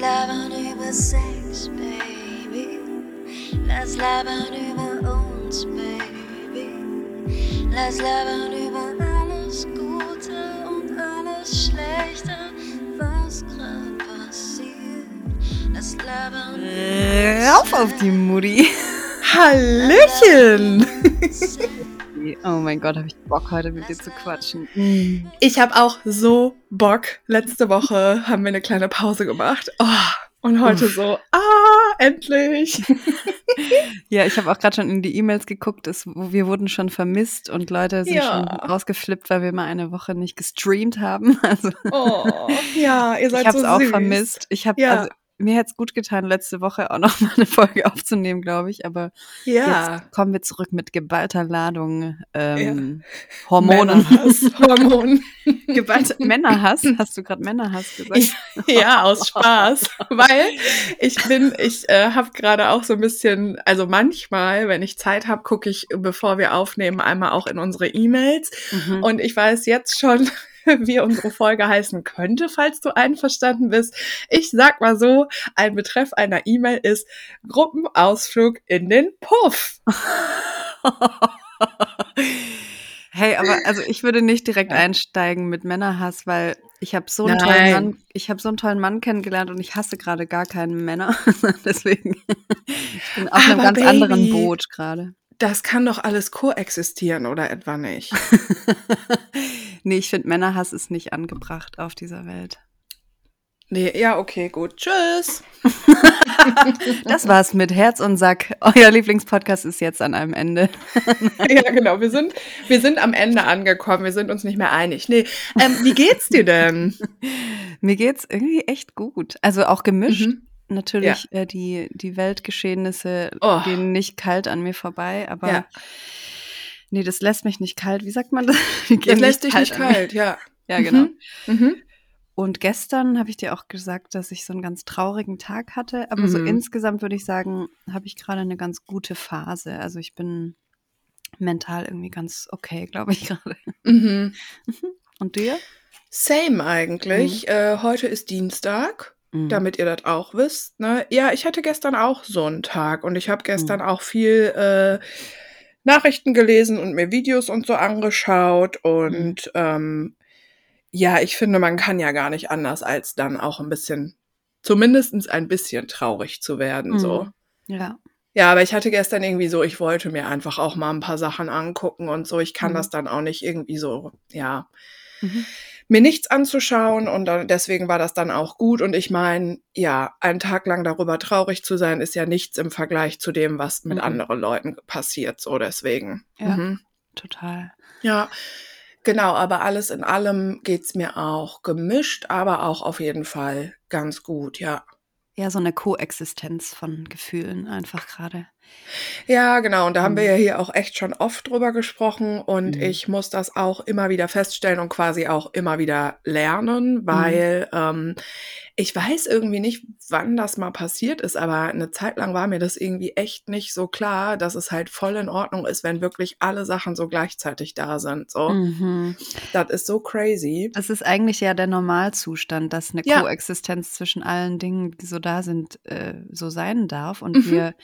Labern über Sex, Baby. Lass labern über uns, Baby. Lass labern über alles Gute und alles Schlechte, was grad passiert. Lass labern Rauf auf die Mutti. Hallöchen! Oh mein Gott, habe ich Bock heute mit dir zu quatschen. Ich habe auch so Bock. Letzte Woche haben wir eine kleine Pause gemacht. Oh, und heute Uff. so, ah, endlich. Ja, ich habe auch gerade schon in die E-Mails geguckt. Es, wir wurden schon vermisst und Leute sind Ja. schon rausgeflippt, weil wir mal eine Woche nicht gestreamt haben. Also Oh, ja, ihr seid ich habe es so auch vermisst. Ich habe Ja. also mir hätte es gut getan, letzte Woche auch noch mal eine Folge aufzunehmen, glaube ich. Aber Ja. jetzt kommen wir zurück mit geballter Ladung ähm, Hormonen. Männerhass, Hormonen. Geballter Männerhass. Hast du gerade Männerhass gesagt? Ja, aus Spaß. Weil ich bin, ich äh, habe gerade auch so ein bisschen, also manchmal, wenn ich Zeit habe, gucke ich, bevor wir aufnehmen, einmal auch in unsere E-Mails. Mhm. Und ich weiß jetzt schon, wie unsere Folge heißen könnte, falls du einverstanden bist. Ich sag mal so, ein Betreff einer E-Mail ist Gruppenausflug in den Puff. Hey, aber also ich würde nicht direkt Ja. einsteigen mit Männerhass, weil ich habe so einen Nein. tollen Mann, ich habe so einen tollen Mann kennengelernt und ich hasse gerade gar keinen Männer. Deswegen ich bin auf einem Aber ganz anderen Baby. Boot gerade. Das kann doch alles koexistieren, oder etwa nicht? Nee, ich finde Männerhass ist nicht angebracht auf dieser Welt. Nee, ja, okay, gut. Tschüss. Das war's mit Herz und Sack. Euer Lieblingspodcast ist jetzt an einem Ende. ja, genau. Wir sind, wir sind am Ende angekommen. Wir sind uns nicht mehr einig. Nee, ähm, wie geht's dir denn? Mir geht's irgendwie echt gut. Also auch gemischt. Mhm. Natürlich, äh, die, die Weltgeschehnisse Oh. gehen nicht kalt an mir vorbei, aber Ja. Nee, das lässt mich nicht kalt. Wie sagt man das? Das lässt dich nicht kalt, ja. Ja, genau. Mhm. Und gestern habe ich dir auch gesagt, dass ich so einen ganz traurigen Tag hatte, aber so Mhm. insgesamt würde ich sagen, habe ich gerade eine ganz gute Phase. Also ich bin mental irgendwie ganz okay, glaube ich gerade. Mhm. Und dir? Same eigentlich. Äh, heute ist Dienstag, Mhm. damit ihr das auch wisst. Ne? Ja, ich hatte gestern auch so einen Tag und ich habe gestern auch viel äh, Nachrichten gelesen und mir Videos und so angeschaut. Und ähm, ja, ich finde, man kann ja gar nicht anders, als dann auch ein bisschen, zumindestens ein bisschen traurig zu werden. So. Mhm. Ja. Ja, aber ich hatte gestern irgendwie so, ich wollte mir einfach auch mal ein paar Sachen angucken und so. Ich kann Mhm. das dann auch nicht irgendwie so, ja, Mhm. Mir nichts anzuschauen und dann, deswegen war das dann auch gut. Und ich meine, ja, einen Tag lang darüber traurig zu sein, ist ja nichts im Vergleich zu dem, was mit Mhm. anderen Leuten passiert. So deswegen. Ja. Mhm. Total. Ja, genau, aber alles in allem geht's mir auch gemischt, aber auch auf jeden Fall ganz gut, ja. Ja, so eine Koexistenz von Gefühlen einfach gerade. Ja, genau. Und da haben wir Mhm. ja hier auch echt schon oft drüber gesprochen. Und Mhm. ich muss das auch immer wieder feststellen und quasi auch immer wieder Mhm. lernen, weil ähm, ich weiß irgendwie nicht, wann das mal passiert ist, aber eine Zeit lang war mir das irgendwie echt nicht so klar, dass es halt voll in Ordnung ist, wenn wirklich alle Sachen so gleichzeitig da sind. So, Mhm. das ist so crazy. Das ist eigentlich ja der Normalzustand, dass eine Ja. Koexistenz zwischen allen Dingen, die so da sind, äh, so sein darf. Und Mhm. wir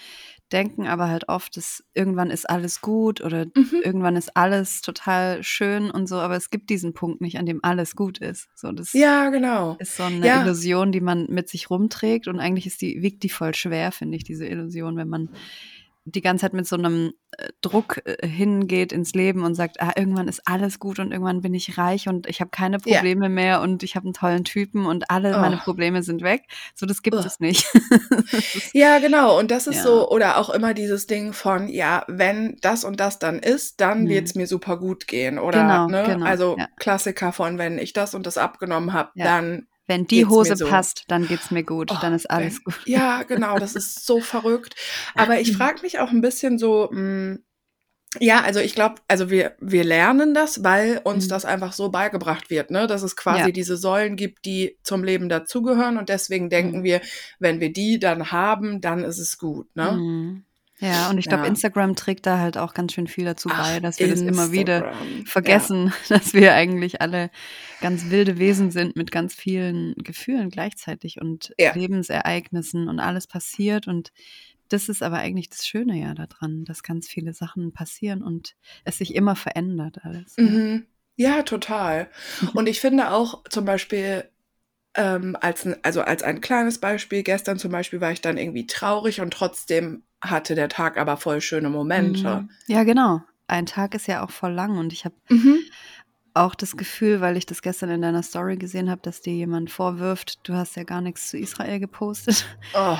denken aber halt oft, dass irgendwann ist alles gut oder Mhm. irgendwann ist alles total schön und so, aber es gibt diesen Punkt nicht, an dem alles gut ist. So, das Ja, genau. ist so eine Ja. Illusion, die man mit sich rumträgt und eigentlich ist die, wiegt die voll schwer, finde ich, diese Illusion, wenn man die ganze Zeit mit so einem äh, Druck äh, hingeht ins Leben und sagt, ah, irgendwann ist alles gut und irgendwann bin ich reich und ich habe keine. Probleme mehr und ich habe einen tollen Typen und alle meine Oh. Probleme sind weg. So, das gibt Ugh. es nicht. Ja, genau. Und das ist Ja. so, oder auch immer dieses Ding von, ja, wenn das und das dann ist, dann Hm. wird's mir super gut gehen. Oder, Genau, ne? genau, also ja. Klassiker von, wenn ich das und das abgenommen habe, Ja. dann. Wenn die Geht's Hose so. passt, dann geht's mir gut, Oh, dann ist alles wenn- gut. Ja, genau. Das ist so verrückt. Aber ich frage mich auch ein bisschen so, mh, ja, also ich glaube, also wir, wir lernen das, weil uns Mhm. das einfach so beigebracht wird, ne? Dass es quasi Ja. diese Säulen gibt, die zum Leben dazugehören und deswegen denken Mhm. wir, wenn wir die dann haben, dann ist es gut, ne? Mhm. Ja, und ich glaube, Ja. Instagram trägt da halt auch ganz schön viel dazu Ach, bei, dass wir das immer wieder Instagram. vergessen, dass wir eigentlich alle ganz wilde Wesen sind mit ganz vielen Gefühlen gleichzeitig und Ja. Lebensereignissen und alles passiert. Und das ist aber eigentlich das Schöne ja daran, dass ganz viele Sachen passieren und es sich immer verändert alles. Ja. ne? Mhm. ja, total. Und ich finde auch zum Beispiel, ähm, als ein, also als ein kleines Beispiel, gestern zum Beispiel war ich dann irgendwie traurig und trotzdem hatte der Tag aber voll schöne Momente. Mhm. Ja, genau. Ein Tag ist ja auch voll lang und ich habe Mhm. auch das Gefühl, weil ich das gestern in deiner Story gesehen habe, dass dir jemand vorwirft, du hast ja gar nichts zu Israel gepostet, Oh,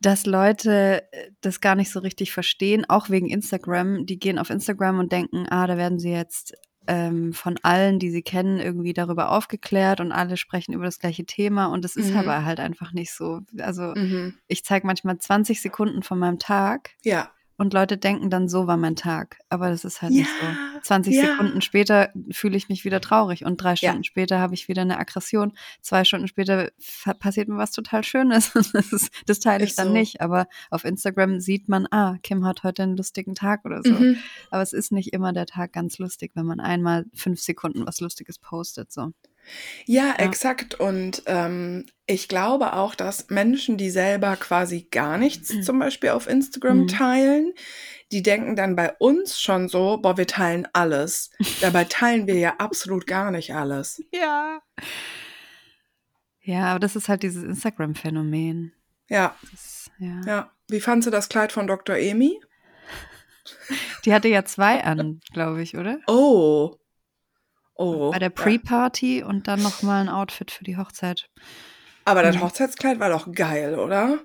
dass Leute äh, das gar nicht so richtig verstehen, auch wegen Instagram. Die gehen auf Instagram und denken, ah, da werden sie jetzt ähm, von allen, die sie kennen, irgendwie darüber aufgeklärt und alle sprechen über das gleiche Thema und es ist Mhm. aber halt einfach nicht so. Also mhm. ich zeige manchmal 20 Sekunden von meinem Tag Ja. Und Leute denken dann, so war mein Tag. Aber das ist halt nicht so. Ja, 20 ja. Sekunden später fühle ich mich wieder traurig und drei Ja. Stunden später habe ich wieder eine Aggression. Zwei Stunden später passiert mir was total Schönes. Das, ist, das teile ich Ist dann so. nicht. Aber auf Instagram sieht man, ah, Kim hat heute einen lustigen Tag oder so. Mhm. Aber es ist nicht immer der Tag ganz lustig, wenn man einmal fünf Sekunden was Lustiges postet. So. Ja, Ja. exakt. Und ähm, ich glaube auch, dass Menschen, die selber quasi gar nichts zum Beispiel auf Instagram Mhm. teilen, die denken dann bei uns schon so, boah, wir teilen alles. Dabei teilen wir ja absolut gar nicht alles. Ja. Ja, aber das ist halt dieses Instagram-Phänomen. Ja, Das- Ja. ja. Wie fandst du das Kleid von Dr. Emi? Die hatte ja zwei an, glaube ich, oder? Oh. Oh. Bei der Ja. Pre-Party und dann nochmal ein Outfit für die Hochzeit. Aber das. Hochzeitskleid war doch geil, oder?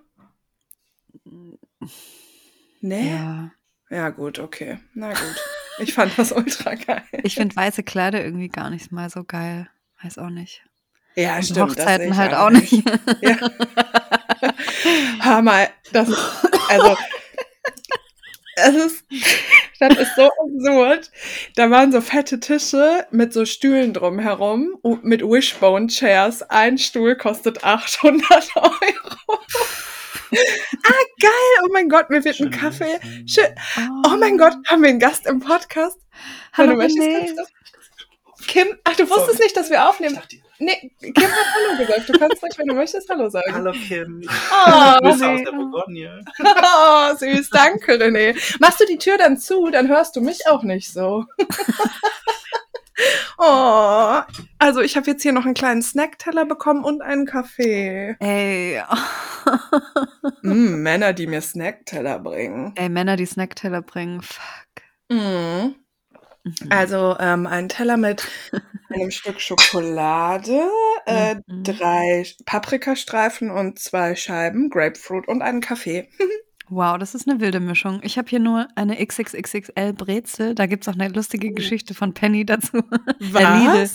Nee? Ja, Ja. gut, okay. Na gut. Ich fand das ultra geil. Ich finde weiße Kleider irgendwie gar nicht mal so geil. Weiß auch nicht. Ja, Und stimmt. Hochzeiten halt auch nicht. Ja. Hör mal, das, also, es ist, das ist so absurd. Da waren so fette Tische mit so Stühlen drumherum, mit Wishbone-Chairs. Ein Stuhl kostet 800 Euro. ah, geil. Oh mein Gott, mir wird ein Kaffee. schön. Schön. Oh mein Gott, haben wir einen Gast im Podcast? Hallo du- Kim, ach, du wusstest nicht, dass wir Ich aufnehmen. dachte, Nee, Kim hat Hallo gesagt. Du kannst ruhig, wenn du möchtest, Hallo sagen. hallo Kim. Ich Oh, Grüße René. aus der Bourgogne. Oh, süß, danke, René. Machst du die Tür dann zu, dann hörst du mich auch nicht so. oh, also ich habe jetzt hier noch einen kleinen Snackteller bekommen und einen Kaffee. Ey. Mm, Männer, die mir Snackteller bringen. Ey, Männer, die Snackteller bringen. Fuck. Mm. Also ähm, ein Teller mit einem Stück Schokolade, äh, Mhm. drei Paprikastreifen und zwei Scheiben Grapefruit und einen Kaffee. Wow, das ist eine wilde Mischung. Ich habe hier nur eine XXXXL Brezel. Da gibt's auch eine lustige Geschichte von Penny dazu. Äh, Lidl.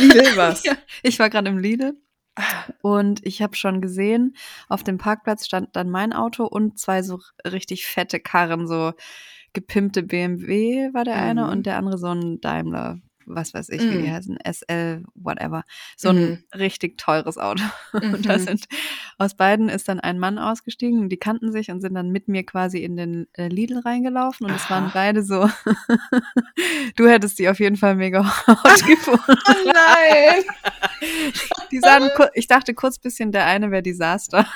Lidl was? Ja, ich war gerade im Lidl und ich habe schon gesehen, auf dem Parkplatz stand dann mein Auto und zwei so richtig fette Karren, so gepimpte BMW war der eine Mhm. und der andere so ein Daimler, was weiß ich, wie die Mhm. heißen, SL, whatever. So ein Mhm. richtig teures Auto. Und da Mhm. sind aus beiden ist dann ein Mann ausgestiegen und die kannten sich und sind dann mit mir quasi in den äh, Lidl reingelaufen und es waren beide so, du hättest die auf jeden Fall mega hot gefunden. Oh nein! Die sahen, ich dachte kurz bisschen, der eine wäre Desaster.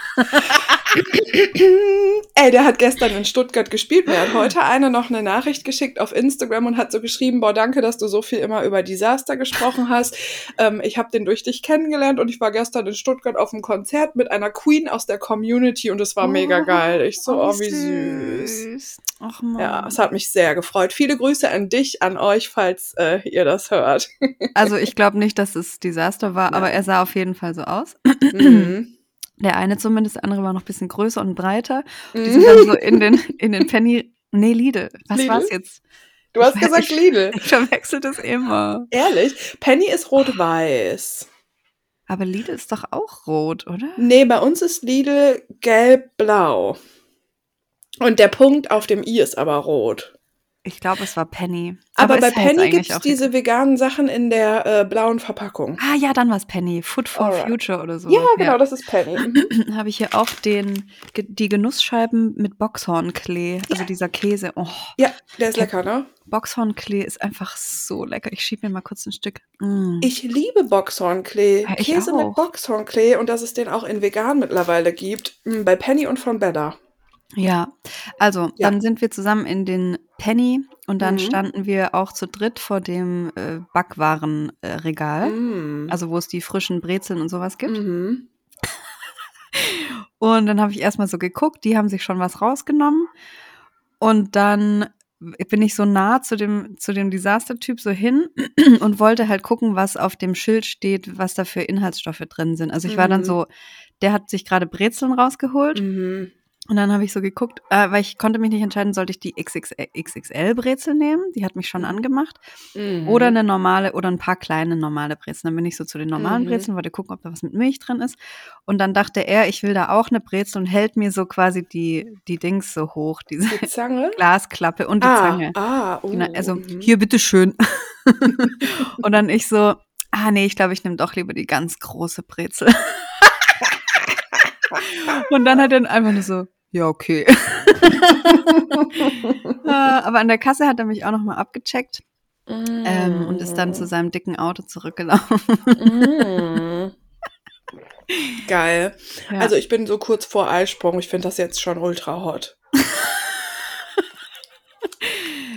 Ey, der hat gestern in Stuttgart gespielt. Mir hat heute eine noch eine Nachricht geschickt auf Instagram und hat so geschrieben, boah, danke, dass du so viel immer über Desaster gesprochen hast. Ähm, ich habe den durch dich kennengelernt und ich war gestern in Stuttgart auf einem Konzert mit einer Queen aus der Community und es war mega geil. Ich so, oh, wie süß. Ach man. Ja, es hat mich sehr gefreut. Viele Grüße an dich, an euch, falls äh, ihr das hört. Also ich glaube nicht, dass es Desaster war, aber Nein. er sah auf jeden Fall so aus. Mhm. Der eine zumindest, der andere war noch ein bisschen größer und breiter. Die sind dann so in den, in den Penny. Nee, Lidl. Was Lidl? war's jetzt? Du hast Ich weiß- gesagt Lidl. Ich verwechsel das immer. Ehrlich, Penny ist rot-weiß. Aber Lidl ist doch auch rot, oder? Nee, bei uns ist Lidl gelb-blau. Und der Punkt auf dem i ist aber rot. Ich glaube, es war Penny. Aber, bei ist halt Penny gibt es diese veganen Sachen in der äh, blauen Verpackung. Ah ja, dann war es Penny. Food for Alright. Future oder so. Ja, genau, das ist Penny. Mhm. Habe ich hier auch den, die Genussscheiben mit Boxhornklee. Also dieser Käse. Oh, Ja, der ist lecker, ne? Boxhornklee ist einfach so lecker. Ich schieb mir mal kurz ein Stück. Mm. Ich liebe Boxhornklee. Ja, Käse auch. mit Boxhornklee und dass es den auch in vegan mittlerweile gibt. Mm, Bei Penny und von Better. Ja, also Ja. dann sind wir zusammen in den Penny und dann Mhm. standen wir auch zu dritt vor dem äh, Backwarenregal, äh, Regal, Mm. also wo es die frischen Brezeln und sowas gibt. Mhm. Und dann habe ich erstmal so geguckt, die haben sich schon was rausgenommen. Und dann bin ich so nah zu dem, zu dem Desaster-Typ so hin und wollte halt gucken, was auf dem Schild steht, was da für Inhaltsstoffe drin sind. Also ich war dann Mhm. so, der hat sich gerade Brezeln rausgeholt Mhm. Und dann habe ich so geguckt, äh, weil ich konnte mich nicht entscheiden, sollte ich die XXL, XXL-Brezel nehmen, die hat mich schon angemacht, Mhm. oder eine normale oder ein paar kleine normale Brezeln. Dann bin ich so zu den normalen Mhm. Brezeln, wollte gucken, ob da was mit Milch drin ist. Und dann dachte er, ich will da auch eine Brezel und hält mir so quasi die, die Dings so hoch, diese Die Zange? Glasklappe und die ah, Zange. Ah, oh, Genau, also mhm. hier bitteschön. und dann ich so, ah nee, ich glaube, ich nehme doch lieber die ganz große Brezel. und dann hat er einfach nur so, ja, okay. Äh, Aber an der Kasse hat er mich auch nochmal abgecheckt ähm, und ist dann zu seinem dicken Auto zurückgelaufen. Mm. Geil. Ja. Also ich bin so kurz vor Eisprung. Ich finde das jetzt schon ultra hot.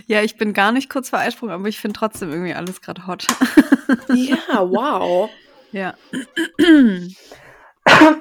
ja, ich bin gar nicht kurz vor Eisprung, aber ich finde trotzdem irgendwie alles gerade hot. Ja, wow. ja.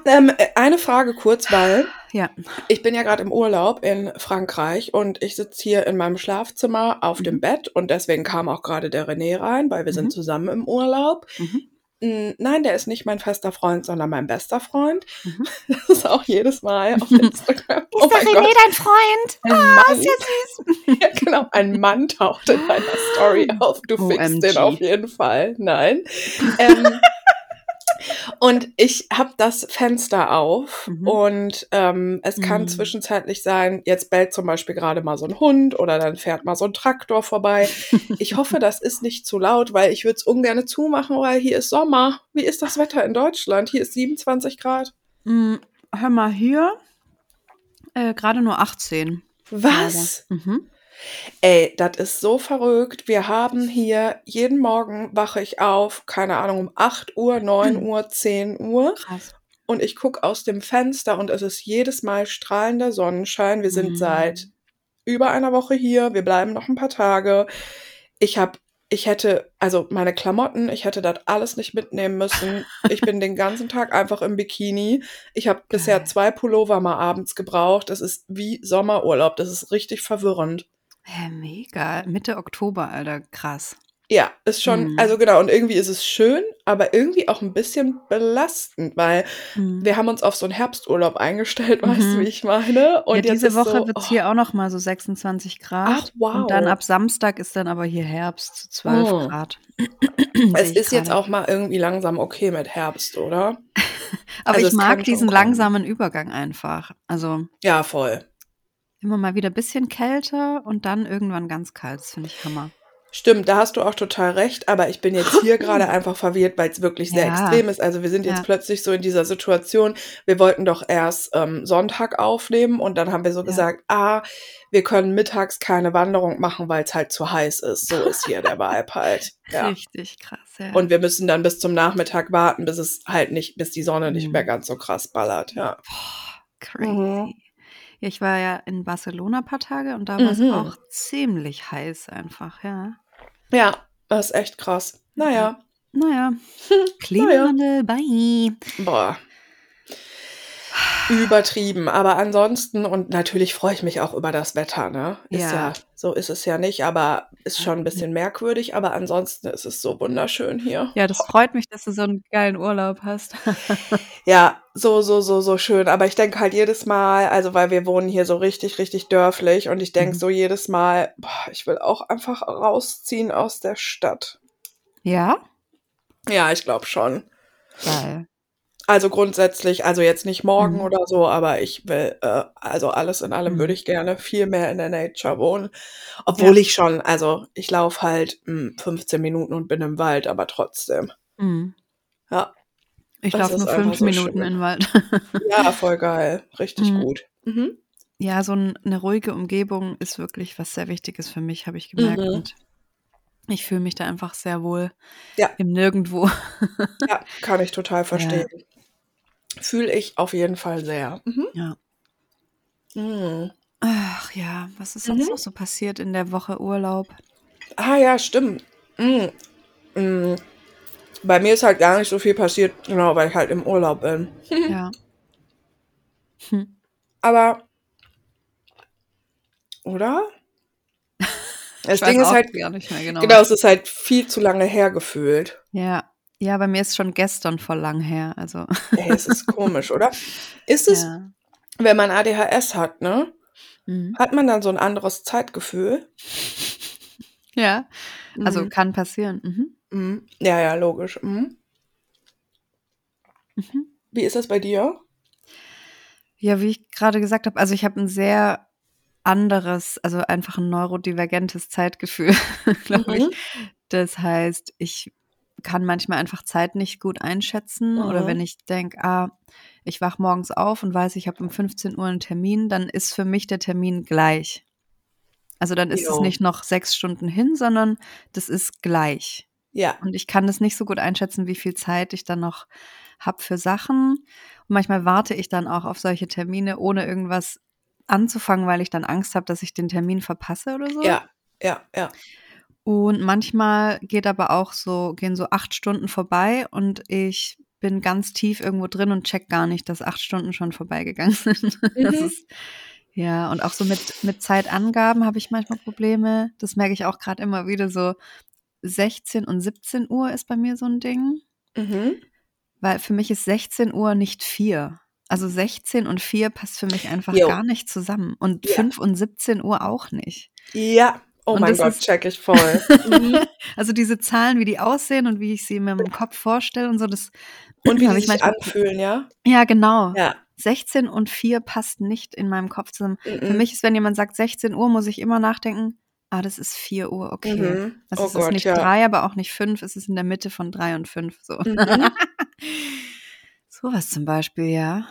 ähm, eine Frage kurz, weil Ja. ich bin ja gerade im Urlaub in Frankreich und ich sitze hier in meinem Schlafzimmer auf dem Mhm. Bett und deswegen kam auch gerade der René rein, weil wir Mhm. sind zusammen im Urlaub. Mhm. Nein, der ist nicht mein fester Freund, sondern mein bester Freund. Mhm. Das ist auch jedes Mal auf Instagram. Oh ist der mein René Gott, dein Freund? ein Ah, Mann. ist ja süß. Ja, genau, ein Mann taucht in einer Story auf. Du fixst den auf jeden Fall. Nein. Ähm, und ich habe das Fenster auf Mhm. und ähm, es kann Mhm. zwischenzeitlich sein, jetzt bellt zum Beispiel gerade mal so ein Hund oder dann fährt mal so ein Traktor vorbei. Ich hoffe, das ist nicht zu laut, weil ich würde es ungern zumachen, weil hier ist Sommer. Wie ist das Wetter in Deutschland? Hier ist 27 Grad. Mm, Hör mal hier. Äh, Gerade nur 18. Was? Mhm. Ey, das ist so verrückt. Wir haben hier jeden Morgen wache ich auf, keine Ahnung, um 8 Uhr, 9 Uhr, 10 Uhr Krass. und ich gucke aus dem Fenster und es ist jedes Mal strahlender Sonnenschein. Wir sind Mhm. seit über einer Woche hier. Wir bleiben noch ein paar Tage. Ich habe ich hätte, also meine Klamotten, ich hätte das alles nicht mitnehmen müssen. Ich bin den ganzen Tag einfach im Bikini. Ich habe bisher zwei Pullover mal abends gebraucht. Es ist wie Sommerurlaub. Das ist richtig verwirrend. Hä, mega. Mitte Oktober, Alter. Krass. Ja, ist schon, Mhm. also genau, und irgendwie ist es schön, aber irgendwie auch ein bisschen belastend, weil Mhm. wir haben uns auf so einen Herbsturlaub eingestellt, weißt Mhm. du, wie ich meine? Und ja, diese Woche so, wird es oh, hier auch noch mal so 26 Grad. Ach, wow. Und dann ab Samstag ist dann aber hier Herbst zu 12 Oh. Grad. es ist jetzt auch mal irgendwie langsam okay mit Herbst, oder? Aber also ich mag diesen langsamen Übergang einfach. Also Ja, voll. Immer mal wieder ein bisschen kälter und dann irgendwann ganz kalt. Das finde ich Hammer. Stimmt, da hast du auch total recht, aber ich bin jetzt hier gerade einfach verwirrt, weil es wirklich sehr Ja. extrem ist. Also wir sind jetzt Ja. plötzlich so in dieser Situation, wir wollten doch erst ähm, Sonntag aufnehmen und dann haben wir so Ja. gesagt, ah, wir können mittags keine Wanderung machen, weil es halt zu heiß ist. So ist hier der Vibe halt. Richtig krass, ja. Und wir müssen dann bis zum Nachmittag warten, bis es halt nicht, bis die Sonne nicht Mhm. mehr ganz so krass ballert, ja. Crazy. Mhm. Ja, ich war ja in Barcelona ein paar Tage und da war es Mhm. auch ziemlich heiß einfach, ja. Ja, das ist echt krass. Naja, Naja, Klimawandel, bye. boah. Übertrieben, aber ansonsten und natürlich freue ich mich auch über das Wetter, ne? Ist ja. Ja. so ist es ja nicht, aber ist schon ein bisschen merkwürdig, aber ansonsten ist es so wunderschön hier. Ja, das freut mich, dass du so einen geilen Urlaub hast. Ja, so, so, so, so schön. Aber ich denke halt jedes Mal, also weil wir wohnen hier so richtig, richtig dörflich und ich denke Mhm. so jedes Mal, boah, ich will auch einfach rausziehen aus der Stadt. ja? Ja, ich glaube schon. Geil. Also grundsätzlich, also jetzt nicht morgen Mhm. oder so, aber ich will, äh, also alles in allem würde Mhm. ich gerne viel mehr in der Nature wohnen. Obwohl Ja. ich schon, also ich laufe halt hm, 15 Minuten und bin im Wald, aber trotzdem. Mhm. Ja, Ich laufe nur fünf so Minuten schön. den Wald. Ja, voll geil. Richtig Mhm. gut. Mhm. Ja, so 'n 'ne ruhige Umgebung ist wirklich was sehr Wichtiges für mich, habe ich gemerkt. Mhm. Und ich fühle mich da einfach sehr wohl Ja. im Nirgendwo. Ja, kann ich total Ja. Fühle ich auf jeden Fall sehr. Mhm. Ja. Mhm. Ach ja, was ist sonst Mhm. noch so passiert in der Woche Urlaub? Ah ja, stimmt. Mhm. Hm. Bei mir ist halt gar nicht so viel passiert, genau, weil ich halt im Urlaub bin. Ja. Hm. Aber oder? Das Ich weiß Ding ist auch halt gar nicht mehr genau, genau, es ist halt viel zu lange her gefühlt. Ja. Ja, bei mir ist schon gestern voll lang her, also Ey, es ist komisch, oder? Ist es, Ja. wenn man ADHS hat, ne? Mhm. Hat man dann so 'n anderes Zeitgefühl? Ja, also Mhm. kann passieren. Mhm. Mhm. Ja, ja, logisch. Mhm. Wie ist das bei dir? Ja, wie ich grade gesagt habe, also ich habe 'n sehr anderes, also einfach 'n neurodivergentes Zeitgefühl, glaube ich. Das heißt, ich kann manchmal einfach Zeit nicht gut einschätzen oder wenn Mhm. ich denke: „Ah, ich wache morgens auf und weiß, ich habe um 15:00 'n Termin“, dann ist für mich der Termin gleich. Also, dann ist es Jo. nicht noch 6 Stunden hin, sondern das ist gleich. Ja. Und ich kann das nicht so gut einschätzen, wie viel Zeit ich dann noch habe für Sachen. Und manchmal warte ich dann auch auf solche Termine, ohne irgendwas anzufangen, weil ich dann Angst habe, dass ich den Termin verpasse oder so. Ja, ja, ja. Und manchmal geht aber auch so gehen so 8 Stunden vorbei und ich bin ganz tief irgendwo drin und checke gar nicht, dass 8 Stunden schon vorbeigegangen sind. Das Mhm. ist ja, und auch so mit mit Zeitangaben habe ich manchmal Probleme. Das merke ich auch grad immer wieder so 16 und 17:00 ist bei mir so 'n Ding. Mhm. Weil für mich ist 16:00 nicht 4. Also 16 und 4 passt für mich einfach Jo. gar nicht zusammen und Ja. 5 und 17:00 auch nicht. Ja. Oh Und mein das Gott, ist checke ich voll. Mhm. Also diese Zahlen, wie die aussehen und wie ich sie mir im Kopf vorstelle und so, das Und wie die ich sich manchmal anfühlen, ja? Ja, genau. Ja. 16 und 4 passt nicht in meinem Kopf zusammen. Für Mhm. mich ist, wenn jemand sagt 16:00, muss ich immer nachdenken: „Ah, das ist 4:00, okay.“ Mhm. Also Oh es ist Gott, nicht ja. 3, aber auch nicht 5, es ist in der Mitte von 3 und 5 so. Mhm. So was zum Beispiel, ja.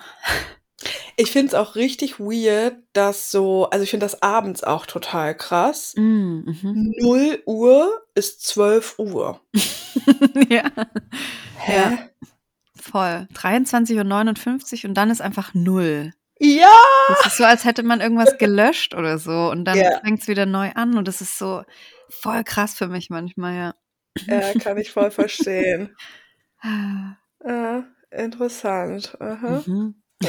Ich finde es auch richtig weird, dass so also ich finde das abends auch total krass. Hm, mhm. 0:00 ist 12:00. Ja. Ja. Hä? Voll. 23:59 und dann ist einfach 0. Ja! Das ist so, als hätte man irgendwas gelöscht oder so und dann Ja. fängt's wieder neu an und das ist so voll krass für mich manchmal, ja. Ja, kann ich voll verstehen. Ah, interessant. Aha. Mhm.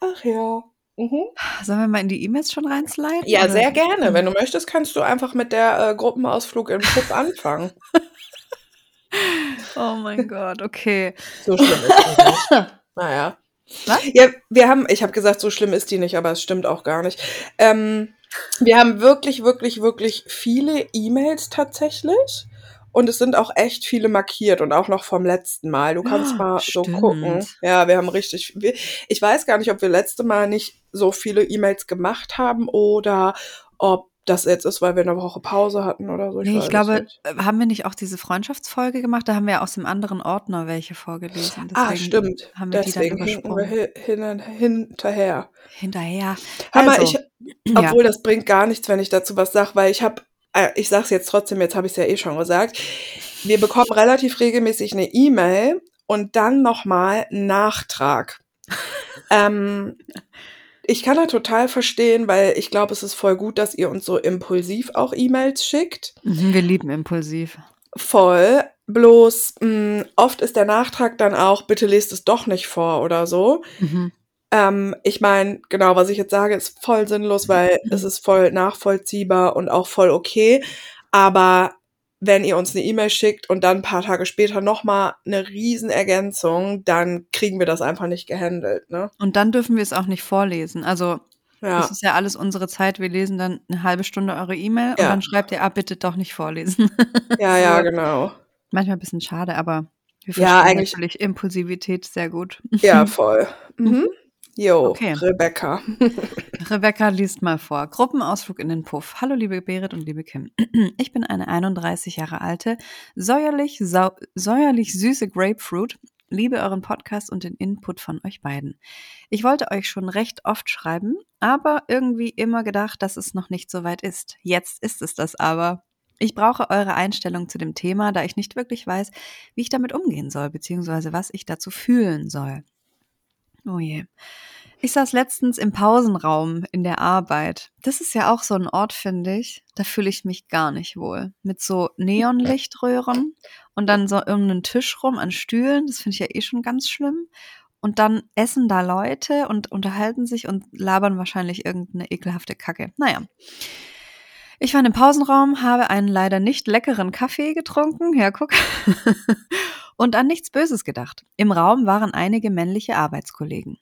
Ach ja. Mhm. Sollen wir mal in die E-Mails schon reinsliden, Ja, oder? sehr gerne. Wenn du möchtest, kannst du einfach mit der, äh, Gruppenausflug im Puff anfangen. Oh mein Gott, okay. So schlimm ist die nicht. Na ja. Was? Ja, wir haben ich habe gesagt, so schlimm ist die nicht, aber es stimmt auch gar nicht. Ähm, wir haben wirklich, wirklich, wirklich viele E-Mails tatsächlich und es sind auch echt viele markiert und auch noch vom letzten Mal. Du kannst mal so gucken. Stimmt. Ja, wir haben richtig wir ich weiß gar nicht, ob wir letzte Mal nicht so viele E-Mails gemacht haben oder ob das jetzt ist, weil wir 'ne Woche Pause hatten oder so, ich Ne, weiß ich glaube, äh, haben wir nicht auch diese Freundschaftsfolge gemacht? Da haben wir ja aus dem anderen Ordner welche vorgelesen. Ah, Deswegen stimmt. haben wir die dann Deswegen hinken wir übersprungen. hi hinan hinterher. Hinterher. Mal, Also, ich ja. obwohl das bringt gar nichts, wenn ich dazu was sage, weil ich habe ich sage es jetzt trotzdem, jetzt habe ich's ja eh schon gesagt. Wir bekommen relativ regelmäßig 'ne E-Mail und dann noch mal 'n Nachtrag. Ähm, ich kann da total verstehen, weil ich glaube, es ist voll gut, dass ihr uns so impulsiv auch E-Mails schickt. Mhm, wir lieben impulsiv. Voll. Bloß, hm, oft ist der Nachtrag dann auch: „Bitte lest es doch nicht vor“ oder so. Mhm. Ähm, ich meine, genau, was ich jetzt sage, ist voll sinnlos, weil es ist voll nachvollziehbar und auch voll okay. Aber wenn ihr uns 'ne E-Mail schickt und dann 'n paar Tage später noch mal 'ne Riesenergänzung, dann kriegen wir das einfach nicht gehandelt, ne? Und dann dürfen wir es auch nicht vorlesen. Also, das Ja. ist ja alles unsere Zeit. Wir lesen dann 'ne halbe Stunde eure E-Mail und Ja. dann schreibt ihr: „Ah, bitte doch nicht vorlesen.“ Ja, ja, genau. Manchmal bisschen schade, aber Wir Ja, verstehen eigentlich- natürlich Impulsivität sehr gut. Ja, voll. Mhm. Jo, Okay. Rebecca. Rebecca liest mal vor. Gruppenausflug in den Puff. Hallo liebe Berit und liebe Kim. Ich bin eine 31 Jahre alte, säuerlich, sau säuerlich süße Grapefruit. Liebe euren Podcast und den Input von euch beiden. Ich wollte euch schon recht oft schreiben, aber irgendwie immer gedacht, dass es noch nicht so weit ist. Jetzt ist es das aber. Ich brauche eure Einstellung zu dem Thema, da ich nicht wirklich weiß, wie ich damit umgehen soll, beziehungsweise was ich dazu fühlen soll. Oh je. Ich saß letztens im Pausenraum in der Arbeit. Das ist ja auch so ein Ort, finde ich. Da fühle ich mich gar nicht wohl. Mit so Neonlichtröhren und dann so irgendeinen Tisch rum an Stühlen. Das finde ich ja eh schon ganz schlimm. Und dann essen da Leute und unterhalten sich und labern wahrscheinlich irgendeine ekelhafte Kacke. Naja. Ich war im Pausenraum, habe einen leider nicht leckeren Kaffee getrunken. Ja, guck. und an nichts Böses gedacht. Im Raum waren einige männliche Arbeitskollegen.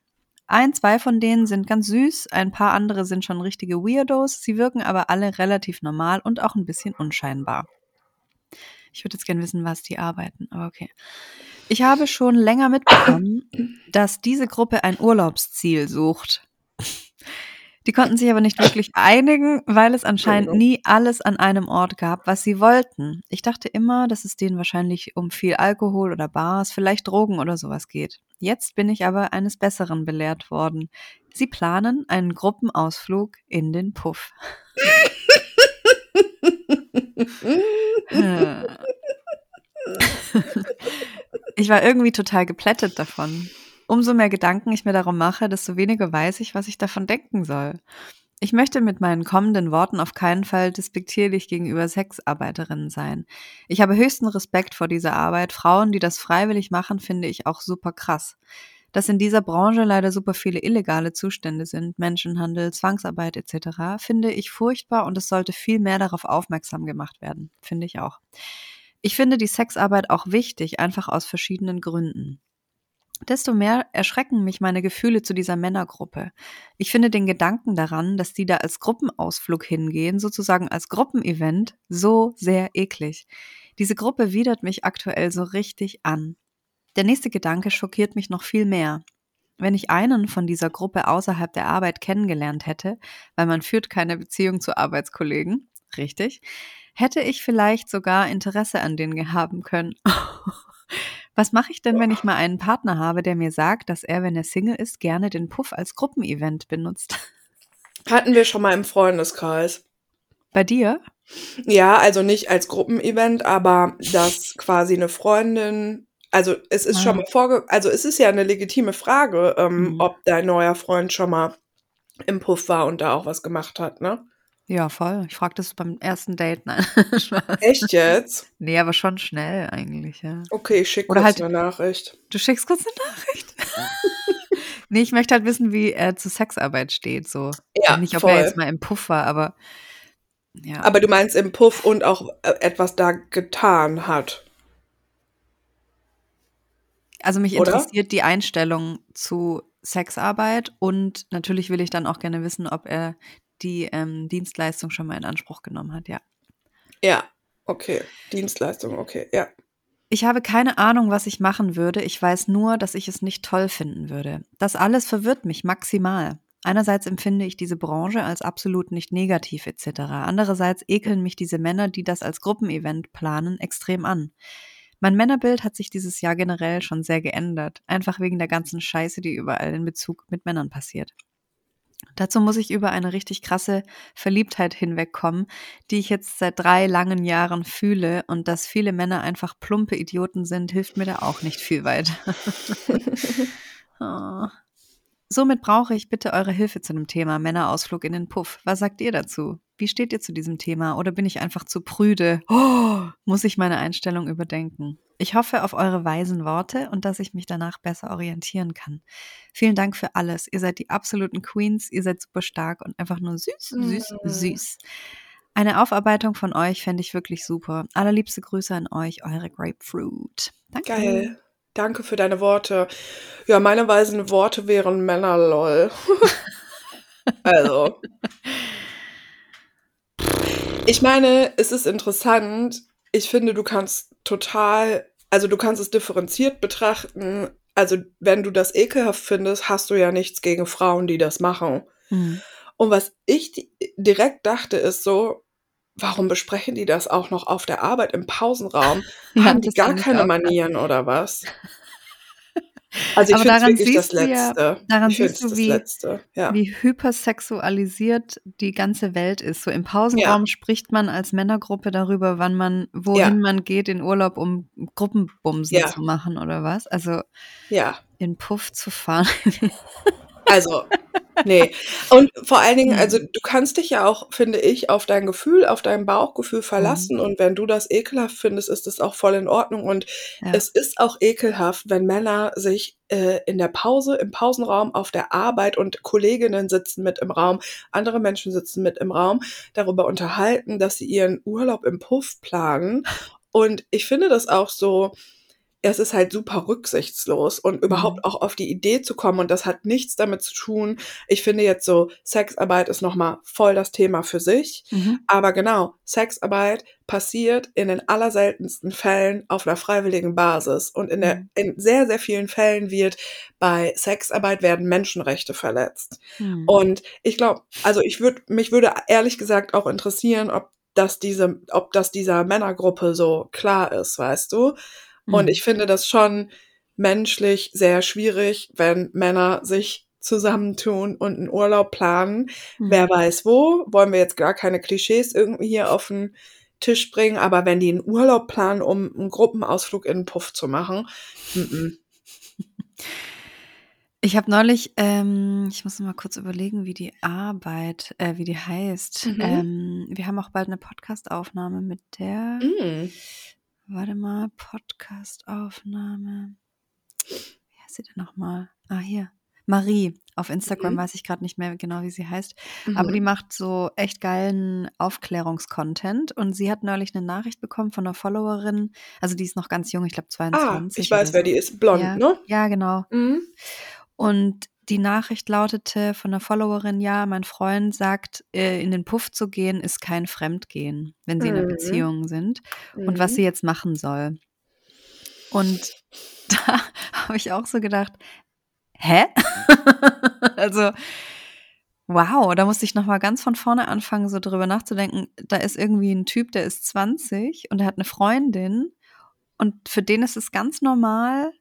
Ein, zwei von denen sind ganz süß, ein paar andere sind schon richtige Weirdos, sie wirken aber alle relativ normal und auch ein bisschen unscheinbar. Ich würde jetzt gerne wissen, was die arbeiten, aber okay. Ich habe schon länger mitbekommen, dass diese Gruppe ein Urlaubsziel sucht. Die konnten sich aber nicht wirklich einigen, weil es anscheinend nie alles an einem Ort gab, was sie wollten. Ich dachte immer, dass es denen wahrscheinlich um viel Alkohol oder Bars, vielleicht Drogen oder sowas geht. Jetzt bin ich aber eines Besseren belehrt worden. Sie planen einen Gruppenausflug in den Puff. Ich war irgendwie total geplättet davon. Umso mehr Gedanken ich mir darum mache, desto weniger weiß ich, was ich davon denken soll. Ich möchte mit meinen kommenden Worten auf keinen Fall despektierlich gegenüber Sexarbeiterinnen sein. Ich habe höchsten Respekt vor dieser Arbeit. Frauen, die das freiwillig machen, finde ich auch super krass. Dass in dieser Branche leider super viele illegale Zustände sind, Menschenhandel, Zwangsarbeit etc., finde ich furchtbar und es sollte viel mehr darauf aufmerksam gemacht werden, finde ich auch. Ich finde die Sexarbeit auch wichtig, einfach aus verschiedenen Gründen. Desto mehr erschrecken mich meine Gefühle zu dieser Männergruppe. Ich finde den Gedanken daran, dass die da als Gruppenausflug hingehen, sozusagen als Gruppenevent, so sehr eklig. Diese Gruppe widert mich aktuell so richtig an. Der nächste Gedanke schockiert mich noch viel mehr. Wenn ich einen von dieser Gruppe außerhalb der Arbeit kennengelernt hätte, weil man führt keine Beziehung zu Arbeitskollegen, richtig, hätte ich vielleicht sogar Interesse an denen haben können. Was mache ich denn, wenn ich mal einen Partner habe, der mir sagt, dass er, wenn er Single ist, gerne den Puff als Gruppenevent benutzt? Hatten wir schon mal im Freundeskreis. Bei dir? Ja, also nicht als Gruppenevent, aber dass quasi eine Freundin, also es ist Ah. schon mal vorge, also es ist ja eine legitime Frage, ähm, Mhm. ob dein neuer Freund schon mal im Puff war und da auch was gemacht hat, ne? Ja, voll. Ich frage das beim ersten Date. Nein. Spaß. Echt jetzt? nee, aber schon schnell eigentlich, ja. Okay, ich schicke kurz halt- eine Nachricht. Du schickst kurz eine Nachricht. nee, ich möchte halt wissen, wie er zu Sexarbeit steht. So. Ja, Nicht, ob voll. er jetzt mal im Puff war, aber ja. Aber du meinst im Puff und auch äh, etwas da getan hat. Also mich Oder? interessiert die Einstellung zu Sexarbeit und natürlich will ich dann auch gerne wissen, ob er die ähm, Dienstleistung schon mal in Anspruch genommen hat, ja. Ja, okay. Dienstleistung, okay, ja. Ich habe keine Ahnung, was ich machen würde. Ich weiß nur, dass ich es nicht toll finden würde. Das alles verwirrt mich maximal. Einerseits empfinde ich diese Branche als absolut nicht negativ etc. Andererseits ekeln mich diese Männer, die das als Gruppenevent planen, extrem an. Mein Männerbild hat sich dieses Jahr generell schon sehr geändert, einfach wegen der ganzen Scheiße, die überall in Bezug mit Männern passiert. Dazu muss ich über eine richtig krasse Verliebtheit hinwegkommen, die ich jetzt seit drei langen Jahren fühle und dass viele Männer einfach plumpe Idioten sind, hilft mir da auch nicht viel weiter. oh. Somit brauche ich bitte eure Hilfe zu dem Thema Männerausflug in den Puff. Was sagt ihr dazu? Wie steht ihr zu diesem Thema? Oder bin ich einfach zu prüde? Oh, muss ich meine Einstellung überdenken? Ich hoffe auf eure weisen Worte und dass ich mich danach besser orientieren kann. Vielen Dank für alles. Ihr seid die absoluten Queens, ihr seid super stark und einfach nur süß, süß, Mhm. süß. Eine Aufarbeitung von euch fände ich wirklich super. Allerliebste Grüße an euch, eure Grapefruit. Danke. Geil. Danke für deine Worte. Ja, meine weisen Worte wären Männerlol. also. Ich meine, es ist interessant. Ich finde, du kannst total also du kannst es differenziert betrachten. Also wenn du das ekelhaft findest, hast du ja nichts gegen Frauen, die das machen. Mhm. Und was ich di- direkt dachte, ist so, warum besprechen die das auch noch auf der Arbeit im Pausenraum? Ja, Haben die das gar keine. Manieren oder was? Also ich finde daran wirklich das ja- Letzte. daran siehst du, das wie-. Ja. Wie hypersexualisiert die ganze Welt ist. So im Pausenraum spricht man als Männergruppe darüber, wann man, wohin Ja. man geht in Urlaub, um Gruppenbumsen Ja. zu machen oder was. Also ja. in Puff zu fahren. Also, nee. Und vor allen Dingen, Mhm. also du kannst dich ja auch, finde ich, auf dein Gefühl, auf dein Bauchgefühl Mhm. verlassen. Und wenn du das ekelhaft findest, ist das auch voll in Ordnung. Und Ja. es ist auch ekelhaft, wenn Männer sich äh, in der Pause, im Pausenraum, auf der Arbeit und Kolleginnen sitzen mit im Raum, andere Menschen sitzen mit im Raum, darüber unterhalten, dass sie ihren Urlaub im Puff planen. Und ich finde das auch so, es ist halt super rücksichtslos und überhaupt auch auf die Idee zu kommen und das hat nichts damit zu tun. Ich finde jetzt so, Sexarbeit ist nochmal voll das Thema für sich. Mhm. Aber genau, Sexarbeit passiert in den allerseltensten Fällen auf einer freiwilligen Basis. Und in, der, Mhm. in sehr, sehr vielen Fällen wird bei Sexarbeit werden Menschenrechte verletzt. Mhm. Und ich glaube, also ich würde, mich würde ehrlich gesagt auch interessieren, ob das diese, ob das dieser Männergruppe so klar ist, weißt du? Und Mhm. ich finde das schon menschlich sehr schwierig, wenn Männer sich zusammentun und einen Urlaub planen. Mhm. Wer weiß wo, wollen wir jetzt gar keine Klischees irgendwie hier auf den Tisch bringen, aber wenn die einen Urlaub planen, um einen Gruppenausflug in den Puff zu machen, mm -mm. Ich habe neulich, ähm, ich muss mal kurz überlegen, wie die Arbeit, äh, wie die heißt. Mhm. Ähm, wir haben auch bald eine Podcastaufnahme mit der. Mm. Warte mal, Podcastaufnahme. Wie heißt sie denn nochmal? Ah, hier. Marie. Auf Instagram Mhm. weiß ich gerade nicht mehr genau, wie sie heißt. Aber Mhm. die macht so echt geilen Aufklärungskontent. Und sie hat neulich eine Nachricht bekommen von einer Followerin. Also die ist noch ganz jung, ich glaube Ah, 22. ich weiß, oder wer so. die ist. Blond, Ja, ne? ja, genau. Mhm. Und die Nachricht lautete von einer Followerin, ja, mein Freund sagt, äh, in den Puff zu gehen ist kein Fremdgehen, wenn sie in einer Mhm. Beziehung sind. Und was Mhm. sie jetzt machen soll. Und da habe ich auch so gedacht, hä? also, wow, da musste ich nochmal ganz von vorne anfangen, so drüber nachzudenken. Da ist irgendwie ein Typ, der ist 20 und der hat eine Freundin und für den ist es ganz normal,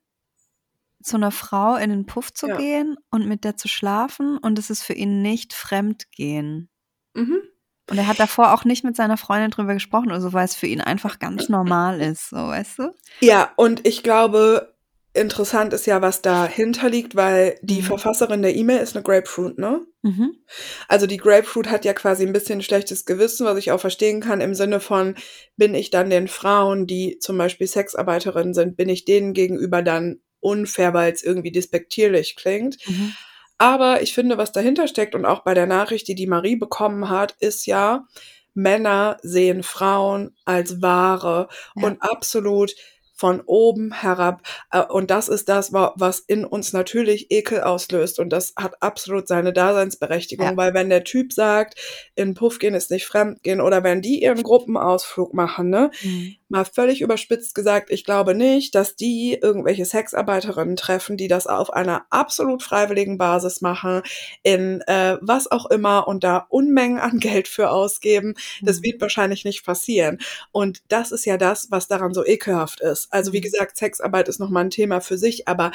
zu einer Frau in den Puff zu Ja. gehen und mit der zu schlafen und es ist für ihn nicht Fremdgehen. Mhm. Und er hat davor auch nicht mit seiner Freundin drüber gesprochen oder so, weil es für ihn einfach ganz normal ist, so, weißt du? Ja, und ich glaube, interessant ist ja, was dahinter liegt, weil die Mhm. Verfasserin der E-Mail ist eine Grapefruit, ne? Mhm. Also die Grapefruit hat ja quasi ein bisschen schlechtes Gewissen, was ich auch verstehen kann, im Sinne von, bin ich dann den Frauen, die zum Beispiel Sexarbeiterinnen sind, bin ich denen gegenüber dann unfair, weil es irgendwie despektierlich klingt. Mhm. Aber ich finde, was dahinter steckt und auch bei der Nachricht, die die Marie bekommen hat, ist ja, Männer sehen Frauen als Ware Ja. und absolut von oben herab. Äh, Und das ist das, wa- was in uns natürlich Ekel auslöst. Und das hat absolut seine Daseinsberechtigung, Ja. weil wenn der Typ sagt, in Puff gehen ist nicht fremd gehen oder wenn die ihren Gruppenausflug machen, ne, Mhm. Mal völlig überspitzt gesagt, ich glaube nicht, dass die irgendwelche Sexarbeiterinnen treffen, die das auf einer absolut freiwilligen Basis machen, in äh, was auch immer und da Unmengen an Geld für ausgeben. Das Mhm. wird wahrscheinlich nicht passieren. Und das ist ja das, was daran so ekelhaft ist. Also wie Mhm. gesagt, Sexarbeit ist nochmal ein Thema für sich, aber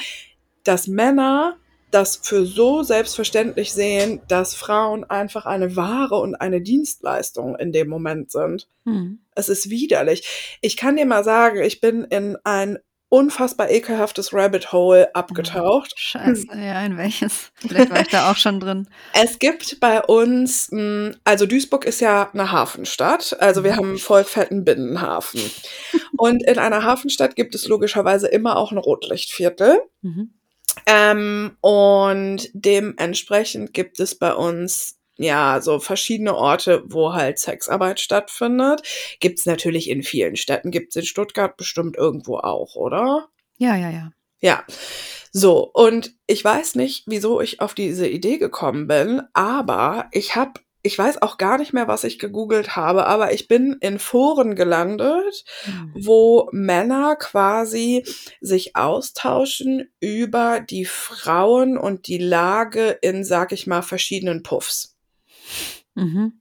dass Männer das für so selbstverständlich sehen, dass Frauen einfach eine Ware und eine Dienstleistung in dem Moment sind. Mhm. Es ist widerlich. Ich kann dir mal sagen, ich bin in ein unfassbar ekelhaftes Rabbit Hole abgetaucht. Scheiße, ja, in welches? Vielleicht war ich da auch schon drin. Es gibt bei uns, mh, also Duisburg ist ja eine Hafenstadt, also wir Mhm. haben einen voll fetten Binnenhafen. Und in einer Hafenstadt gibt es logischerweise immer auch ein Rotlichtviertel. Mhm. Ähm, und dementsprechend gibt es bei uns ja so verschiedene Orte, wo halt Sexarbeit stattfindet. Gibt es natürlich in vielen Städten, gibt es in Stuttgart bestimmt irgendwo auch, oder? Ja, ja, ja. Ja. So, und ich weiß nicht, wieso ich auf diese Idee gekommen bin, aber ich habe ich weiß auch gar nicht mehr, was ich gegoogelt habe, aber ich bin in Foren gelandet, Hm. wo Männer quasi sich austauschen über die Frauen und die Lage in, sag ich mal, verschiedenen Puffs. Mhm.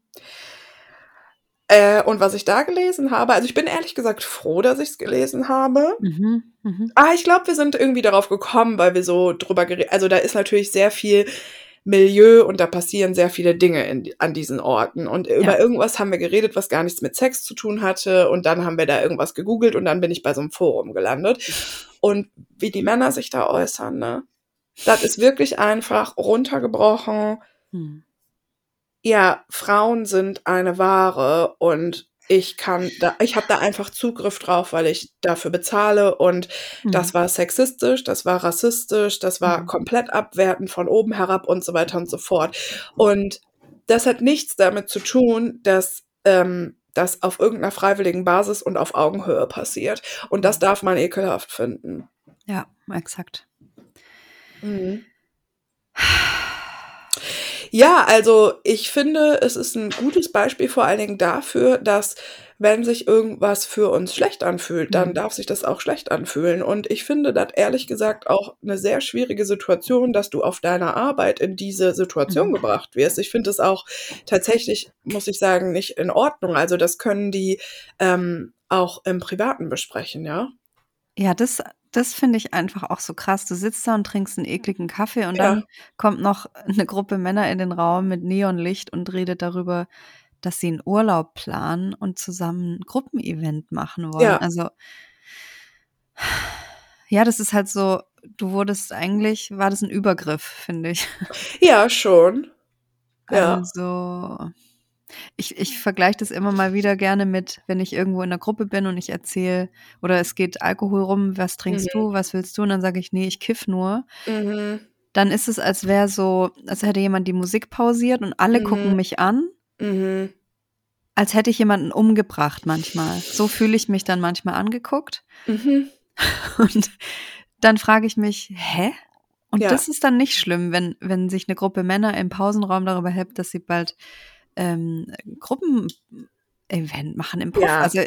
Äh, und was ich da gelesen habe, also ich bin ehrlich gesagt froh, dass ich es gelesen habe. Mhm. Mhm. Ah, ich glaube, wir sind irgendwie darauf gekommen, weil wir so drüber geredet Also da ist natürlich sehr viel Milieu und da passieren sehr viele Dinge in, an diesen Orten. Und über Ja. irgendwas haben wir geredet, was gar nichts mit Sex zu tun hatte. Und dann haben wir da irgendwas gegoogelt und dann bin ich bei so einem Forum gelandet. Und wie die Männer sich da äußern, ne? Das ist wirklich einfach runtergebrochen. Hm. Ja, Frauen sind eine Ware und ich kann da, ich habe da einfach Zugriff drauf, weil ich dafür bezahle und das Hm. war sexistisch, das war rassistisch, das war Mhm. komplett abwertend von oben herab und so weiter und so fort. Und das hat nichts damit zu tun, dass ähm, das auf irgendeiner freiwilligen Basis und auf Augenhöhe passiert. Und das darf man ekelhaft finden. Ja, exakt. Mhm. Ja, also ich finde, es ist ein gutes Beispiel vor allen Dingen dafür, dass wenn sich irgendwas für uns schlecht anfühlt, dann Mhm. darf sich das auch schlecht anfühlen. Und ich finde das ehrlich gesagt auch eine sehr schwierige Situation, dass du auf deiner Arbeit in diese Situation Mhm. gebracht wirst. Ich finde es auch tatsächlich, muss ich sagen, nicht in Ordnung. Also das können die ähm, auch im Privaten besprechen, ja. Ja, das das finde ich einfach auch so krass. Du sitzt da und trinkst 'n ekligen Kaffee und Ja. dann kommt noch 'ne Gruppe Männer in den Raum mit Neonlicht und redet darüber, dass sie 'n Urlaub planen und zusammen 'n Gruppenevent machen wollen. Ja. Also ja, das ist halt so du wurdest eigentlich war das 'n Übergriff, finde ich. Ja, schon. Ja. Also, ich ich vergleiche das immer mal wieder gerne mit, wenn ich irgendwo in 'ner Gruppe bin und ich erzähle oder es geht Alkohol rum: „Was trinkst Mhm. du? Was willst du?“ Und dann sage ich: „Ne, ich kiffe nur.“ Mhm. Dann ist es, als wäre so als hätte jemand die Musik pausiert und alle gucken Mhm. mich an Mhm. als hätte ich jemanden umgebracht manchmal. So fühle ich mich dann manchmal angeguckt. Mhm. Und dann frage ich mich: „Hä?“ Und Ja. das ist dann nicht schlimm, wenn wenn sich 'ne Gruppe Männer im Pausenraum darüber hypt, dass sie bald, ähm, Gruppenevent machen im Puff. Ja. Also,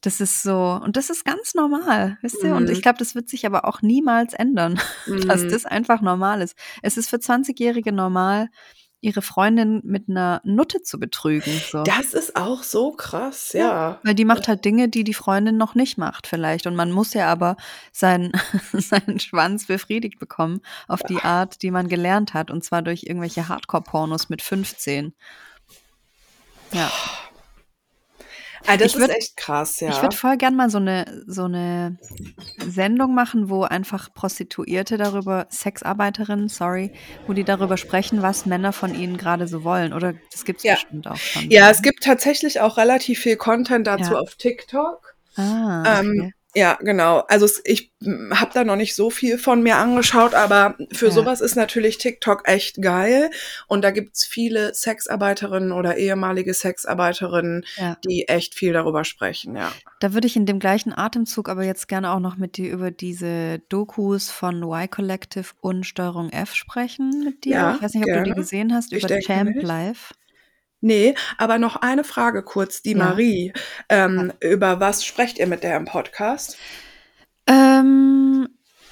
das ist so und das ist ganz normal, wisst ihr? Und ich Mhm. glaube, das wird sich aber auch niemals ändern, dass Mhm. das einfach normal ist. Es ist für Zwanzigjährige normal, ihre Freundin mit 'ner Nutte zu betrügen, so. Das ist auch so krass, Ja, ja. weil die macht halt Dinge, die die Freundin noch nicht macht vielleicht. Und man muss ja aber seinen seinen Schwanz befriedigt bekommen auf die Art, die man gelernt hat, und zwar durch irgendwelche Hardcore-Pornos mit 15. Ja. Ah, das Ich ist würde echt krass, ich ja. würde voll gern mal so 'ne so 'ne Sendung machen, wo einfach Prostituierte darüber Sexarbeiterinnen, sorry, wo die darüber sprechen, was Männer von ihnen grade so wollen. Oder das gibt's Ja. bestimmt auch schon, Ja, so, es ne? gibt tatsächlich auch relativ viel Content dazu Ja. auf TikTok. Ah, Ähm, okay. Ja, genau. Also ich, hm, habe da noch nicht so viel von mir angeschaut, aber für Ja. so was ist natürlich TikTok echt geil. Und da gibt's viele Sexarbeiterinnen oder ehemalige Sexarbeiterinnen, Ja. die echt viel darüber sprechen, ja. Da würde ich in dem gleichen Atemzug aber jetzt gerne auch noch mit dir über diese Dokus von Y Collective und Steuerung F sprechen mit dir. Ja, Ich weiß nicht, ob du die gerne. gesehen hast über Champ. Live. Ne, aber noch eine Frage kurz, die Ja. Marie. Ähm, über was sprecht ihr mit der im Podcast? Ähm,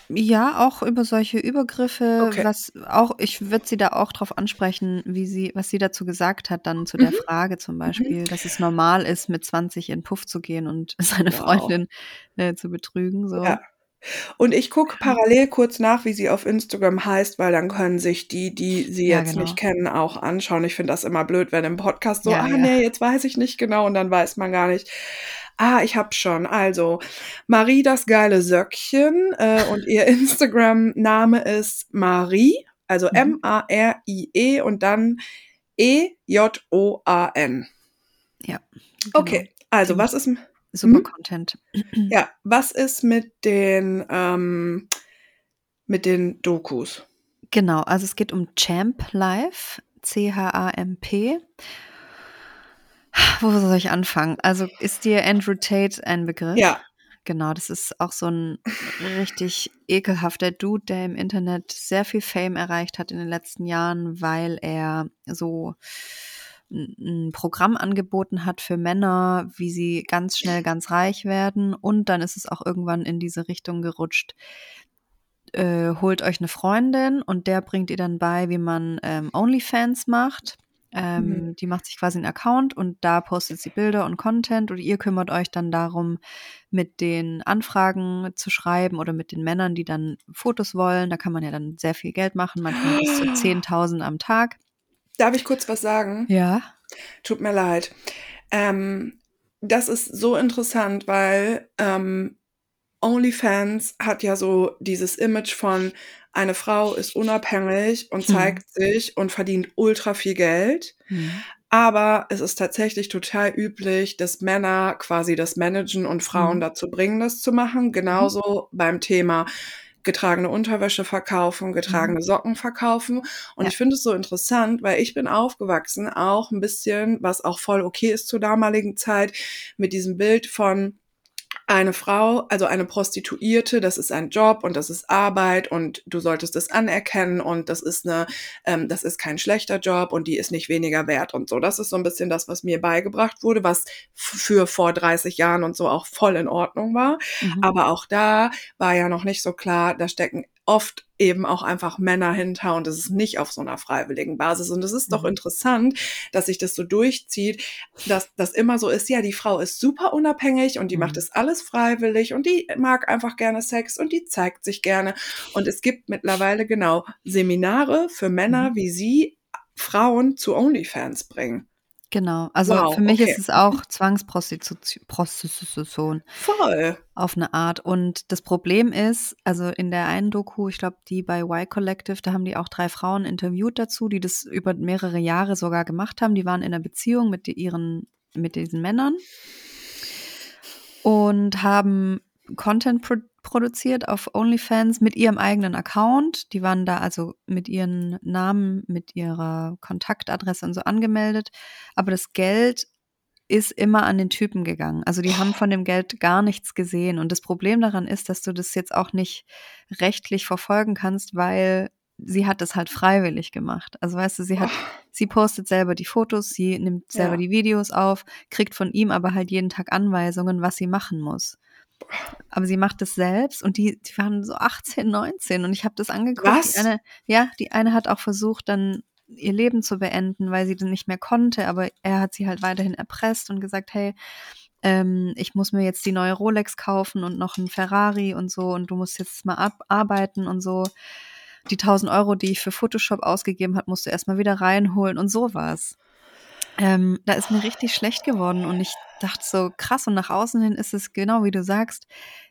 ja, auch über solche Übergriffe, Okay. was auch ich würde sie da auch drauf ansprechen, wie sie was sie dazu gesagt hat dann zu der Mhm. Frage zum Mhm. Beispiel, dass es normal ist, mit 20 in Puff zu gehen und seine Wow. Freundin, äh, zu betrügen, so. Ja. Und ich gucke parallel kurz nach, wie sie auf Instagram heißt, weil dann können sich die, die sie Ja, jetzt genau. nicht kennen, auch anschauen. Ich finde das immer blöd, wenn im Podcast so: Ja, „Ah ja. ne, jetzt weiß ich nicht genau“ und dann weiß man gar nicht. Ah, ich habe schon. Also, Marie das geile Söckchen, äh, und ihr Instagram-Name ist Marie, also Mhm. M-A-R-I-E und dann E-J-O-A-N. Ja, genau. Okay, also was ist m super mhm. Content. Ja, was ist mit den, ähm mit den Dokus? Genau, also es geht um Champ Live, C-H-A-M-P. Wo soll ich anfangen? Also, ist dir Andrew Tate ein Begriff? Ja. Genau, das ist auch so 'n richtig ekelhafter Dude, der im Internet sehr viel Fame erreicht hat in den letzten Jahren, weil er so ein Programm angeboten hat für Männer, wie sie ganz schnell ganz reich werden. Und dann ist es auch irgendwann in diese Richtung gerutscht. Äh, holt euch eine Freundin und der bringt ihr dann bei, wie man ähm, OnlyFans macht. Ähm, Mhm. Die macht sich quasi einen Account und da postet sie Bilder und Content und ihr kümmert euch dann darum, mit den Anfragen zu schreiben oder mit den Männern, die dann Fotos wollen. Da kann man ja dann sehr viel Geld machen, manchmal bis zu 10.000 am Tag. Darf ich kurz was sagen? Ja. Tut mir leid. Ähm, das ist so interessant, weil ähm, OnlyFans hat ja so dieses Image von eine Frau ist unabhängig und Mhm. zeigt sich und verdient ultra viel Geld. Mhm. Aber es ist tatsächlich total üblich, dass Männer quasi das managen und Frauen Mhm. dazu bringen, das zu machen. Genauso beim Thema getragene Unterwäsche verkaufen, getragene Socken verkaufen. Und Ja. ich finde es so interessant, weil ich bin aufgewachsen auch ein bisschen, was auch voll okay ist zur damaligen Zeit, mit diesem Bild von eine Frau, also eine Prostituierte, das ist ein Job und das ist Arbeit und du solltest es anerkennen und das ist eine, ähm, das ist kein schlechter Job und die ist nicht weniger wert und so. Das ist so ein bisschen das, was mir beigebracht wurde, was für vor 30 Jahren und so auch voll in Ordnung war. Mhm. Aber auch da war ja noch nicht so klar, da stecken oft eben auch einfach Männer hinter und es ist nicht auf so einer freiwilligen Basis. Und es ist doch Mhm. interessant, dass sich das so durchzieht, dass das immer so ist, ja, die Frau ist super unabhängig und die Mhm. macht das alles freiwillig und die mag einfach gerne Sex und die zeigt sich gerne. Und es gibt mittlerweile genau Seminare für Männer, Mhm. wie sie Frauen zu OnlyFans bringen. Genau. Also Wow, für mich okay. ist es auch Zwangsprostitution Prostitution Voll. auf eine Art. Und das Problem ist, also in der einen Doku, ich glaube, die bei Y Collective, da haben die auch drei Frauen interviewt dazu, die das über mehrere Jahre sogar gemacht haben. Die waren in einer Beziehung mit ihren, mit diesen Männern und haben Content pro produziert auf OnlyFans mit ihrem eigenen Account. Die waren da also mit ihren Namen, mit ihrer Kontaktadresse und so angemeldet. Aber das Geld ist immer an den Typen gegangen. Also die haben von dem Geld gar nichts gesehen. Und das Problem daran ist, dass du das jetzt auch nicht rechtlich verfolgen kannst, weil sie hat das halt freiwillig gemacht. Also weißt du, sie hat, sie postet selber die Fotos, sie nimmt selber Ja. die Videos auf, kriegt von ihm aber halt jeden Tag Anweisungen, was sie machen muss. Aber sie macht es selbst und die, die waren so 18, 19 und ich habe das angeguckt. Was? Die eine, ja, die eine hat auch versucht, dann ihr Leben zu beenden, weil sie dann nicht mehr konnte, aber er hat sie halt weiterhin erpresst und gesagt, hey, ähm, ich muss mir jetzt die neue Rolex kaufen und noch ein Ferrari und so und du musst jetzt mal abarbeiten und so. Die 1000 Euro, die ich für Photoshop ausgegeben habe, musst du erstmal wieder reinholen und sowas. Ähm, da ist mir richtig schlecht geworden und ich dachte so, krass, und nach außen hin ist es genau wie du sagst,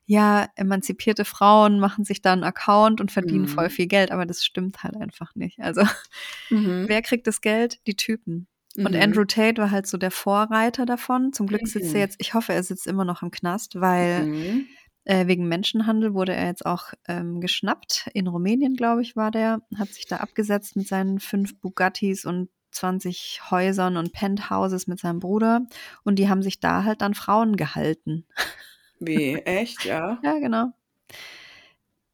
ja, emanzipierte Frauen machen sich da einen Account und verdienen Mhm. voll viel Geld, aber das stimmt halt einfach nicht. Also, Mhm. wer kriegt das Geld? Die Typen. Und Mhm. Andrew Tate war halt so der Vorreiter davon. Zum Glück sitzt er jetzt, ich hoffe, er sitzt immer noch im Knast, weil äh, wegen Menschenhandel wurde er jetzt auch ähm, geschnappt. In Rumänien, glaube ich, war der, hat sich da abgesetzt mit seinen fünf Bugattis und 20 Häusern und Penthouses mit seinem Bruder. Und die haben sich da halt dann Frauen gehalten. Wie, echt, ja? Ja, genau.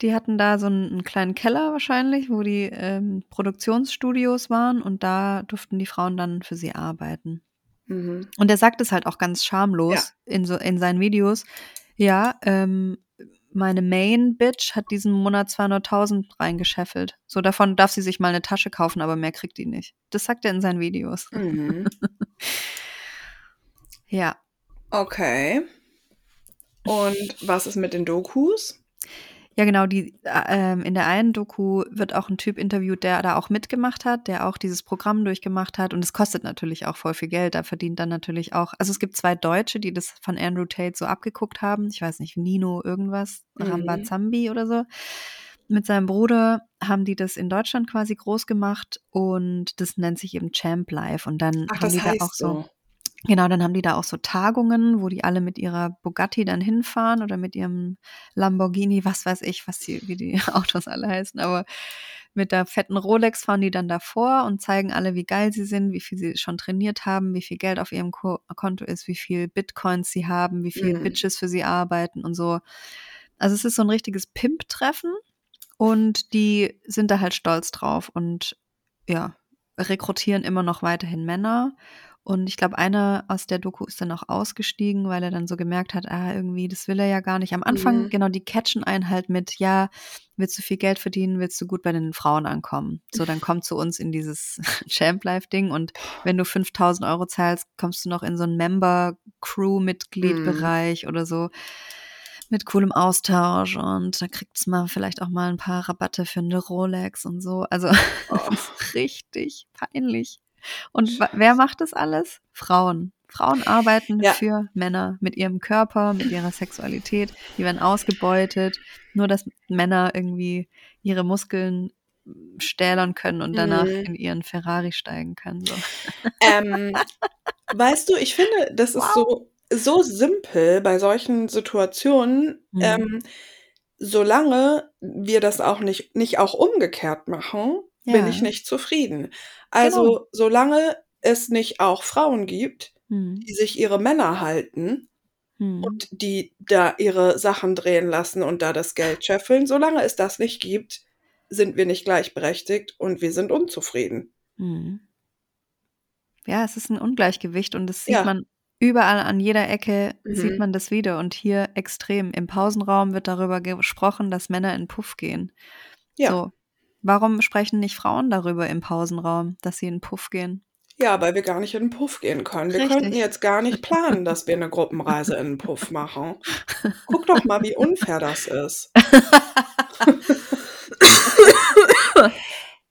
Die hatten da so einen, einen kleinen Keller wahrscheinlich, wo die ähm, Produktionsstudios waren und da durften die Frauen dann für sie arbeiten. Mhm. Und er sagt es halt auch ganz schamlos in, so, in seinen Videos. Ja, ähm, meine Main Bitch hat diesen Monat 200.000 reingescheffelt. So davon darf sie sich mal eine Tasche kaufen, aber mehr kriegt die nicht. Das sagt er in seinen Videos. Mhm. Ja. Okay. Und was ist mit den Dokus? Ja, genau, die, äh, ähm, in der einen Doku wird auch ein Typ interviewt, der da auch mitgemacht hat, der auch dieses Programm durchgemacht hat. Und es kostet natürlich auch voll viel Geld. Da verdient dann natürlich auch. Also es gibt zwei Deutsche, die das von Andrew Tate so abgeguckt haben. Ich weiß nicht, Nino irgendwas, Mhm. Rambazambi oder so. Mit seinem Bruder haben die das in Deutschland quasi groß gemacht und das nennt sich eben Champ Life. Und dann Ach, haben die da auch so. so. Genau, dann haben die da auch so Tagungen, wo die alle mit ihrer Bugatti dann hinfahren oder mit ihrem Lamborghini, was weiß ich, was die, wie die Autos alle heißen, aber mit der fetten Rolex fahren die dann davor und zeigen alle, wie geil sie sind, wie viel sie schon trainiert haben, wie viel Geld auf ihrem Ko Konto ist, wie viel Bitcoins sie haben, wie viel Mhm. Bitches für sie arbeiten und so. Also es ist so ein richtiges Pimp-Treffen und die sind da halt stolz drauf und ja, rekrutieren immer noch weiterhin Männer. Und ich glaube, einer aus der Doku ist dann auch ausgestiegen, weil er dann so gemerkt hat, ah, irgendwie, das will er ja gar nicht. Am Anfang, Mhm. genau, die catchen einen halt mit, ja, willst du viel Geld verdienen, willst du gut bei den Frauen ankommen. So, dann komm zu uns in dieses Champ Life-Ding und wenn du 5000 Euro zahlst, kommst du noch in so einen Member-Crew-Mitglied-Bereich oder so mit coolem Austausch und da kriegt's mal vielleicht auch mal ein paar Rabatte für eine Rolex und so. Also, Oh. das ist richtig peinlich. Und wer macht das alles? Frauen. Frauen arbeiten Ja. für Männer mit ihrem Körper, mit ihrer Sexualität. Die werden ausgebeutet, nur dass Männer irgendwie ihre Muskeln stählern können und danach Mhm. in ihren Ferrari steigen können. So. Ähm, weißt du, ich finde, das ist so, so simpel bei solchen Situationen, Mhm. ähm, solange wir das auch nicht, nicht auch umgekehrt machen, bin Ja. ich nicht zufrieden. Also, Genau. solange es nicht auch Frauen gibt, Hm. die sich ihre Männer halten Hm. und die da ihre Sachen drehen lassen und da das Geld scheffeln, solange es das nicht gibt, sind wir nicht gleichberechtigt und wir sind unzufrieden. Hm. Ja, es ist ein Ungleichgewicht und das sieht Ja. man überall an jeder Ecke sieht Mhm. man das wieder und hier extrem. Im Pausenraum wird darüber gesprochen, dass Männer in Puff gehen. Ja. So. Warum sprechen nicht Frauen darüber im Pausenraum, dass sie in Puff gehen? Ja, weil wir gar nicht in 'n Puff gehen können. Wir Richtig. könnten jetzt gar nicht planen, dass wir 'ne Gruppenreise in 'n Puff machen. Guck doch mal, wie unfair das ist.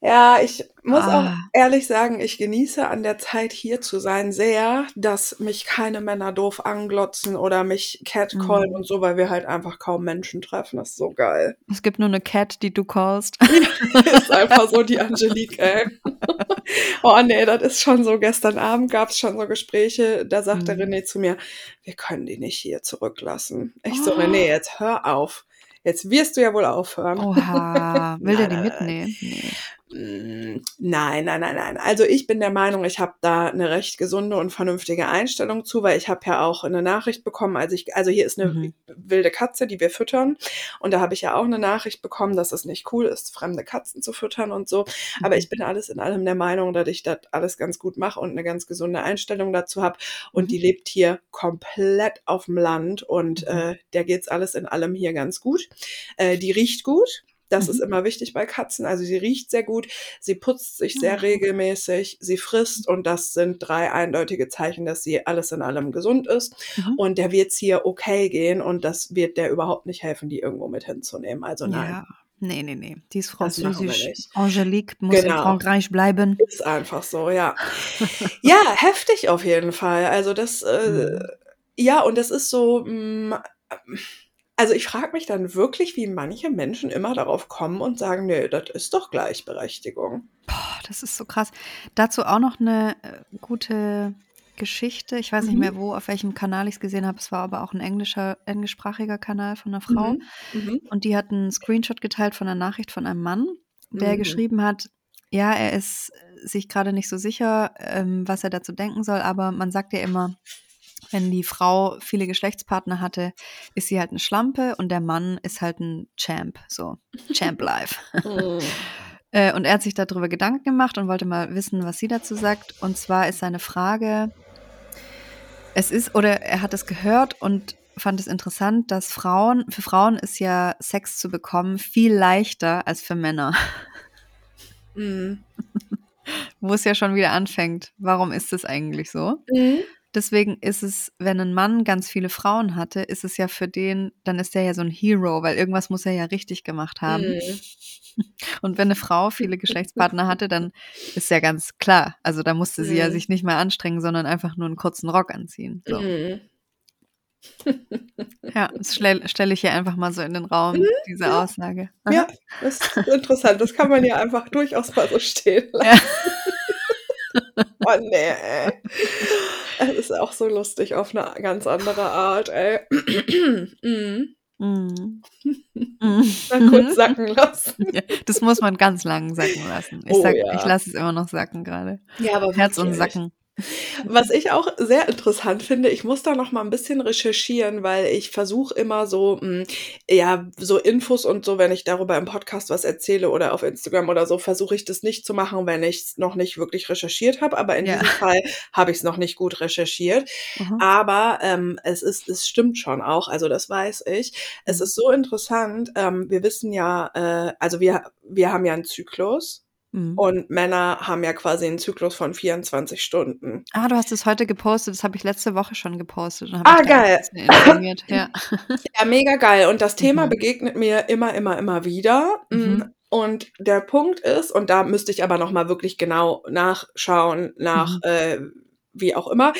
Ja, ich muss auch Ah. ehrlich sagen, ich genieße an der Zeit hier zu sein sehr, dass mich keine Männer doof anglotzen oder mich catcallen Mhm. und so, weil wir halt einfach kaum Menschen treffen. Das ist so geil. Es gibt nur eine Cat, die du callst. Ist einfach so die Angelique, ey. Oh ne, das ist schon so. Gestern Abend gab's schon so Gespräche, da sagte Mhm. René zu mir: „Wir können die nicht hier zurücklassen.“ Ich so: Oh. „René, jetzt hör auf. Jetzt wirst du ja wohl aufhören.“ Oha. Will der die mitnehmen? Ne. Hm, nein, nein, nein, nein. Also, ich bin der Meinung, ich habe da 'ne recht gesunde und vernünftige Einstellung zu, weil ich habe ja auch 'ne Nachricht bekommen, als ich also, hier ist 'ne Mhm. wilde Katze, die wir füttern und da habe ich ja auch 'ne Nachricht bekommen, dass es nicht cool ist, fremde Katzen zu füttern und so. Aber Mhm. ich bin alles in allem der Meinung, dass ich das alles ganz gut mache und 'ne ganz gesunde Einstellung dazu habe und Mhm. die lebt hier komplett auf'm Land und, Mhm. äh, der geht's alles in allem hier ganz gut. Äh, die riecht gut. Das ist Mhm. immer wichtig bei Katzen. Also, sie riecht sehr gut, sie putzt sich sehr Ah. regelmäßig, sie frisst und das sind 3 eindeutige Zeichen, dass sie alles in allem gesund ist. Mhm. Und der wird's hier okay gehen und das wird der überhaupt nicht helfen, die irgendwo mit hinzunehmen. Also, nein. Ja. Ne, ne, ne. Die ist französisch. Angelique muss in Genau. Frankreich bleiben. Ist einfach so, ja. Ja, heftig auf jeden Fall. Also, das, äh Mhm. ja, und das ist so, hm, ähm also, ich frage mich dann wirklich, wie manche Menschen immer darauf kommen und sagen: „Ne, das ist doch Gleichberechtigung.“ Boah, das ist so krass. Dazu auch noch 'ne, äh, gute Geschichte. Ich weiß nicht Mhm. mehr, wo auf welchem Kanal ich's gesehen habe. Es war aber auch 'n englischer englischsprachiger Kanal von 'ner Frau. Mhm. Mhm. Und die hat 'n Screenshot geteilt von 'ner Nachricht von einem Mann, der Mhm. geschrieben hat, ja, er ist sich grade nicht so sicher, ähm, was er dazu denken soll, aber man sagt ja immer, wenn die Frau viele Geschlechtspartner hatte, ist sie halt 'ne Schlampe und der Mann ist halt 'n Champ, so Champ Life. Mhm. Äh, und er hat sich da drüber Gedanken gemacht und wollte mal wissen, was sie dazu sagt. Und zwar ist seine Frage es ist oder er hat es gehört und fand es interessant, dass Frauen für Frauen ist ja Sex zu bekommen viel leichter als für Männer. Mhm. Wo es ja schon wieder anfängt. Warum ist es eigentlich so? Mhm. Deswegen ist es, wenn 'n Mann ganz viele Frauen hatte, ist es ja für den dann ist der ja so 'n Hero, weil irgendwas muss er ja richtig gemacht haben. Mhm. Und wenn 'ne Frau viele Geschlechtspartner hatte, dann ist ja ganz klar. Also, da musste sie ja Mhm. sich nicht mehr anstrengen, sondern einfach nur 'n kurzen Rock anziehen, so. Mhm. Ja, das stelle ich hier einfach mal so in den Raum, Mhm, diese ja. Aussage. Ja, Aha. das ist interessant. Das kann man ja einfach durchaus mal so stehen Ja. lassen. Oh ne, ey. Es ist auch so lustig auf 'ne ganz andere Art, ey. Mhm. Mhm. Mal kurz sacken lassen. Ja, das muss man ganz lang sacken lassen. Ich Oh ich ja. lasse es immer noch sacken grade. Ja, aber Herz und wirklich. Sacken. Was ich auch sehr interessant finde, ich muss da noch mal ein bisschen recherchieren, weil ich versuche immer so, hm, ja, so Infos und so, wenn ich darüber im Podcast was erzähle oder auf Instagram oder so, versuche ich das nicht zu machen, wenn ich's noch nicht wirklich recherchiert habe. Aber in Ja. diesem Fall habe ich es noch nicht gut recherchiert. Mhm. Aber ähm, es ist, es stimmt schon auch, also das weiß ich. Es Mhm. ist so interessant. Ähm, wir wissen ja, äh, also wir, wir haben ja einen Zyklus Mhm. und Männer haben ja quasi einen Zyklus von 24 Stunden. Ah, du hast es heute gepostet. Das habe ich letzte Woche schon gepostet. Ah, geil. Ja. Ja, mega geil. Und das Thema Mhm. begegnet mir immer, immer, immer wieder. Mm, Mhm. Und der Punkt ist, und da müsste ich aber noch mal wirklich genau nachschauen, nach Mhm. äh, wie auch immer.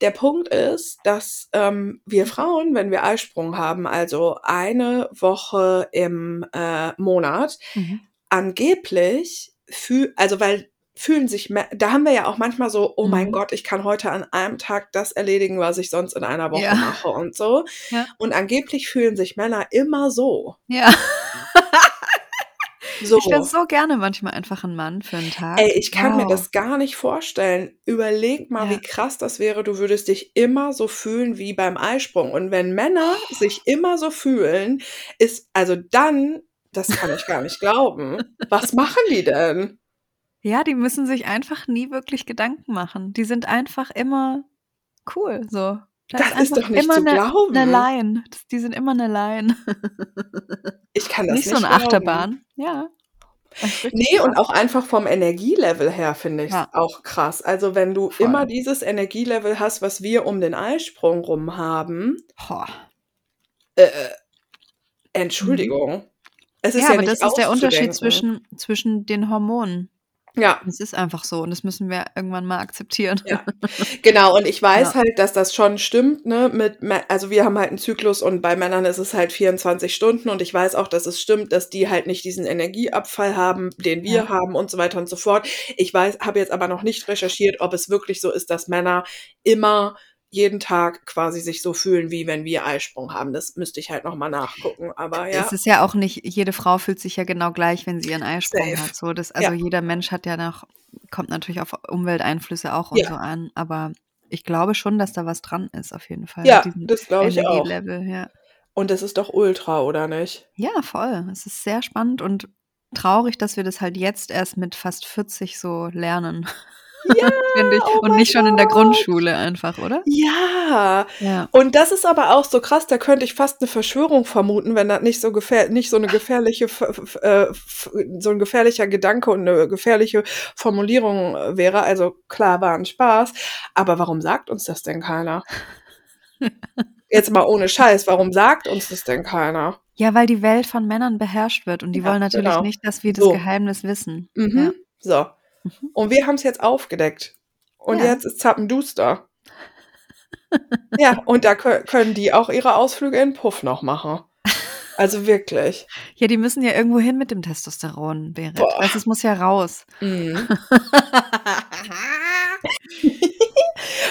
Der Punkt ist, dass ähm, wir Frauen, wenn wir Eisprung haben, also eine Woche im äh, Monat, Mhm. angeblich fühl, also weil fühlen sich, da haben wir ja auch manchmal so, oh mein Mhm. Gott, ich kann heute an einem Tag das erledigen, was ich sonst in einer Woche Ja. mache und so. Ja. Und angeblich fühlen sich Männer immer so. Ja. So. Ich wäre so gerne manchmal einfach ein Mann für einen Tag. Ey, ich kann mir Wow. das gar nicht vorstellen. Überleg mal, Ja. wie krass das wäre. Du würdest dich immer so fühlen wie beim Eisprung. Und wenn Männer sich immer so fühlen, ist, also dann, das kann ich gar nicht glauben. Was machen die denn? Ja, die müssen sich einfach nie wirklich Gedanken machen. Die sind einfach immer cool, so. Da Das ist einfach doch nicht immer zu eine, glauben. eine Line. Das, die sind immer eine Line. Ich kann das nicht nicht so eine glauben. Achterbahn. Ja. Ist Nee, und krass. auch einfach vom Energielevel her finde ich es Ja. auch krass. Also wenn du Voll. immer dieses Energielevel hast, was wir um den Eisprung rum haben, äh, äh, Entschuldigung. Es ist Ja, ja, aber das ist der Unterschied zwischen, zwischen den Hormonen. Ja, Es ist einfach so und das müssen wir irgendwann mal akzeptieren. Ja. genau. Und ich weiß Ja. halt, dass das schon stimmt, ne? Mit, also wir haben halt einen Zyklus und bei Männern ist es halt 24 Stunden und ich weiß auch, dass es stimmt, dass die halt nicht diesen Energieabfall haben, den wir Ja. haben und so weiter und so fort. Ich weiß, habe jetzt aber noch nicht recherchiert, ob es wirklich so ist, dass Männer immer jeden Tag quasi sich so fühlen, wie wenn wir Eisprung haben. Das müsste ich halt nochmal nachgucken. Aber ja. Es ist ja auch nicht, jede Frau fühlt sich ja genau gleich, wenn sie ihren Eisprung Safe. hat. So, das, also Ja. jeder Mensch hat ja noch, kommt natürlich auf Umwelteinflüsse auch und Ja. so an, aber ich glaube schon, dass da was dran ist, auf jeden Fall. Ja, das glaube ich auch. Energielevel, ja. Und das ist doch ultra, oder nicht? Ja, voll. Es ist sehr spannend und traurig, dass wir das halt jetzt erst mit fast 40 so lernen. Ja, Finde ich. oh und nicht schon in der. Grundschule einfach, oder? Ja, Ja. und das ist aber auch so krass, da könnte ich fast eine Verschwörung vermuten, wenn das nicht so gefähr nicht so eine gefährliche, äh, so ein gefährlicher Gedanke und eine gefährliche Formulierung wäre. Also klar, war ein Spaß. Aber warum sagt uns das denn keiner? Jetzt mal ohne Scheiß, warum sagt uns das denn keiner? Ja, weil die Welt von Männern beherrscht wird und die Ja, wollen natürlich genau. nicht, dass wir das So. Geheimnis wissen. Mhm. So. Mhm. Und wir haben es jetzt aufgedeckt. Und Ja. jetzt ist Zappenduster. ja, und da kö- können die auch ihre Ausflüge in Puff noch machen. Also wirklich. Ja, die müssen ja irgendwo hin mit dem Testosteron, Berit. Also es muss ja raus. Mhm.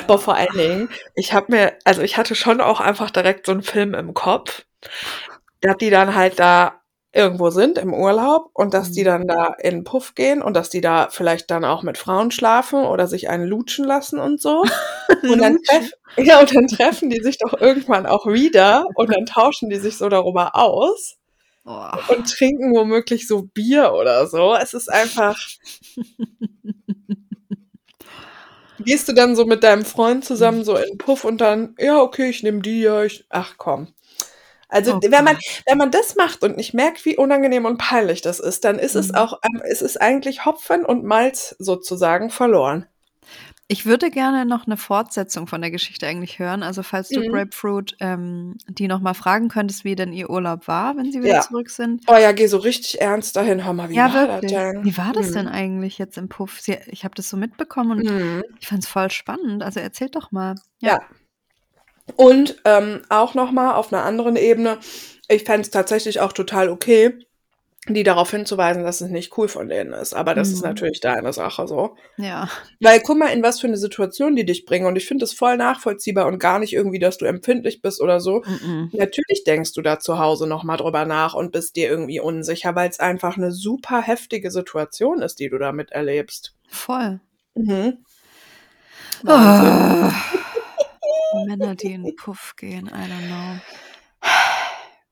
Boah, vor allen Dingen, ich habe mir, also ich hatte schon auch einfach direkt so einen Film im Kopf, dass die dann halt da irgendwo sind im Urlaub und dass die Mhm. dann da in den Puff gehen und dass die da vielleicht dann auch mit Frauen schlafen oder sich einen lutschen lassen und so. Und dann, treff, ja, und dann treffen die sich doch irgendwann auch wieder und dann tauschen die sich so darüber aus Oh. und trinken womöglich so Bier oder so. Es ist einfach. Gehst du dann so mit deinem Freund zusammen so in den Puff und dann, ja, okay, ich nehme die, ja, ich, ach komm. Also, Oh wenn man, wenn man das macht und nicht merkt, wie unangenehm und peinlich das ist, dann ist es Mhm. auch, ähm, es ist eigentlich Hopfen und Malz sozusagen verloren. Ich würde gerne noch eine Fortsetzung von der Geschichte eigentlich hören. Also falls du Mhm. Grapefruit ähm, die noch mal fragen könntest, wie denn ihr Urlaub war, wenn sie wieder Ja. zurück sind. Oh ja, geh so richtig ernst dahin. Hör mal, wie ja, war wirklich. das denn? Wie war das denn Mhm. eigentlich jetzt im Puff? Sie, ich habe das so mitbekommen und Mhm. ich fand es voll spannend. Also erzähl doch mal. Ja. Und ähm, auch nochmal auf einer anderen Ebene, ich fände es tatsächlich auch total okay, die darauf hinzuweisen, dass es nicht cool von denen ist. Aber das ist Mhm. natürlich deine Sache so. Ja. Weil guck mal, in was für eine Situation die dich bringen. Und ich finde es voll nachvollziehbar und gar nicht irgendwie, dass du empfindlich bist oder so. Mhm. Natürlich denkst du da zu Hause nochmal drüber nach und bist dir irgendwie unsicher, weil es einfach eine super heftige Situation ist, die du damit erlebst. Voll. Mhm. Oh. Männer, die in den Puff gehen, I don't know.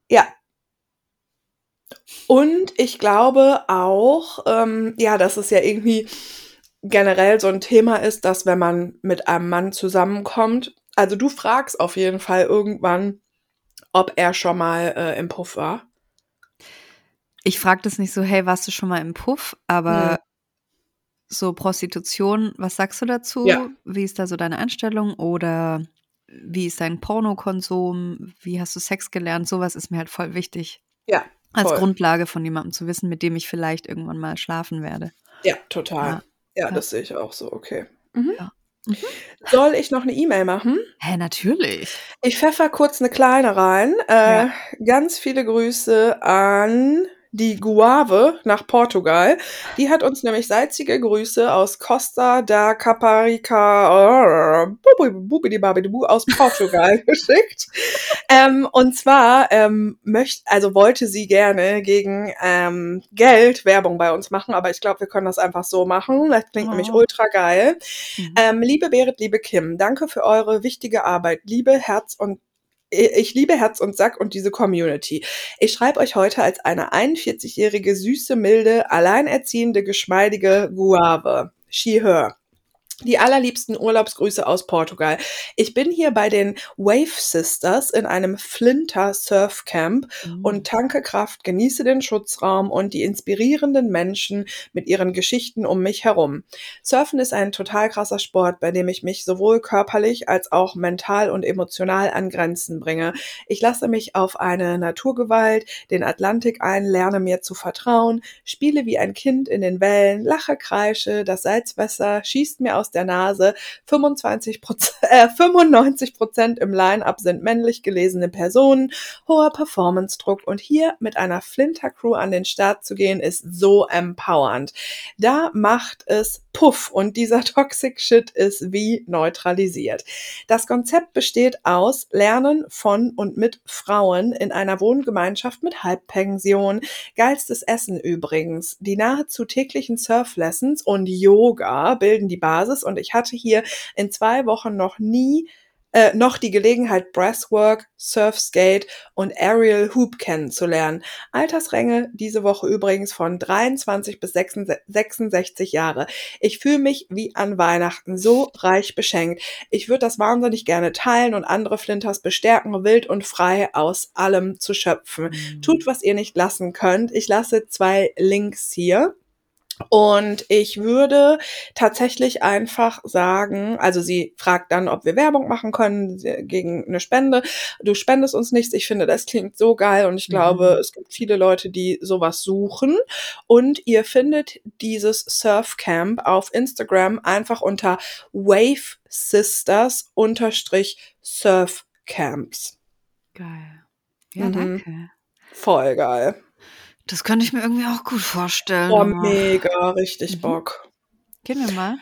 Ja. Und ich glaube auch, ähm, ja, dass es ja irgendwie generell so ein Thema ist, dass wenn man mit einem Mann zusammenkommt, also du fragst auf jeden Fall irgendwann, ob er schon mal äh, im Puff war. Ich frage das nicht so, hey, warst du schon mal im Puff? Aber Mhm. so Prostitution, was sagst du dazu? Ja. Wie ist da so deine Einstellung? Oder wie ist dein Pornokonsum? Wie hast du Sex gelernt? Sowas ist mir halt voll wichtig. Ja, Als voll. Grundlage von jemandem zu wissen, mit dem ich vielleicht irgendwann mal schlafen werde. Ja, total. Ja. Ja, Ja. das sehe ich auch so, okay. Mhm. Ja. Mhm. Soll ich noch eine E-Mail machen? Hä, natürlich. Ich pfeffer kurz eine kleine rein. Äh, Ja. Ganz viele Grüße an die Guave nach Portugal. Die hat uns nämlich salzige Grüße aus Costa da Caparica aus Portugal geschickt. Ähm, und zwar ähm, möchte, also wollte sie gerne gegen ähm, Geld Werbung bei uns machen, aber ich glaube, wir können das einfach so machen. Das klingt nämlich Oh. ultra geil. Mhm. Ähm, liebe Berit, liebe Kim, danke für eure wichtige Arbeit. Liebe Herz und ich liebe Herz und Sack und diese Community. Ich schreibe euch heute als eine 41-jährige, süße, milde, alleinerziehende, geschmeidige Guave. She, her. Die allerliebsten Urlaubsgrüße aus Portugal. Ich bin hier bei den Wave Sisters in einem Flinter Surfcamp Mhm. und tanke Kraft, genieße den Schutzraum und die inspirierenden Menschen mit ihren Geschichten um mich herum. Surfen ist ein total krasser Sport, bei dem ich mich sowohl körperlich als auch mental und emotional an Grenzen bringe. Ich lasse mich auf eine Naturgewalt, den Atlantik ein, lerne mir zu vertrauen, spiele wie ein Kind in den Wellen, lache, kreische, das Salzwasser schießt mir aus der Nase, 25 äh, 95 Prozent im Line-Up sind männlich gelesene Personen, hoher Performance-Druck. Und hier mit einer Flinter-Crew an den Start zu gehen, ist so empowernd. Da macht es Puff und dieser Toxic Shit ist wie neutralisiert. Das Konzept besteht aus Lernen von und mit Frauen in einer Wohngemeinschaft mit Halbpension, geilstes Essen übrigens, die nahezu täglichen Surf-Lessons und Yoga bilden die Basis und ich hatte hier in zwei Wochen noch nie äh, noch die Gelegenheit, Breathwork, Surfskate und Aerial Hoop kennenzulernen. Altersränge diese Woche übrigens von 23 bis 66 Jahre. Ich fühle mich wie an Weihnachten so reich beschenkt. Ich würde das wahnsinnig gerne teilen und andere Flinters bestärken, wild und frei aus allem zu schöpfen. Mhm. Tut, was ihr nicht lassen könnt. Ich lasse zwei Links hier. Und ich würde tatsächlich einfach sagen, also sie fragt dann, ob wir Werbung machen können gegen eine Spende. Du spendest uns nichts. Ich finde, das klingt so geil und ich Mhm. glaube, es gibt viele Leute, die sowas suchen. Und ihr findet dieses Surfcamp auf Instagram einfach unter Wave Sisters unterstrich Surfcamps. Geil. Ja, Mhm. danke. Voll geil. Das könnte ich mir irgendwie auch gut vorstellen. Boah, mega, richtig Mhm. Bock. Gehen wir mal.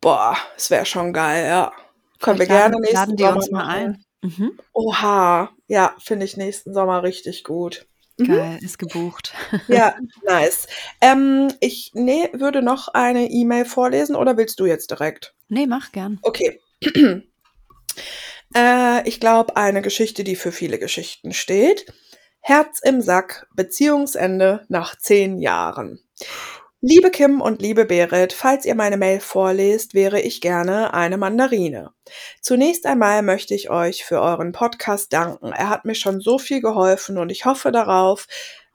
Boah, es wäre schon geil, ja. Können wir Vielleicht gerne laden, nächsten laden die Sommer uns mal ein. Mhm. Oha, ja, finde ich nächsten Sommer richtig gut. Mhm. Geil, ist gebucht. Ja, nice. Ähm, ich nee, würde noch eine E-Mail vorlesen oder willst du jetzt direkt? Nee, mach gern. Okay. äh, ich glaube, eine Geschichte, die für viele Geschichten steht. Herz im Sack, Beziehungsende nach zehn Jahren. Liebe Kim und liebe Berit, falls ihr meine Mail vorlest, wäre ich gerne eine Mandarine. Zunächst einmal möchte ich euch für euren Podcast danken. Er hat mir schon so viel geholfen und ich hoffe darauf,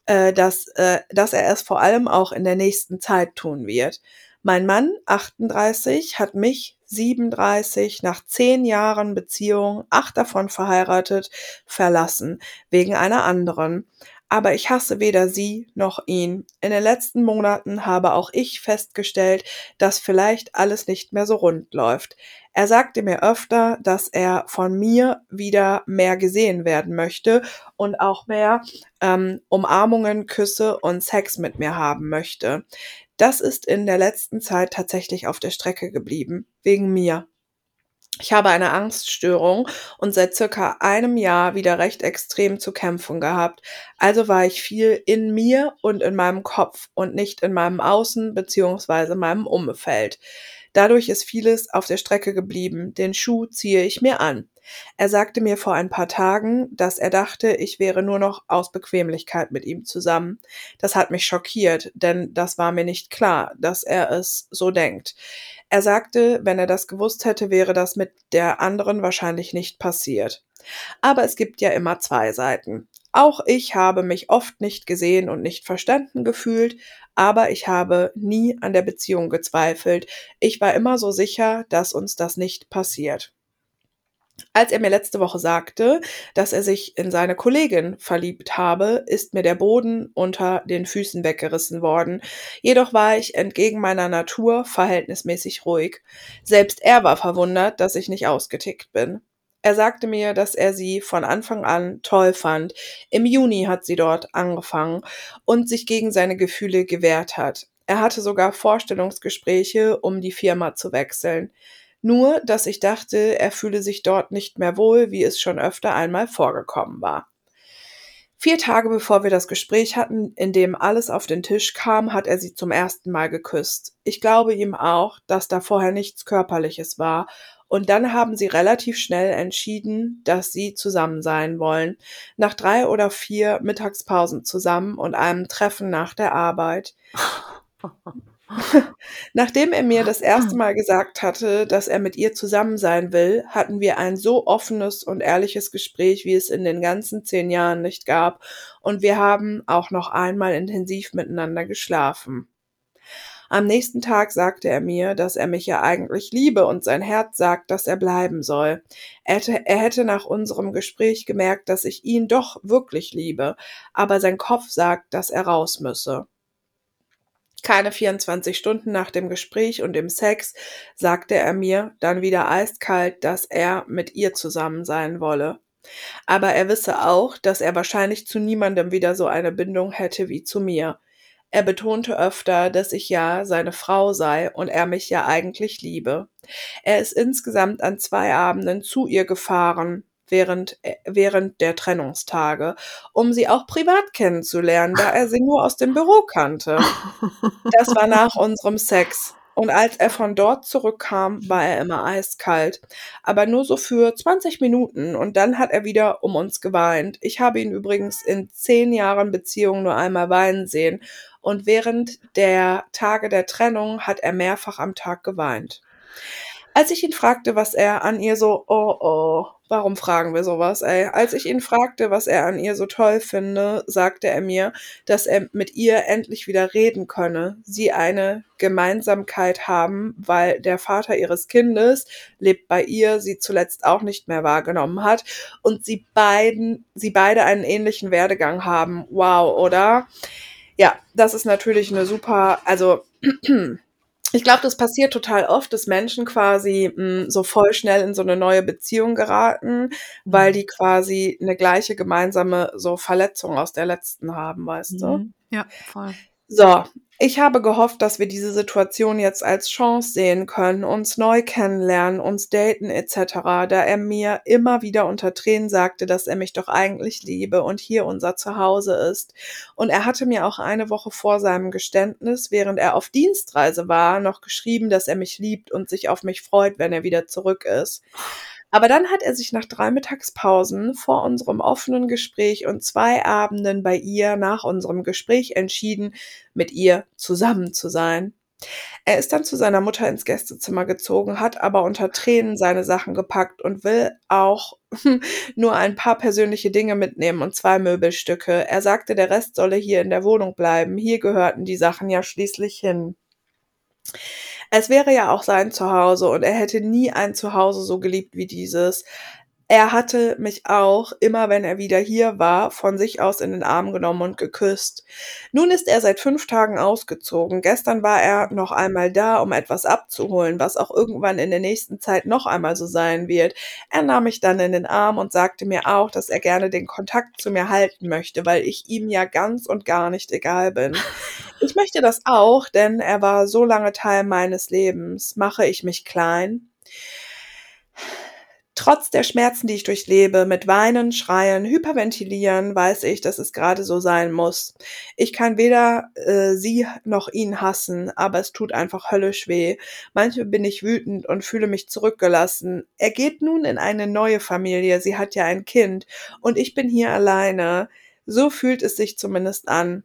äh, dass, äh, dass er es vor allem auch in der nächsten Zeit tun wird. Mein Mann, 38, hat mich, 37, nach zehn Jahren Beziehung, acht davon verheiratet, verlassen, wegen einer anderen. Aber ich hasse weder sie noch ihn. In den letzten Monaten habe auch ich festgestellt, dass vielleicht alles nicht mehr so rund läuft. Er sagte mir öfter, dass er von mir wieder mehr gesehen werden möchte und auch mehr ähm, Umarmungen, Küsse und Sex mit mir haben möchte. Das ist in der letzten Zeit tatsächlich auf der Strecke geblieben, wegen mir. Ich habe eine Angststörung und seit circa einem Jahr wieder recht extrem zu kämpfen gehabt. Also war ich viel in mir und in meinem Kopf und nicht in meinem Außen beziehungsweise meinem Umfeld. Dadurch ist vieles auf der Strecke geblieben. Den Schuh ziehe ich mir an. Er sagte mir vor ein paar Tagen, dass er dachte, ich wäre nur noch aus Bequemlichkeit mit ihm zusammen. Das hat mich schockiert, denn das war mir nicht klar, dass er es so denkt. Er sagte, wenn er das gewusst hätte, wäre das mit der anderen wahrscheinlich nicht passiert. Aber es gibt ja immer zwei Seiten. Auch ich habe mich oft nicht gesehen und nicht verstanden gefühlt, aber ich habe nie an der Beziehung gezweifelt. Ich war immer so sicher, dass uns das nicht passiert. Als er mir letzte Woche sagte, dass er sich in seine Kollegin verliebt habe, ist mir der Boden unter den Füßen weggerissen worden. Jedoch war ich entgegen meiner Natur verhältnismäßig ruhig. Selbst er war verwundert, dass ich nicht ausgetickt bin. Er sagte mir, dass er sie von Anfang an toll fand. Im Juni hat sie dort angefangen und sich gegen seine Gefühle gewehrt hat. Er hatte sogar Vorstellungsgespräche, um die Firma zu wechseln. Nur, dass ich dachte, er fühle sich dort nicht mehr wohl, wie es schon öfter einmal vorgekommen war. Vier Tage bevor wir das Gespräch hatten, in dem alles auf den Tisch kam, hat er sie zum ersten Mal geküsst. Ich glaube ihm auch, dass da vorher nichts Körperliches war und dann haben sie relativ schnell entschieden, dass sie zusammen sein wollen. Nach drei oder vier Mittagspausen zusammen und einem Treffen nach der Arbeit. Nachdem er mir das erste Mal gesagt hatte, dass er mit ihr zusammen sein will, hatten wir ein so offenes und ehrliches Gespräch, wie es in den ganzen zehn Jahren nicht gab, und wir haben auch noch einmal intensiv miteinander geschlafen. Am nächsten Tag sagte er mir, dass er mich ja eigentlich liebe und sein Herz sagt, dass er bleiben soll. Er hätte, er hätte nach unserem Gespräch gemerkt, dass ich ihn doch wirklich liebe, aber sein Kopf sagt, dass er raus müsse. Keine 24 Stunden nach dem Gespräch und dem Sex sagte er mir dann wieder eiskalt, dass er mit ihr zusammen sein wolle. Aber er wisse auch, dass er wahrscheinlich zu niemandem wieder so eine Bindung hätte wie zu mir. Er betonte öfter, dass ich ja seine Frau sei und er mich ja eigentlich liebe. Er ist insgesamt an zwei Abenden zu ihr gefahren, während, äh, während der Trennungstage, um sie auch privat kennenzulernen, da er sie nur aus dem Büro kannte. Das war nach unserem Sex. Und als er von dort zurückkam, war er immer eiskalt. Aber nur so für 20 Minuten und dann hat er wieder um uns geweint. Ich habe ihn übrigens in zehn Jahren Beziehung nur einmal weinen sehen. Und während der Tage der Trennung hat er mehrfach am Tag geweint. Als ich ihn fragte, was er an ihr so, oh oh, warum fragen wir sowas, ey? Als ich ihn fragte, was er an ihr so toll finde, sagte er mir, dass er mit ihr endlich wieder reden könne, sie eine Gemeinsamkeit haben, weil der Vater ihres Kindes lebt bei ihr, sie zuletzt auch nicht mehr wahrgenommen hat und sie beiden, sie beide einen ähnlichen Werdegang haben. Wow, oder? Ja, das ist natürlich eine super, also ich glaube, das passiert total oft, dass Menschen quasi mh, hm, so voll schnell in so eine neue Beziehung geraten, weil mhm. die quasi eine gleiche gemeinsame so Verletzung aus der letzten haben, weißt du? Mhm. Ja, voll. So, ich habe gehofft, dass wir diese Situation jetzt als Chance sehen können, uns neu kennenlernen, uns daten etc., da er mir immer wieder unter Tränen sagte, dass er mich doch eigentlich liebe und hier unser Zuhause ist. Und er hatte mir auch eine Woche vor seinem Geständnis, während er auf Dienstreise war, noch geschrieben, dass er mich liebt und sich auf mich freut, wenn er wieder zurück ist. Aber dann hat er sich nach drei Mittagspausen vor unserem offenen Gespräch und zwei Abenden bei ihr nach unserem Gespräch entschieden, mit ihr zusammen zu sein. Er ist dann zu seiner Mutter ins Gästezimmer gezogen, hat aber unter Tränen seine Sachen gepackt und will auch nur ein paar persönliche Dinge mitnehmen und zwei Möbelstücke. Er sagte, der Rest solle hier in der Wohnung bleiben. Hier gehörten die Sachen ja schließlich hin. Es wäre ja auch sein Zuhause und er hätte nie ein Zuhause so geliebt wie dieses er hatte mich auch, immer wenn er wieder hier war, von sich aus in den Arm genommen und geküsst. Nun ist er seit fünf Tagen ausgezogen. Gestern war er noch einmal da, um etwas abzuholen, was auch irgendwann in der nächsten Zeit noch einmal so sein wird. Er nahm mich dann in den Arm und sagte mir auch, dass er gerne den Kontakt zu mir halten möchte, weil ich ihm ja ganz und gar nicht egal bin. Ich möchte das auch, denn er war so lange Teil meines Lebens. Mache ich mich klein? Trotz der Schmerzen, die ich durchlebe, mit Weinen, Schreien, Hyperventilieren, weiß ich, dass es gerade so sein muss. Ich kann weder äh, sie noch ihn hassen, aber es tut einfach höllisch weh. Manchmal bin ich wütend und fühle mich zurückgelassen. Er geht nun in eine neue Familie, sie hat ja ein Kind, und ich bin hier alleine. So fühlt es sich zumindest an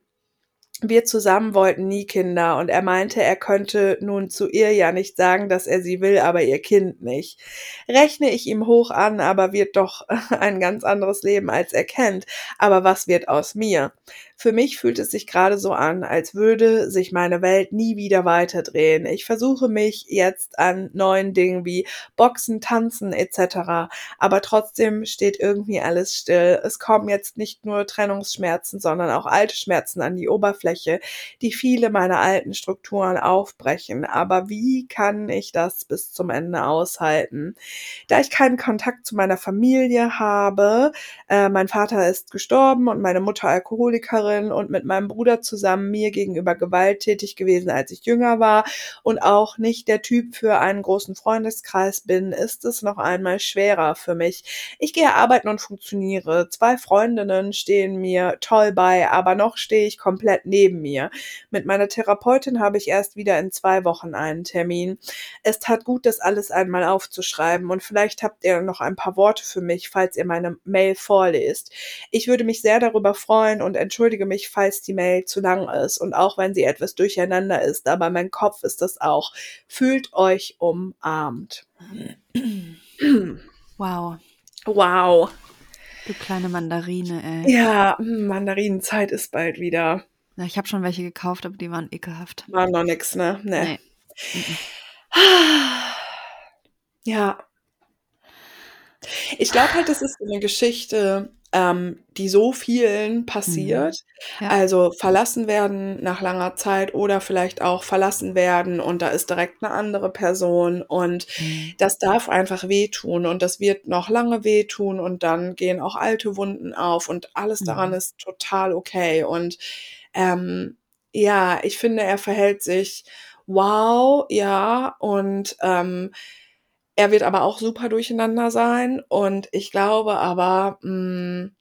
wir zusammen wollten nie Kinder und er meinte, er könnte nun zu ihr ja nicht sagen, dass er sie will, aber ihr Kind nicht. Rechne ich ihm hoch an, aber wird doch ein ganz anderes Leben als er kennt. Aber was wird aus mir? Für mich fühlt es sich gerade so an, als würde sich meine Welt nie wieder weiterdrehen. Ich versuche mich jetzt an neuen Dingen wie Boxen, Tanzen etc. Aber trotzdem steht irgendwie alles still. Es kommen jetzt nicht nur Trennungsschmerzen, sondern auch alte Schmerzen an die Oberfläche, die viele meiner alten Strukturen aufbrechen. Aber wie kann ich das bis zum Ende aushalten? Da ich keinen Kontakt zu meiner Familie habe, äh, mein Vater ist gestorben und meine Mutter Alkoholikerin, Lehrerin und mit meinem Bruder zusammen mir gegenüber gewalttätig gewesen, als ich jünger war und auch nicht der Typ für einen großen Freundeskreis bin, ist es noch einmal schwerer für mich. Ich gehe arbeiten und funktioniere. Zwei Freundinnen stehen mir toll bei, aber noch stehe ich komplett neben mir. Mit meiner Therapeutin habe ich erst wieder in zwei Wochen einen Termin. Es tat gut, das alles einmal aufzuschreiben und vielleicht habt ihr noch ein paar Worte für mich, falls ihr meine Mail vorlest. Ich würde mich sehr darüber freuen und entschuldige entschuldige mich, falls die Mail zu lang ist und auch wenn sie etwas durcheinander ist, aber mein Kopf ist das auch. Fühlt euch umarmt. Wow. Wow. Du kleine Mandarine, ey. Ja, hm, Mandarinenzeit ist bald wieder. Ja, ich habe schon welche gekauft, aber die waren ekelhaft. War noch nix, ne? Nee. nee. Ja. Ich glaube halt, das ist so eine Geschichte, ähm, die so vielen mhm. passiert. Mhm. Ja. Also verlassen werden nach langer Zeit oder vielleicht auch verlassen werden und da ist direkt eine andere Person und mhm. das darf einfach wehtun und das wird noch lange wehtun und dann gehen auch alte Wunden auf und alles mhm. daran ist total okay und ähm, ja, ich finde, er verhält sich wow, ja und ähm, er wird aber auch super durcheinander sein und ich glaube aber, mh, mm,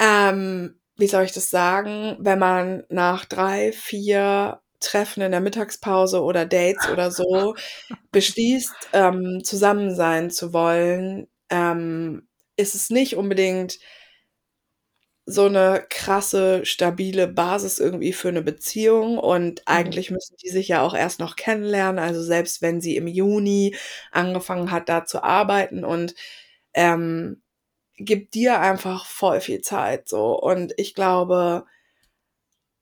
ähm, wie soll ich das sagen, wenn man nach drei, vier Treffen in der Mittagspause oder Dates oder so beschließt, ähm, zusammen sein zu wollen, ähm, ist es nicht unbedingt so eine krasse, stabile Basis irgendwie für eine Beziehung und mhm. eigentlich müssen die sich ja auch erst noch kennenlernen. Also selbst wenn sie im Juni angefangen hat, da zu arbeiten und ähm, gibt dir einfach voll viel Zeit so. Und ich glaube,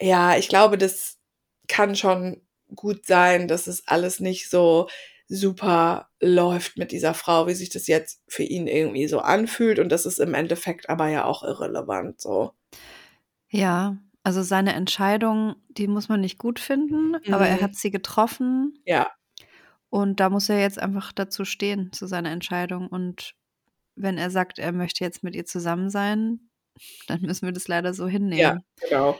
ja, ich glaube, das kann schon gut sein, dass es alles nicht so super läuft mit dieser Frau, wie sich das jetzt für ihn irgendwie so anfühlt. Und das ist im Endeffekt aber ja auch irrelevant so. Ja, also seine Entscheidung, die muss man nicht gut finden, mhm. aber er mhm. hat sie getroffen. Ja. Und da muss er jetzt einfach dazu stehen, zu seiner Entscheidung. Und wenn er sagt, er möchte jetzt mit ihr zusammen sein, dann müssen wir das leider so hinnehmen. Ja, genau.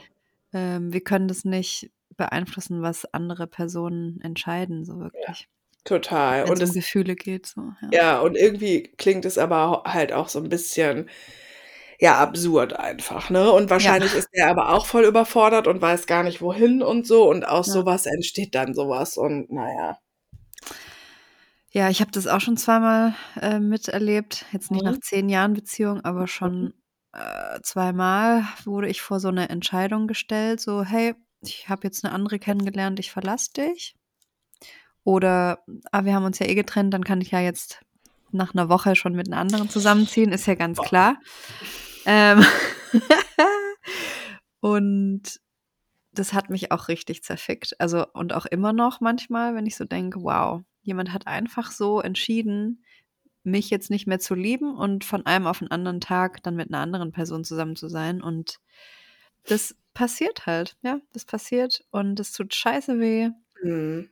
Ähm, wir können das nicht beeinflussen, was andere Personen entscheiden, so wirklich. Ja. Total. Wenn und es um Gefühle geht so. Ja. ja, und irgendwie klingt es aber halt auch so ein bisschen ja absurd einfach, ne? Und wahrscheinlich ja. ist er aber auch voll überfordert und weiß gar nicht wohin und so und aus ja. sowas entsteht dann sowas und naja. Ja, ich habe das auch schon zweimal äh, miterlebt. Jetzt nicht mhm. nach zehn Jahren Beziehung, aber schon mhm. äh, zweimal wurde ich vor so eine Entscheidung gestellt, so hey, ich habe jetzt eine andere kennengelernt, ich verlasse dich. Oder, ah, wir haben uns ja eh getrennt, dann kann ich ja jetzt nach einer Woche schon mit einer anderen zusammenziehen, ist ja ganz klar. Ähm und das hat mich auch richtig zerfickt. Also, und auch immer noch manchmal, wenn ich so denke, wow, jemand hat einfach so entschieden, mich jetzt nicht mehr zu lieben und von einem auf den anderen Tag dann mit einer anderen Person zusammen zu sein. Und das passiert halt, ja, das passiert und das tut scheiße weh. Mhm.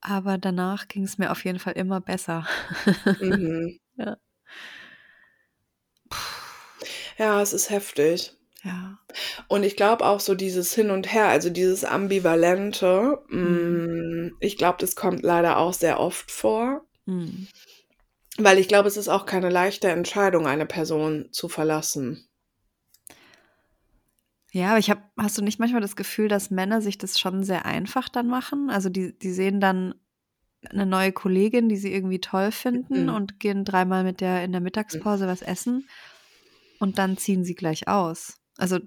Aber danach ging es mir auf jeden Fall immer besser. Mhm. Ja. Ja, es ist heftig. Ja. Und ich glaube auch so dieses Hin und Her, also dieses Ambivalente, Mhm. Mm, ich glaube, das kommt leider auch sehr oft vor. Mhm. Weil ich glaube, es ist auch keine leichte Entscheidung, eine Person zu verlassen. Ja, aber ich habe hast du nicht manchmal das Gefühl, dass Männer sich das schon sehr einfach dann machen? Also, die die sehen dann 'ne neue Kollegin, die sie irgendwie toll finden Mhm. und gehen dreimal mit der in der Mhm. Mittagspause was essen und dann ziehen sie gleich aus. Also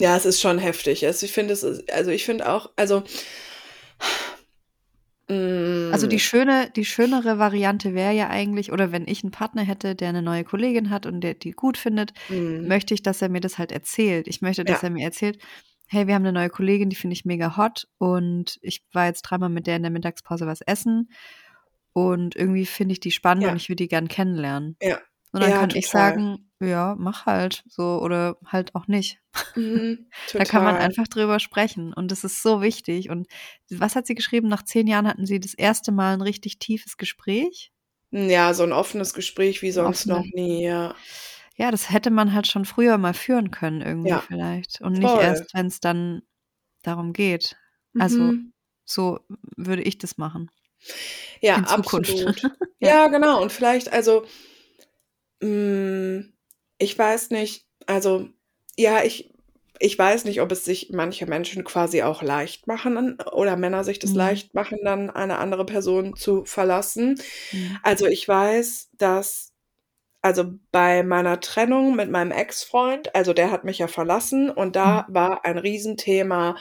Ja, es ist schon heftig. Also, ich finde, es ist also, ich finde auch also Also, die hm, schöne die schönere Variante wäre ja eigentlich oder wenn ich 'n Partner hätte, der 'ne neue Kollegin hat und der die gut findet, mhm. möchte ich, dass er mir das halt erzählt. Ich möchte, dass Ja. er mir erzählt: „Hey, wir haben 'ne neue Kollegin, die finde ich mega hot und ich war jetzt dreimal mit der in der Mittagspause was essen und irgendwie finde ich die spannend und Ja. ich würde die gern kennenlernen.“ Ja. Und dann Ja, kann ich total. sagen: „Ja, mach halt“, so oder halt auch nicht. Mhm. Da kann man einfach drüber sprechen und das ist so wichtig. Und was hat sie geschrieben? Nach 10 Jahren hatten sie das erste Mal 'n richtig tiefes Gespräch? Ja, so 'n offenes Gespräch wie sonst noch offene nie, ja. Ja, das hätte man halt schon früher mal führen können irgendwie Ja, vielleicht und nicht voll. erst, wenn's dann darum geht. Also, Mhm. so würde ich das machen. Ja, absolut. Ja. Ja, genau. Und vielleicht also hm, ich weiß nicht, also ja, ich ich weiß nicht, ob es sich manche Menschen quasi auch leicht machen oder Männer sich das Mhm. leicht machen, dann eine andere Person zu verlassen. Mhm. Also, ich weiß, dass also, bei meiner Trennung mit meinem Ex-Freund also, der hat mich ja verlassen und da Mhm. war ein Riesenthema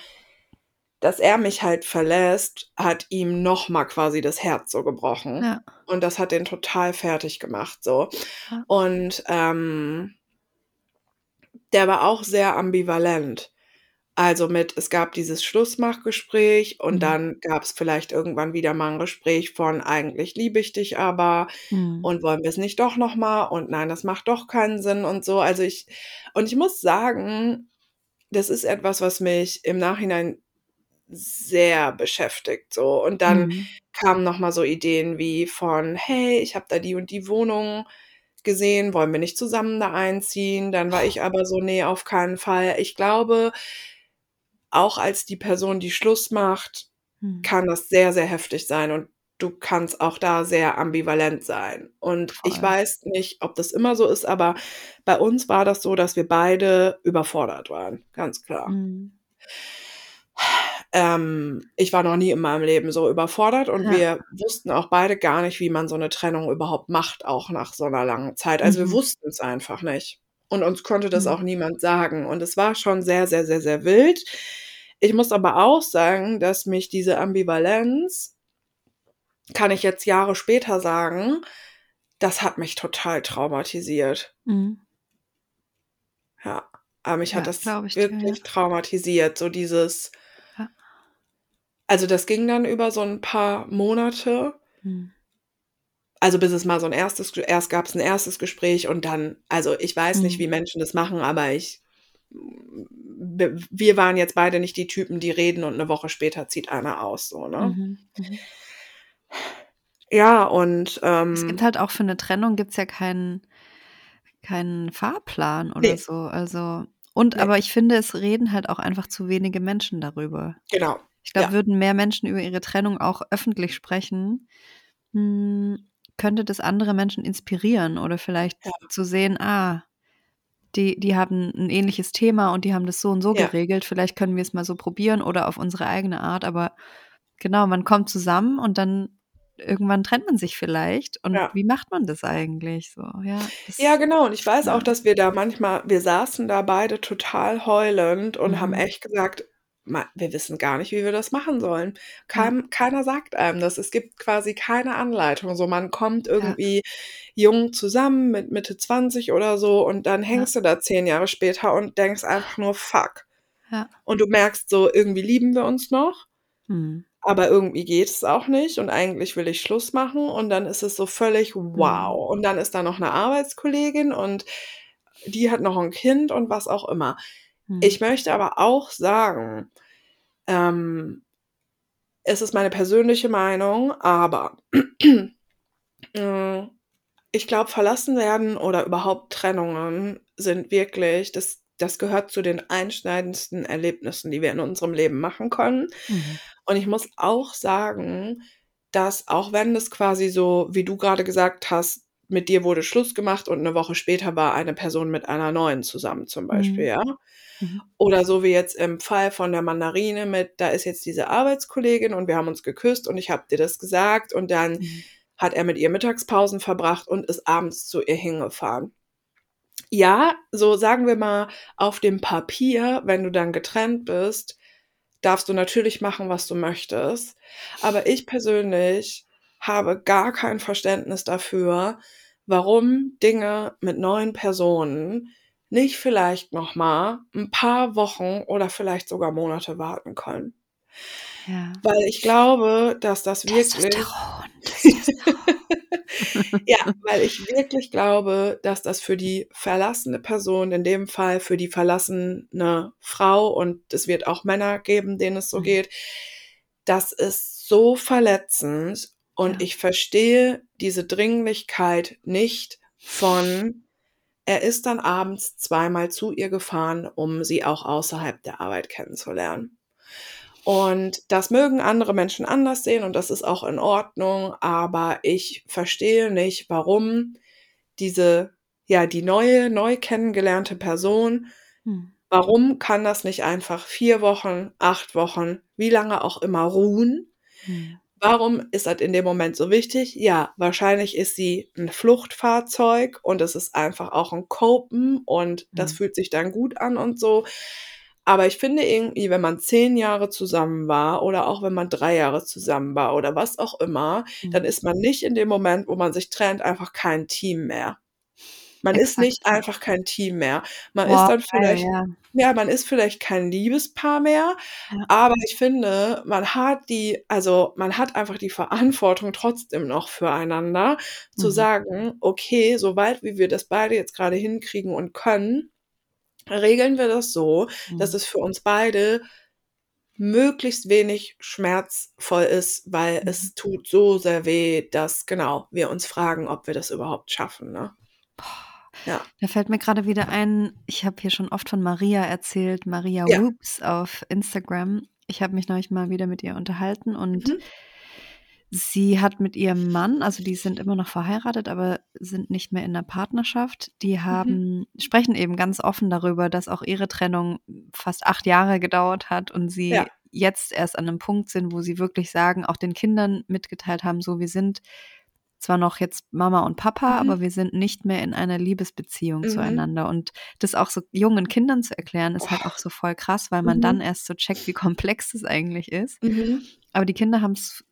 dass er mich halt verlässt, hat ihm noch mal quasi das Herz so gebrochen. Ja. Und das hat den total fertig gemacht so. Ja. Und, ähm der war auch sehr ambivalent. Also, mit es gab dieses Schlussmachgespräch und Mhm. dann gab's vielleicht irgendwann wieder mal 'n Gespräch von: „Eigentlich liebe ich dich aber Mhm. und wollen wir's nicht doch noch mal und nein, das macht doch keinen Sinn“ und so. Also, ich und ich muss sagen, das ist etwas, was mich im Nachhinein sehr beschäftigt so. Und dann Mhm. kamen noch mal so Ideen wie von: „Hey, ich habe da die und die Wohnung gesehen, wollen wir nicht zusammen da einziehen?“ Dann war ich aber so: „Ne, auf keinen Fall.“ Ich glaube auch als die Person, die Schluss macht, Mhm. kann das sehr, sehr heftig sein und du kannst auch da sehr ambivalent sein. Und ich Voll. weiß nicht, ob das immer so ist, aber bei uns war das so, dass wir beide überfordert waren, ganz klar. Mhm. Ähm, ich war noch nie in meinem Leben so überfordert und Ja. wir wussten auch beide gar nicht, wie man so 'ne Trennung überhaupt macht, auch nach so 'ner langen Zeit. Also, wir Mhm. wussten's einfach nicht. Und uns konnte das Mhm. auch niemand sagen. Und es war schon sehr, sehr, sehr, sehr wild. Ich muss aber auch sagen, dass mich diese Ambivalenz kann ich jetzt Jahre später sagen, das hat mich total traumatisiert. Mhm. Ja, aber mich hat Ja, das glaube ich dir, ja. wirklich traumatisiert, so dieses. Also, das ging dann über so 'n paar Monate. Mhm. Also, bis es mal so 'n erstes erst gab's 'n erstes Gespräch und dann also, ich weiß nicht, Mhm. wie Menschen das machen, aber ich wir waren jetzt beide nicht die Typen, die reden und 'ne Woche später zieht einer aus so, ne? Mhm. Mhm. Ja, und, Es gibt ähm halt auch für 'ne Trennung gibt's ja keinen keinen Fahrplan oder Ne. so. Also und Ne. aber ich finde, es reden halt auch einfach zu wenige Menschen darüber. Genau, Ich glaube, ja. würden mehr Menschen über ihre Trennung auch öffentlich sprechen, hm, könnte das andere Menschen inspirieren oder vielleicht Ja. zu sehen: „Ah, die die haben 'n ähnliches Thema und die haben das so und so Ja. geregelt. Vielleicht können wir's mal so probieren oder auf unsere eigene Art.“ Aber genau, man kommt zusammen und dann irgendwann trennt man sich vielleicht. Und Ja. wie macht man das eigentlich so? Ja, Ja, genau. Und ich weiß auch, dass wir da manchmal wir saßen da beide total heulend und haben Mhm. echt gesagt: „Ma wir wissen gar nicht, wie wir das machen sollen.“ Ja. Keinem keiner sagt einem das. Es gibt quasi keine Anleitung. So, man kommt Ja. irgendwie jung zusammen mit Mitte 20 oder so und dann Ja. hängst du da 10 Jahre später und denkst einfach nur: „Fuck.“ Ja. Und du merkst so, irgendwie lieben wir uns noch, Mhm. aber irgendwie geht es auch nicht und eigentlich will ich Schluss machen und dann ist es so völlig Mhm. wow. Und dann ist da noch 'ne Arbeitskollegin und die hat noch 'n Kind und was auch immer. Mhm. Ich möchte aber auch sagen, ähm es ist meine persönliche Meinung, aber, hm, ich glaube, verlassen werden oder überhaupt Trennungen sind wirklich das das gehört zu den einschneidendsten Erlebnissen, die wir in unserem Leben machen können. Mhm. Und ich muss auch sagen, dass auch wenn es quasi so, wie du gerade gesagt hast, mit dir wurde Schluss gemacht und eine Woche später war eine Person mit einer neuen zusammen zum Beispiel, Mhm. ja? Mhm. Oder so wie jetzt im Fall von der Mandarine mit, da ist jetzt diese Arbeitskollegin und wir haben uns geküsst und ich habe dir das gesagt und dann Mhm. hat er mit ihr Mittagspausen verbracht und ist abends zu ihr hingefahren. Ja, so sagen wir mal, auf dem Papier, wenn du dann getrennt bist, darfst du natürlich machen, was du möchtest. Aber ich persönlich habe gar kein Verständnis dafür, warum Dinge mit neuen Personen nicht vielleicht noch mal ein paar Wochen oder vielleicht sogar Monate warten können. Ja. Weil ich glaube, dass das wirklich Testosteron. Testosteron. ja, weil ich wirklich glaube, dass das für die verlassene Person, in dem Fall für die verlassene Frau, und es wird auch Männer geben, denen es so Mhm. geht, das ist so verletzend und ich verstehe diese Dringlichkeit nicht von, er ist dann abends zweimal zu ihr gefahren, um sie auch außerhalb der Arbeit kennenzulernen. Und das mögen andere Menschen anders sehen und das ist auch in Ordnung, aber ich verstehe nicht, warum diese, ja, die neue, neu kennengelernte Person, Hm. warum kann das nicht einfach vier Wochen, acht Wochen, wie lange auch immer ruhen? Hm. Warum ist das in dem Moment so wichtig? Ja, wahrscheinlich ist sie ein Fluchtfahrzeug und es ist einfach auch ein Copen und das Mhm. fühlt sich dann gut an und so. Aber ich finde irgendwie, wenn man zehn Jahre zusammen war oder auch wenn man drei Jahre zusammen war oder was auch immer, dann Mhm. ist man nicht in dem Moment, wo man sich trennt, einfach kein Team mehr. Man ist Exakt, nicht ja. einfach kein Team mehr. Man ist Boah, dann vielleicht ja. ja, man ist vielleicht kein Liebespaar mehr, Ja. aber ich finde, man hat die also, man hat einfach die Verantwortung trotzdem noch füreinander, zu Mhm. sagen: „Okay, soweit wie wir das beide jetzt grade hinkriegen und können, regeln wir das so, dass Mhm. es für uns beide möglichst wenig schmerzvoll ist, weil Mhm. es tut so sehr weh, dass genau, wir uns fragen, ob wir das überhaupt schaffen“, ne? Boah. Ja. Da fällt mir grade wieder ein, ich habe hier schon oft von Maria erzählt, Maria Ja. Whoops auf Instagram. Ich habe mich neulich mal wieder mit ihr unterhalten und Mhm. sie hat mit ihrem Mann also, die sind immer noch verheiratet, aber sind nicht mehr in 'ner Partnerschaft. Die Mhm. haben sprechen eben ganz offen darüber, dass auch ihre Trennung fast 8 Jahre gedauert hat und sie Ja. jetzt erst an 'nem Punkt sind, wo sie wirklich sagen auch den Kindern mitgeteilt haben, so: „Wir sind zwar noch jetzt Mama und Papa, aber Mhm. wir sind nicht mehr in einer Liebesbeziehung Mhm. zueinander.“ Und das auch so jungen Kindern zu erklären, ist halt auch so voll krass, weil man dann Mhm. erst so checkt, wie komplex das eigentlich ist. Mhm. Aber die Kinder haben's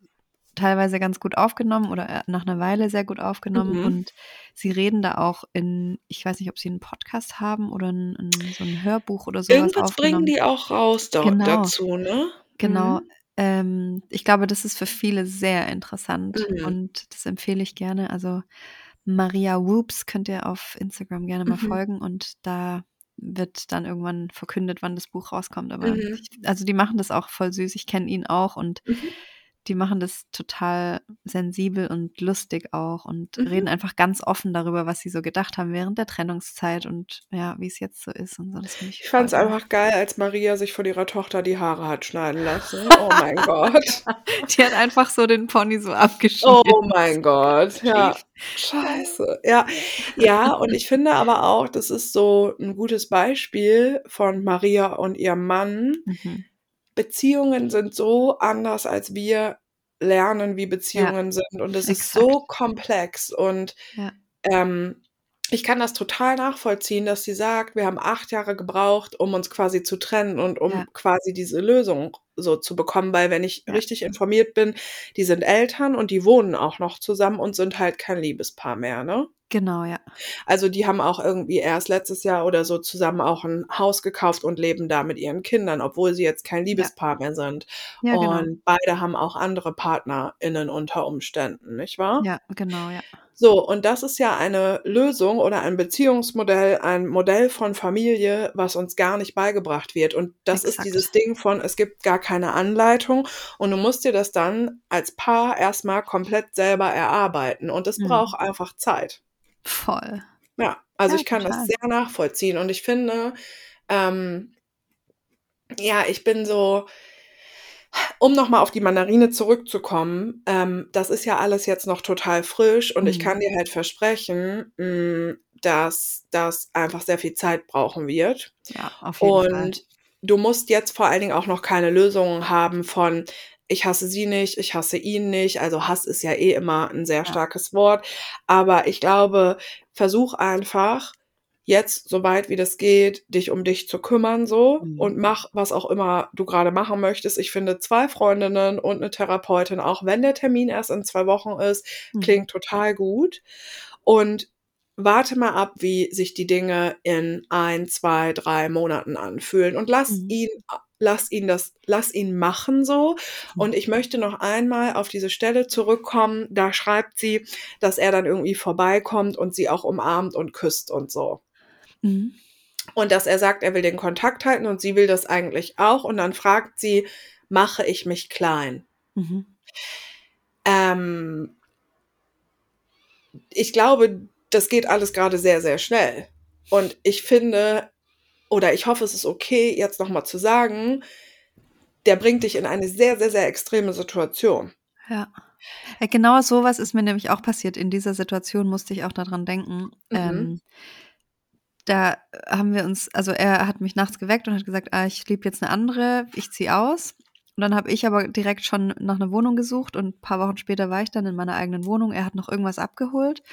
teilweise ganz gut aufgenommen oder, äh, nach 'ner Weile sehr gut aufgenommen Mhm. und sie reden da auch in ich weiß nicht, ob sie 'n Podcast haben oder 'n 'n so 'n Hörbuch oder so was Irgendwas bringen die auch raus da Genau. dazu, ne? Genau. Ähm, ich glaube, das ist für viele sehr interessant Mhm. und das empfehle ich gerne. Also, Maria Whoops könnt ihr auf Instagram gerne mal Mhm. folgen und da wird dann irgendwann verkündet, wann das Buch rauskommt. Aber Mhm. ich also, die machen das auch voll süß. Ich kenne ihn auch und Mhm. Die machen das total sensibel und lustig auch und Mhm. reden einfach ganz offen darüber, was sie so gedacht haben während der Trennungszeit und ja, wie's jetzt so ist und so. Ich fand's geil. einfach geil, als Maria sich von ihrer Tochter die Haare hat schneiden lassen. Oh mein Gott. Die hat einfach so den Pony so Oh abgeschnitten. mein Gott, ja. Scheiße. Ja. Ja, und ich finde aber auch, das ist so 'n gutes Beispiel von Maria und ihrem Mann. Mhm. Beziehungen sind so anders, als wir lernen, wie Ja. Beziehungen sind und es ist so komplex und, Ja. ähm, ich kann das total nachvollziehen, dass sie sagt: „Wir haben 8 Jahre gebraucht, um uns quasi zu trennen und um Ja. quasi diese Lösung so zu bekommen“, weil wenn ich Ja. richtig informiert bin, die sind Eltern und die wohnen auch noch zusammen und sind halt kein Liebespaar mehr, ne? Genau, ja. Also, die haben auch irgendwie erst letztes Jahr oder so zusammen auch 'n Haus gekauft und leben da mit ihren Kindern, obwohl sie jetzt kein Ja. Liebespaar mehr sind. Ja, genau. Und beide haben auch andere PartnerInnen unter Umständen, nicht wahr? Ja, genau, ja. So, und das ist ja eine Lösung oder ein Beziehungsmodell, ein Modell von Familie, was uns gar nicht beigebracht wird. Und das ist dieses Exakt. Ding von, es gibt gar keine Anleitung und du musst dir das dann als Paar erst mal komplett selber erarbeiten und das Mhm. braucht einfach Zeit. Voll. Ja, also Ja, ich kann das total. sehr nachvollziehen und ich finde, ähm ja, ich bin so Um nochmal auf die Mandarine zurückzukommen, ähm, das ist ja alles jetzt noch total frisch und ich Mhm. kann dir halt versprechen, hm, dass das einfach sehr viel Zeit brauchen wird. Ja, auf jeden Fall. Und du musst jetzt vor allen Dingen auch noch keine Lösungen haben von: „Ich hasse sie nicht, ich hasse ihn nicht.“ Also, Hass ist ja eh immer 'n sehr Ja. starkes Wort. Aber ich glaube, versuch einfach jetzt, so weit wie das geht, dich um dich zu kümmern so Mhm. und mach, was auch immer du grade machen möchtest. Ich finde 2 Freundinnen und 'ne Therapeutin, auch wenn der Termin erst in 2 Wochen ist, Mhm. klingt total gut. Und warte mal ab, wie sich die Dinge in 1, 2, 3 Monaten anfühlen und lass Mhm. ihn lass ihn das lass ihn machen so. Und ich möchte noch einmal auf diese Stelle zurückkommen. Da schreibt sie, dass er dann irgendwie vorbeikommt und sie auch umarmt und küsst und so. Mhm. Und dass er sagt, er will den Kontakt halten und sie will das eigentlich auch. Und dann fragt sie: „Mache ich mich klein?“ Mhm. Ähm ich glaube, das geht alles grade sehr, sehr schnell. Und ich finde oder ich hoffe, es ist okay, jetzt noch mal zu sagen, der bringt dich in eine sehr, sehr, sehr extreme Situation. Ja. Ja, genau so was ist mir nämlich auch passiert. In dieser Situation musste ich auch da dran denken. Mhm. Ähm, da haben wir uns also, er hat mich nachts geweckt und hat gesagt: „Ah, ich liebe jetzt 'ne andere, ich ziehe aus.“ Und dann habe ich aber direkt schon nach 'ner Wohnung gesucht und paar Wochen später war ich dann in meiner eigenen Wohnung. Er hat noch irgendwas abgeholt.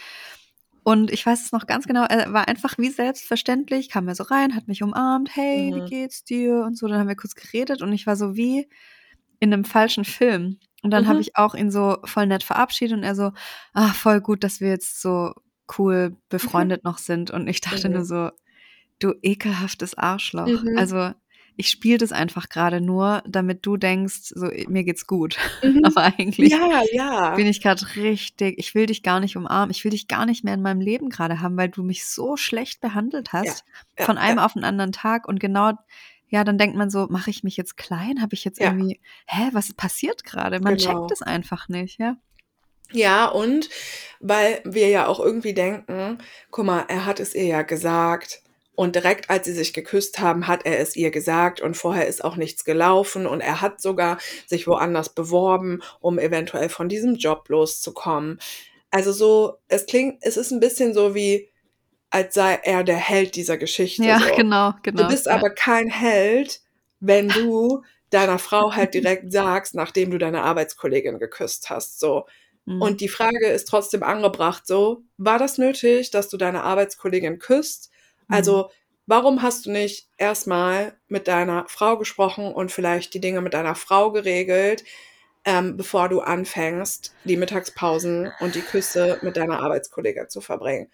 Und ich weiß es noch ganz genau, er war einfach wie selbstverständlich, kam er so rein, hat mich umarmt: „Hey, wie Mhm. geht's dir?“ und so. Dann haben wir kurz geredet und ich war so wie in 'nem falschen Film. Und dann habe Mhm. ich auch ihn so voll nett verabschiedet und er so: „Ah, voll gut, dass wir jetzt so cool Mhm. befreundet noch sind.“ Und ich dachte nur Mhm. so: „Du ekelhaftes Arschloch.“ Mhm. Also, ich spiele das einfach grade nur, damit du denkst, so, mir geht's gut. Mhm. Aber eigentlich Ja, ja. bin ich grad richtig ich will dich gar nicht umarmen. Ich will dich gar nicht mehr in meinem Leben grade haben, weil du mich so schlecht behandelt hast ja, von einem auf 'n anderen Tag. Und genau ja, dann denkt man so: „Mache ich mich jetzt klein? Habe ich jetzt Ja. irgendwie hä, was passiert grade?“ Man checkt Genau. es einfach nicht, ja. Ja, und weil wir ja auch irgendwie denken: „Guck mal, er hat es ihr ja gesagt und direkt, als sie sich geküsst haben, hat er es ihr gesagt und vorher ist auch nichts gelaufen und er hat sogar sich woanders beworben, um eventuell von diesem Job loszukommen.“ Also, so es klingt es ist 'n bisschen so wie, als sei er der Held dieser Geschichte Ja, so. genau, Du genau, bist ja. aber kein Held, wenn du deiner Frau halt direkt sagst, nachdem du deine Arbeitskollegin geküsst hast, so. Mhm. Und die Frage ist trotzdem angebracht so: War das nötig, dass du deine Arbeitskollegin küsst? Mhm. Also, warum hast du nicht erst mal mit deiner Frau gesprochen und vielleicht die Dinge mit deiner Frau geregelt, ähm, bevor du anfängst, die Mittagspausen und die Küsse mit deiner Arbeitskollegin zu verbringen?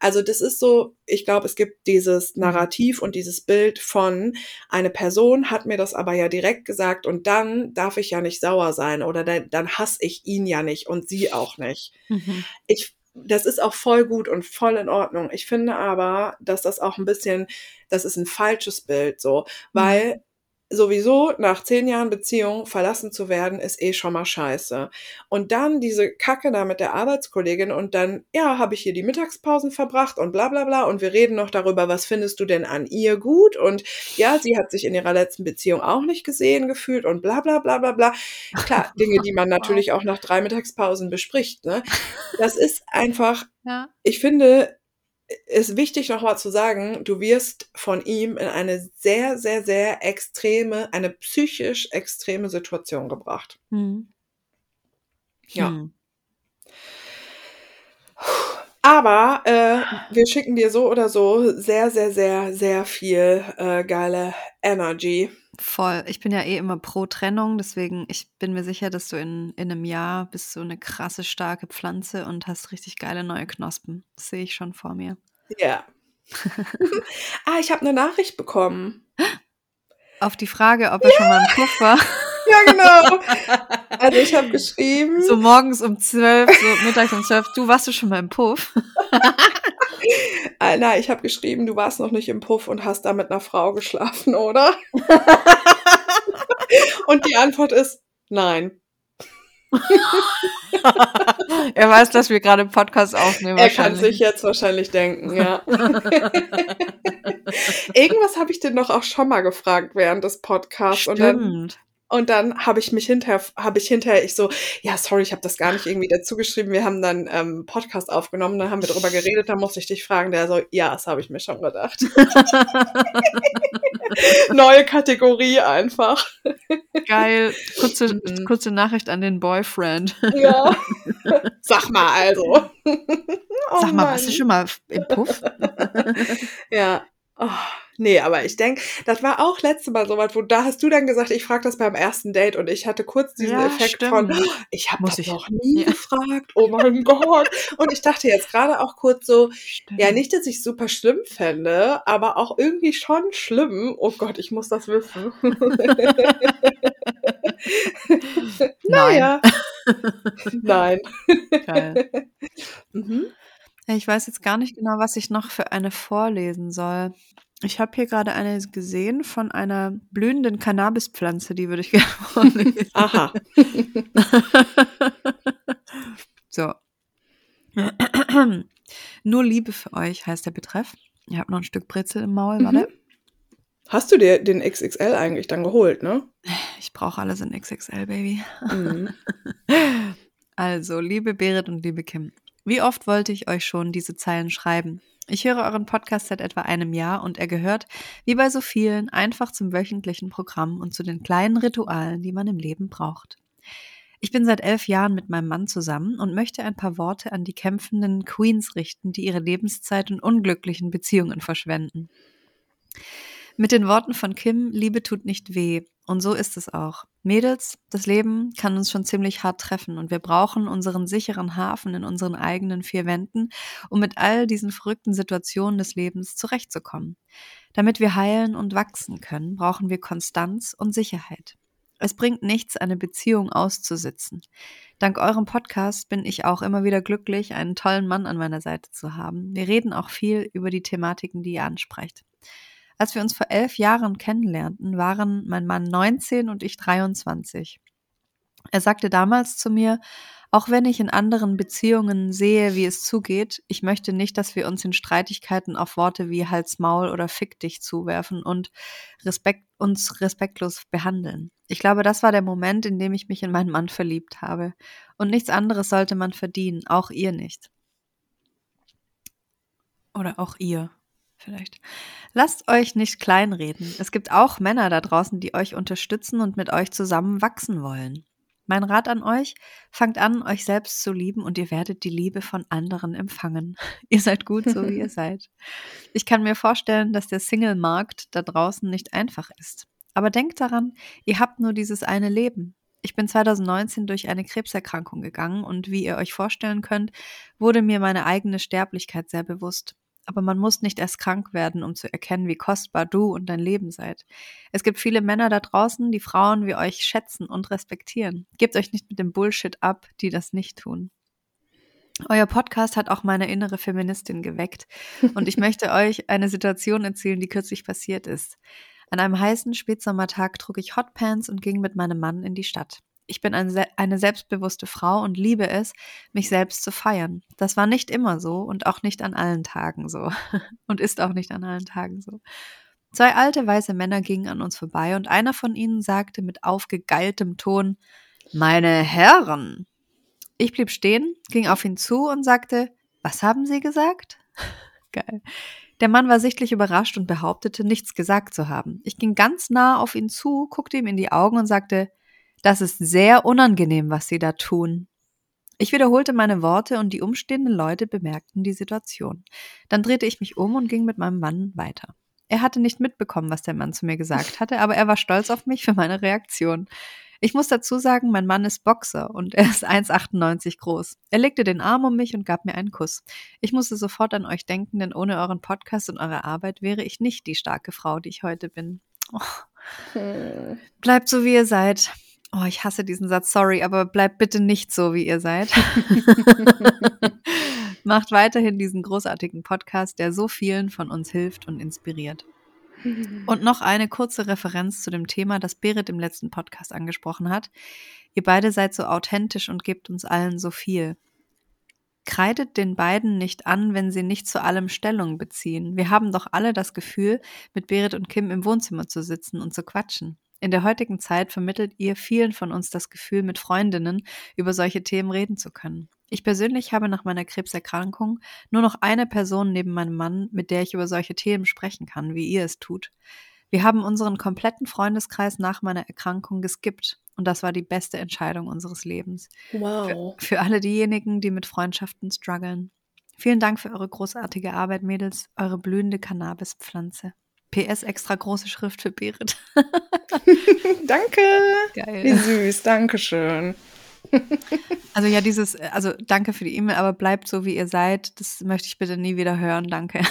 Also, das ist so ich glaube, es gibt dieses Mhm. Narrativ und dieses Bild von: „Eine Person hat mir das aber ja direkt gesagt und dann darf ich ja nicht sauer sein oder dann dann hasse ich ihn ja nicht und sie auch nicht.“ Mhm. Ich das ist auch voll gut und voll in Ordnung. Ich finde aber, dass das auch 'n bisschen das ist 'n falsches Bild so, Mhm. weil sowieso nach 10 Jahren Beziehung verlassen zu werden, ist eh schon mal scheiße. Und dann diese Kacke da mit der Arbeitskollegin und dann: „Ja, habe ich hier die Mittagspausen verbracht und bla bla bla und wir reden noch darüber, was findest du denn an ihr gut und ja, sie hat sich in ihrer letzten Beziehung auch nicht gesehen gefühlt und bla bla bla bla bla.“ Klar, Dinge, die man natürlich auch nach 3 Mittagspausen bespricht, ne? Das ist einfach Ja. ich finde, ist wichtig, noch mal zu sagen, du wirst von ihm in eine sehr, sehr, sehr extreme eine psychisch extreme Situation gebracht. Mhm. Ja. Hm. Aber, äh, wir schicken dir so oder so sehr, sehr, sehr, sehr viel, äh, geile Energy. Voll. Ich bin ja eh immer pro Trennung, deswegen ich bin mir sicher, dass du in in 'nem Jahr bist du 'ne krasse, starke Pflanze und hast richtig geile neue Knospen. Das sehe ich schon vor mir. Ja. Ah, ich habe 'ne Nachricht bekommen. Auf die Frage, ob er Ja! schon mal im Puff war? Ja, genau. Also, ich habe geschrieben So morgens um 12, so mittags um 12: „Du, warst du schon mal im Puff?“ Ah, nein, ich habe geschrieben: „Du warst noch nicht im Puff und hast da mit 'ner Frau geschlafen, oder?“ Und die Antwort ist: „Nein.“ Er weiß, dass wir grade Podcast aufnehmen Er kann sich jetzt wahrscheinlich denken, ja. Irgendwas habe ich den doch auch schon mal gefragt während des Podcasts und dann Stimmt. Und dann habe ich mich hinterher, habe ich hinterher, ich so, ja, sorry, ich habe das gar nicht irgendwie dazu geschrieben. Wir haben dann ähm, Podcast aufgenommen, dann haben wir darüber geredet, dann musste ich dich fragen, der so, ja, das habe ich mir schon gedacht. Neue Kategorie einfach. Geil. Kurze, Mhm. kurze Nachricht an den Boyfriend. Ja. Sag mal also. Oh Sag mal, Mann. warst du schon mal im Puff? Ja. Oh, nee, aber ich denke, das war auch letzte Mal so was, wo da hast du dann gesagt, ich frage das beim ersten Date und ich hatte kurz diesen Ja, Effekt stimmt. von, oh, ich habe das ich- noch nie ja. gefragt, oh mein Gott. Und ich dachte jetzt gerade auch kurz so, Stimmt. ja, nicht, dass ich super schlimm fände, aber auch irgendwie schon schlimm. Oh Gott, ich muss das wissen. naja. Nein. Geil. Mhm. Ja, Ich weiß jetzt gar nicht genau, was ich noch für eine vorlesen soll. Ich habe hier gerade eine gesehen von einer blühenden Cannabispflanze, die würde ich gerne vorlesen. Aha. so. Nur Liebe für euch heißt der Betreff. Ihr habt noch ein Stück Brezel im Maul, Mhm. warte. Hast du dir den XXL eigentlich dann geholt, ne? Ich brauche alles in XXL, Baby. Mhm. Also, liebe Berit und liebe Kim, wie oft wollte ich euch schon diese Zeilen schreiben? Ich höre euren Podcast seit etwa einem Jahr und er gehört, wie bei so vielen, einfach zum wöchentlichen Programm und zu den kleinen Ritualen, die man im Leben braucht. Ich bin seit elf Jahren mit meinem Mann zusammen und möchte ein paar Worte an die kämpfenden Queens richten, die ihre Lebenszeit in unglücklichen Beziehungen verschwenden. Mit den Worten von Kim, Liebe tut nicht weh. Und so ist es auch. Mädels, das Leben kann uns schon ziemlich hart treffen und wir brauchen unseren sicheren Hafen in unseren eigenen vier Wänden, um mit all diesen verrückten Situationen des Lebens zurechtzukommen. Damit wir heilen und wachsen können, brauchen wir Konstanz und Sicherheit. Es bringt nichts, eine Beziehung auszusitzen. Dank eurem Podcast bin ich auch immer wieder glücklich, einen tollen Mann an meiner Seite zu haben. Wir reden auch viel über die Thematiken, die ihr ansprecht. Als wir uns vor elf Jahren kennenlernten, waren mein Mann 19 und ich 23. Er sagte damals zu mir, auch wenn ich in anderen Beziehungen sehe, wie es zugeht, ich möchte nicht, dass wir uns in Streitigkeiten auf Worte wie Hals, Maul oder Fick dich zuwerfen und Respekt, uns respektlos behandeln. Ich glaube, das war der Moment, in dem ich mich in meinen Mann verliebt habe. Und nichts anderes sollte man verdienen, auch ihr nicht. Oder auch ihr vielleicht. Lasst euch nicht kleinreden. Es gibt auch Männer da draußen, die euch unterstützen und mit euch zusammen wachsen wollen. Mein Rat an euch, fangt an, euch selbst zu lieben und ihr werdet die Liebe von anderen empfangen. Ihr seid gut, so wie ihr seid. Ich kann mir vorstellen, dass der Single-Markt da draußen nicht einfach ist. Aber denkt daran, ihr habt nur dieses eine Leben. Ich bin 2019 durch eine Krebserkrankung gegangen und wie ihr euch vorstellen könnt, wurde mir meine eigene Sterblichkeit sehr bewusst. Aber man muss nicht erst krank werden, um zu erkennen, wie kostbar du und dein Leben seid. Es gibt viele Männer da draußen, die Frauen wie euch schätzen und respektieren. Gebt euch nicht mit dem Bullshit ab, die das nicht tun. Euer Podcast hat auch meine innere Feministin geweckt und ich möchte euch eine Situation erzählen, die kürzlich passiert ist. An einem heißen Spätsommertag trug ich Hotpants und ging mit meinem Mann in die Stadt. Ich bin ein, eine selbstbewusste Frau und liebe es, mich selbst zu feiern. Das war nicht immer so und auch nicht an allen Tagen so. Und ist auch nicht an allen Tagen so. Zwei alte weiße Männer gingen an uns vorbei und einer von ihnen sagte mit aufgegeiltem Ton, meine Herren. Ich blieb stehen, ging auf ihn zu und sagte, was haben Sie gesagt? Geil. Der Mann war sichtlich überrascht und behauptete, nichts gesagt zu haben. Ich ging ganz nah auf ihn zu, guckte ihm in die Augen und sagte, das ist sehr unangenehm, was Sie da tun. Ich wiederholte meine Worte und die umstehenden Leute bemerkten die Situation. Dann drehte ich mich um und ging mit meinem Mann weiter. Er hatte nicht mitbekommen, was der Mann zu mir gesagt hatte, aber er war stolz auf mich für meine Reaktion. Ich muss dazu sagen, mein Mann ist Boxer und er ist 1,98 groß. Er legte den Arm um mich und gab mir einen Kuss. Ich musste sofort an euch denken, denn ohne euren Podcast und eure Arbeit wäre ich nicht die starke Frau, die ich heute bin. Oh. Hm. Bleibt so, wie ihr seid. Oh, ich hasse diesen Satz, sorry, aber bleibt bitte nicht so, wie ihr seid. Macht weiterhin diesen großartigen Podcast, der so vielen von uns hilft und inspiriert. Und noch eine kurze Referenz zu dem Thema, das Berit im letzten Podcast angesprochen hat. Ihr beide seid so authentisch und gebt uns allen so viel. Kreidet den beiden nicht an, wenn sie nicht zu allem Stellung beziehen. Wir haben doch alle das Gefühl, mit Berit und Kim im Wohnzimmer zu sitzen und zu quatschen. In der heutigen Zeit vermittelt ihr vielen von uns das Gefühl, mit Freundinnen über solche Themen reden zu können. Ich persönlich habe nach meiner Krebserkrankung nur noch eine Person neben meinem Mann, mit der ich über solche Themen sprechen kann, wie ihr es tut. Wir haben unseren kompletten Freundeskreis nach meiner Erkrankung geskippt und das war die beste Entscheidung unseres Lebens. Wow. Für, für alle diejenigen, die mit Freundschaften strugglen. Vielen Dank für eure großartige Arbeit, Mädels, eure blühende Cannabispflanze. PS extra große Schrift für Berit. Danke. Geil. Wie süß. Dankeschön. Also ja, dieses, also danke für die E-Mail, aber bleibt so, wie ihr seid. Das möchte ich bitte nie wieder hören. Danke.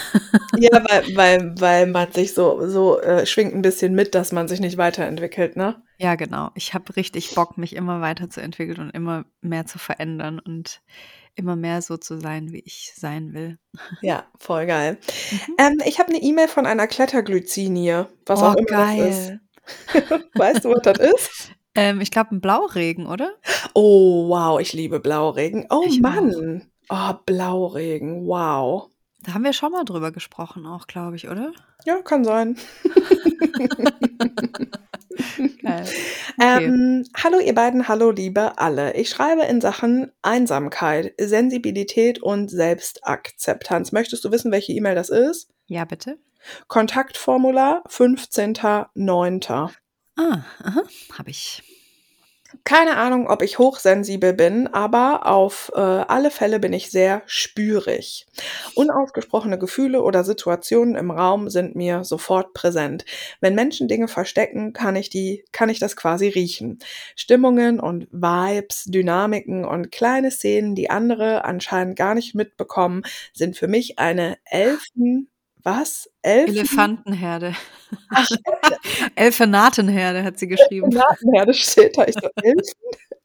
Ja, weil, weil, weil man sich so, so äh, schwingt ein bisschen mit, dass man sich nicht weiterentwickelt, ne? Ja, genau. Ich habe richtig Bock, mich immer weiterzuentwickeln und immer mehr zu verändern und immer mehr so zu sein, wie ich sein will. Ja, voll geil. Mhm. Ähm, ich habe eine E-Mail von einer Kletterglycinie, was Oh, auch immer das ist. Weißt du, was das ist? Ähm, ich glaube, ein Blauregen, oder? Oh, wow, ich liebe Blauregen. Oh Ich Mann. Oh, Blauregen, wow. Da haben wir schon mal drüber gesprochen, auch, glaube ich, oder? Ja, kann sein. Ähm, hallo ihr beiden, hallo liebe alle. Ich schreibe in Sachen Einsamkeit, Sensibilität und Selbstakzeptanz. Möchtest du wissen, welche E-Mail das ist? ja, bitte. Kontaktformular 15.09. Ah, habe ich. Keine Ahnung, ob ich hochsensibel bin, aber auf äh, alle Fälle bin ich sehr spürig. Unausgesprochene Gefühle oder Situationen im Raum sind mir sofort präsent. Wenn Menschen Dinge verstecken, kann ich die, kann ich das quasi riechen. Stimmungen und Vibes, Dynamiken und kleine Szenen, die andere anscheinend gar nicht mitbekommen, sind für mich eine Elfen, was? Elfen? Elefantenherde. Ach, Elfenatenherde hat sie geschrieben. Elefantenherde steht da. Ich so, Elfen?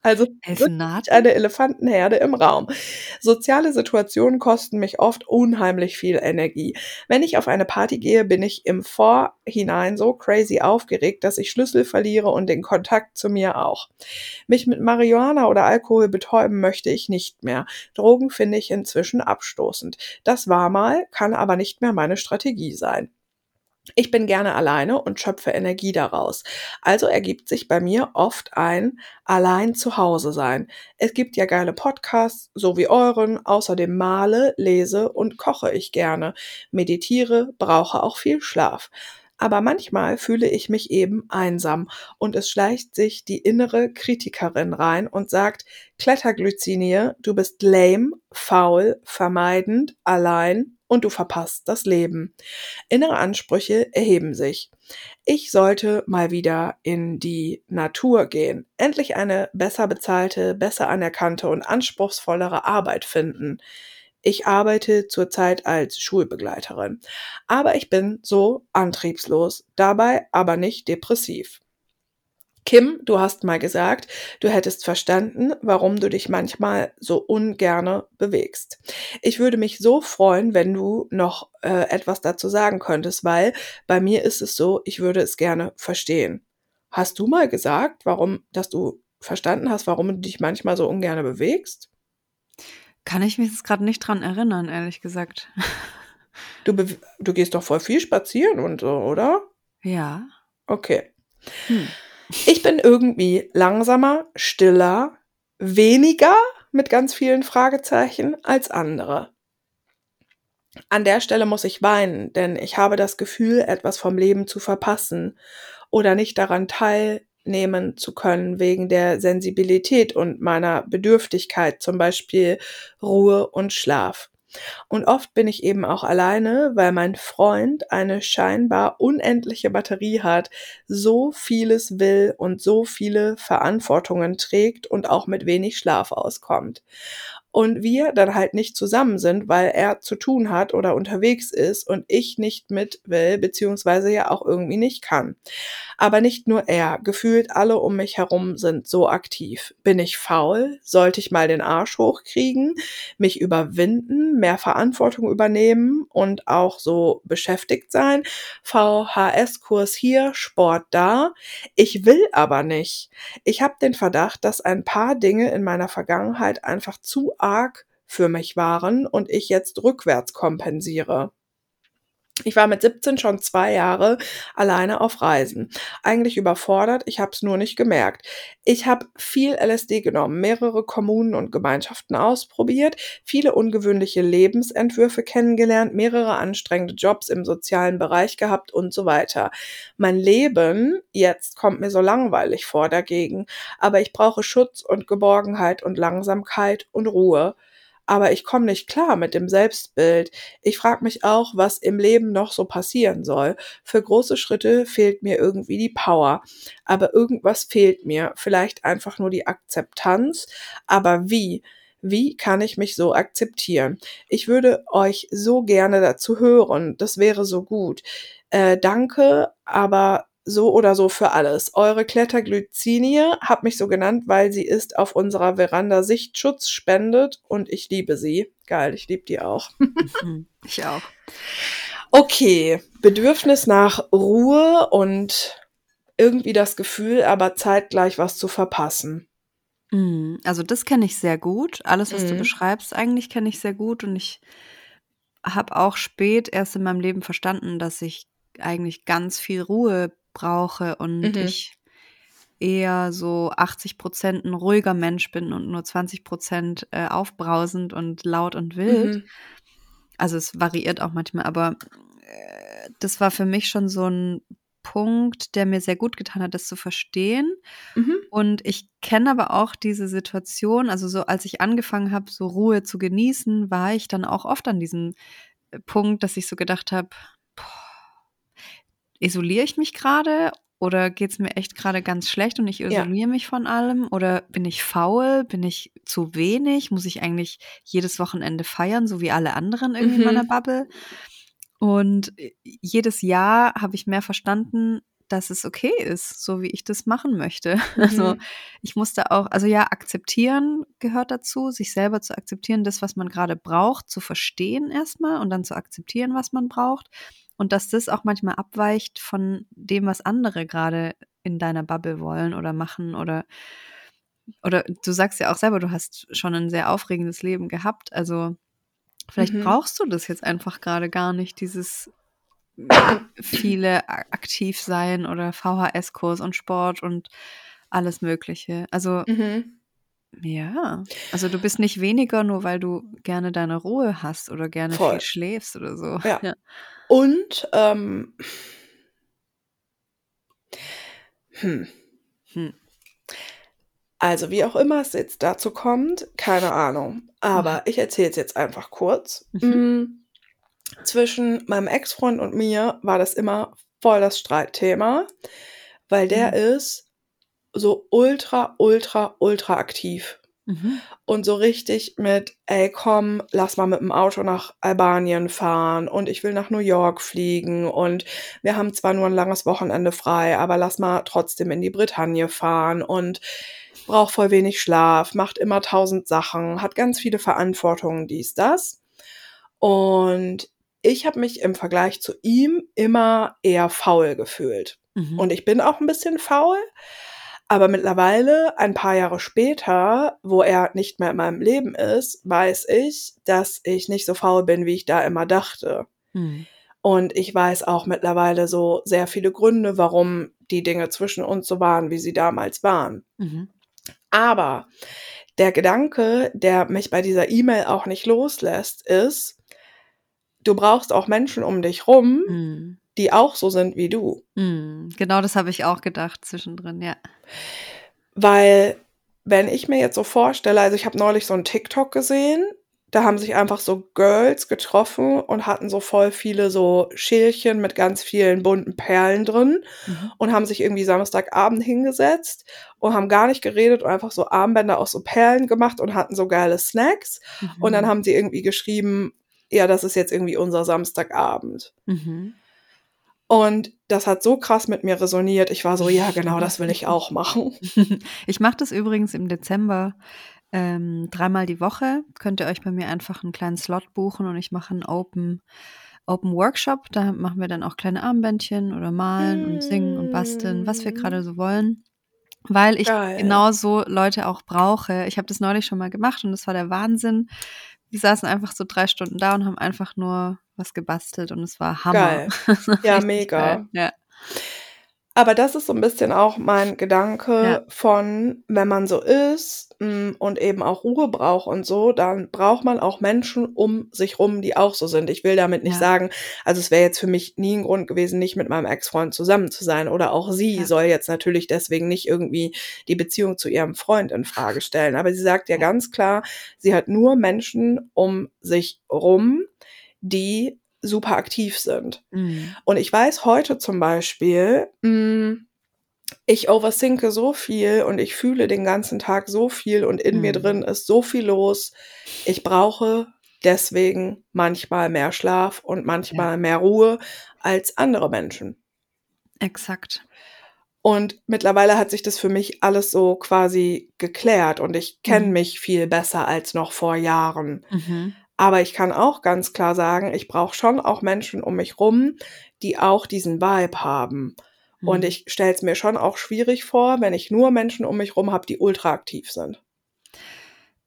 Also eine Elefantenherde im Raum. Soziale Situationen kosten mich oft unheimlich viel Energie. Wenn ich auf eine Party gehe, bin ich im Vorhinein so crazy aufgeregt, dass ich Schlüssel verliere und den Kontakt zu mir auch. Mich mit Marihuana oder Alkohol betäuben möchte ich nicht mehr. Drogen finde ich inzwischen abstoßend. Das war mal, kann aber nicht mehr meine Strategie sein. Ich bin gerne alleine und schöpfe Energie daraus. Also ergibt sich bei mir oft ein allein zu Hause sein. Es gibt ja geile Podcasts, so wie euren. Außerdem male, lese und koche ich gerne. Meditiere, brauche auch viel Schlaf. Aber manchmal fühle ich mich eben einsam und es schleicht sich die innere Kritikerin rein und sagt, Kletterglycinie, du bist lame, faul, vermeidend, allein und du verpasst das Leben. Innere Ansprüche erheben sich. Ich sollte mal wieder in die Natur gehen, endlich eine besser bezahlte, besser anerkannte und anspruchsvollere Arbeit finden. Ich arbeite zurzeit als Schulbegleiterin, aber ich bin so antriebslos, dabei aber nicht depressiv. Kim, du hast mal gesagt, du hättest verstanden, warum du dich manchmal so ungerne bewegst. Ich würde mich so freuen, wenn du noch äh, etwas dazu sagen könntest, weil bei mir ist es so, ich würde es gerne verstehen. Hast du mal gesagt, warum, dass du verstanden hast, warum du dich manchmal so ungerne bewegst? Kann ich mich jetzt gerade nicht dran erinnern, ehrlich gesagt. Du, du gehst doch voll viel spazieren und so, oder? Ja. Okay. Hm. Ich bin irgendwie langsamer, stiller, weniger mit ganz vielen Fragezeichen als andere. An der Stelle muss ich weinen, denn ich habe das Gefühl, etwas vom Leben zu verpassen oder nicht daran teilnehmen zu können wegen der Sensibilität und meiner Bedürftigkeit, zum Beispiel Ruhe und Schlaf. Und oft bin ich eben auch alleine, weil mein Freund eine scheinbar unendliche Batterie hat, so vieles will und so viele Verantwortungen trägt und auch mit wenig Schlaf auskommt. Und wir dann halt nicht zusammen sind, weil er zu tun hat oder unterwegs ist und ich nicht mit will, beziehungsweise ja auch irgendwie nicht kann. Aber nicht nur er, gefühlt alle um mich herum sind so aktiv. Bin ich faul? Sollte ich mal den Arsch hochkriegen, mich überwinden, mehr Verantwortung übernehmen und auch so beschäftigt sein? VHS-Kurs hier, Sport da. Ich will aber nicht. Ich habe den Verdacht, dass ein paar Dinge in meiner Vergangenheit einfach zu arg für mich waren und ich jetzt rückwärts kompensiere. Ich war mit 17 schon zwei Jahre alleine auf Reisen. Eigentlich überfordert, ich habe es nur nicht gemerkt. Ich habe viel LSD genommen, mehrere Kommunen und Gemeinschaften ausprobiert, viele ungewöhnliche Lebensentwürfe kennengelernt, mehrere anstrengende Jobs im sozialen Bereich gehabt und so weiter. Mein Leben jetzt kommt mir so langweilig vor dagegen, aber ich brauche Schutz und Geborgenheit und Langsamkeit und Ruhe aber ich komme nicht klar mit dem Selbstbild. Ich frage mich auch, was im Leben noch so passieren soll. Für große Schritte fehlt mir irgendwie die Power, aber irgendwas fehlt mir, vielleicht einfach nur die Akzeptanz, aber wie? Wie kann ich mich so akzeptieren? Ich würde euch so gerne dazu hören. Das wäre so gut. Äh, danke, aber so oder so für alles. Eure Kletterglycinie hab mich so genannt, weil sie ist auf unserer Veranda Sichtschutz spendet und ich liebe sie. Geil, ich liebe die auch. Ich auch. Okay, Bedürfnis nach Ruhe und irgendwie das Gefühl, aber zeitgleich was zu verpassen. Mhm, Also das kenne ich sehr gut. Alles, was du Mhm. beschreibst, eigentlich kenne ich sehr gut. Und ich habe auch spät erst in meinem Leben verstanden, dass ich eigentlich ganz viel Ruhe brauche und Mhm. ich eher so 80 Prozent ein ruhiger Mensch bin und nur 20 Prozent äh, aufbrausend und laut und wild. Mhm. Also es variiert auch manchmal, aber äh, das war für mich schon so ein Punkt, der mir sehr gut getan hat, das zu verstehen. Mhm. Und ich kenne aber auch diese Situation, also so als ich angefangen habe, so Ruhe zu genießen, war ich dann auch oft an diesem äh, Punkt, dass ich so gedacht habe, isoliere ich mich gerade oder geht es mir echt gerade ganz schlecht und ich Ja. isoliere mich von allem? Oder bin ich faul? Bin ich zu wenig? Muss ich eigentlich jedes Wochenende feiern, so wie alle anderen irgendwie in meiner Mhm. Bubble? Und jedes Jahr habe ich mehr verstanden, dass es okay ist, so wie ich das machen möchte. Also Mhm. ich musste auch, also ja, akzeptieren gehört dazu, sich selber zu akzeptieren, das, was man gerade braucht, zu verstehen erstmal und dann zu akzeptieren, was man braucht. Und dass das auch manchmal abweicht von dem, was andere gerade in deiner Bubble wollen oder machen oder oder du sagst ja auch selber, du hast schon ein sehr aufregendes Leben gehabt. Also vielleicht Mhm. brauchst du das jetzt einfach gerade gar nicht, dieses viele aktiv sein oder VHS-Kurs und Sport und alles Mögliche. Also Mhm. Ja, also du bist nicht weniger, nur weil du gerne deine Ruhe hast oder gerne Voll. viel schläfst oder so. Ja. Ja. Und ähm, hm. Hm. Also, wie auch immer es jetzt dazu kommt, keine Ahnung. Aber ich erzähle es jetzt einfach kurz. Mhm. Mm, Zwischen meinem Ex-Freund und mir war das immer voll das Streitthema, weil der Mhm. ist so ultra, ultra, ultra aktiv. Mhm. Und so richtig mit, ey, komm, lass mal mit dem Auto nach Albanien fahren und ich will nach New York fliegen und wir haben zwar nur ein langes Wochenende frei, aber lass mal trotzdem in die Bretagne fahren und braucht voll wenig Schlaf, macht immer tausend Sachen, hat ganz viele Verantwortungen, dies, das. Und ich habe mich im Vergleich zu ihm immer eher faul gefühlt. Mhm. Und ich bin auch ein bisschen faul. Aber mittlerweile, ein paar Jahre später, wo er nicht mehr in meinem Leben ist, weiß ich, dass ich nicht so faul bin, wie ich da immer dachte. Mhm. Und ich weiß auch mittlerweile so sehr viele Gründe, warum die Dinge zwischen uns so waren, wie sie damals waren. Mhm. Aber der Gedanke, der mich bei dieser E-Mail auch nicht loslässt, ist, du brauchst auch Menschen um dich rum, Mhm. Die auch so sind wie du. Mhm. Genau das habe ich auch gedacht zwischendrin, ja. Weil, wenn ich mir jetzt so vorstelle, also ich habe neulich so einen TikTok gesehen, da haben sich einfach so Girls getroffen und hatten so voll viele so Schälchen mit ganz vielen bunten Perlen drin Mhm. und haben sich irgendwie Samstagabend hingesetzt und haben gar nicht geredet und einfach so Armbänder aus so Perlen gemacht und hatten so geile Snacks. Und dann Mhm. haben sie irgendwie geschrieben, ja, das ist jetzt irgendwie unser Samstagabend. Mhm. Und das hat so krass mit mir resoniert. Ich war so, ja, genau, das will ich auch machen. Ich mache das übrigens im Dezember ähm, dreimal die Woche. Könnt ihr euch bei mir einfach einen kleinen Slot buchen und ich mache einen Open, Open Workshop. Da machen wir dann auch kleine Armbändchen oder malen und singen und basteln, was wir gerade so wollen. Weil ich Geil. genau so Leute auch brauche. Ich habe das neulich schon mal gemacht und das war der Wahnsinn. Wir saßen einfach so drei Stunden da und haben einfach nur was gebastelt und es war Hammer. Geil. Ja, mega. Geil. Ja. Aber das ist so ein bisschen auch mein Gedanke Ja. von, wenn man so ist mm, und eben auch Ruhe braucht und so, dann braucht man auch Menschen um sich rum, die auch so sind. Ich will damit nicht Ja. sagen, also es wäre jetzt für mich nie ein Grund gewesen, nicht mit meinem Ex-Freund zusammen zu sein. Oder auch sie Ja. soll jetzt natürlich deswegen nicht irgendwie die Beziehung zu ihrem Freund in Frage stellen. Aber sie sagt Ja. ganz klar, sie hat nur Menschen um sich rum, die super aktiv sind. Mhm. Und ich weiß heute zum Beispiel, mh, ich overthinke so viel und ich fühle den ganzen Tag so viel und in mir Mhm. drin ist so viel los. Ich brauche deswegen manchmal mehr Schlaf und manchmal mehr Ruhe als andere Menschen. Exakt. Und mittlerweile hat sich das für mich alles so quasi geklärt und ich kenne Mhm. mich viel besser als noch vor Jahren. Mhm. Aber ich kann auch ganz klar sagen, ich brauche schon auch Menschen um mich rum, die auch diesen Vibe haben. Und Mhm. ich stelle es mir schon auch schwierig vor, wenn ich nur Menschen um mich rum habe, die ultra aktiv sind.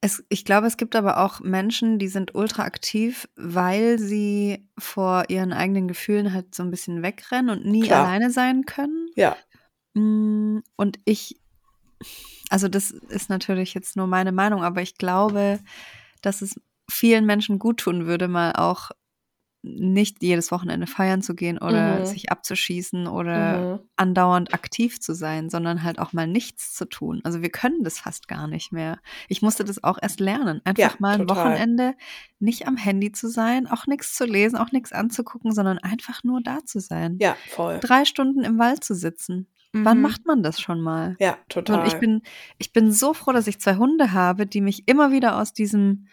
Es, ich glaube, es gibt aber auch Menschen, die sind ultra aktiv, weil sie vor ihren eigenen Gefühlen halt so ein bisschen wegrennen und nie Klar. alleine sein können. Ja, Mm, Und ich, also das ist natürlich jetzt nur meine Meinung, aber ich glaube, dass es vielen Menschen gut tun würde, mal auch nicht jedes Wochenende feiern zu gehen oder Mhm. sich abzuschießen oder mhm. andauernd aktiv zu sein, sondern halt auch mal nichts zu tun. Also wir können das fast gar nicht mehr. Ich musste das auch erst lernen. Einfach Ja, mal ein total. Wochenende nicht am Handy zu sein, auch nichts zu lesen, auch nichts anzugucken, sondern einfach nur da zu sein. ja, voll. Drei Stunden im Wald zu sitzen. Wann Mhm. macht man das schon mal? Ja, total. Und ich bin, ich bin so froh, dass ich zwei Hunde habe, die mich immer wieder aus diesem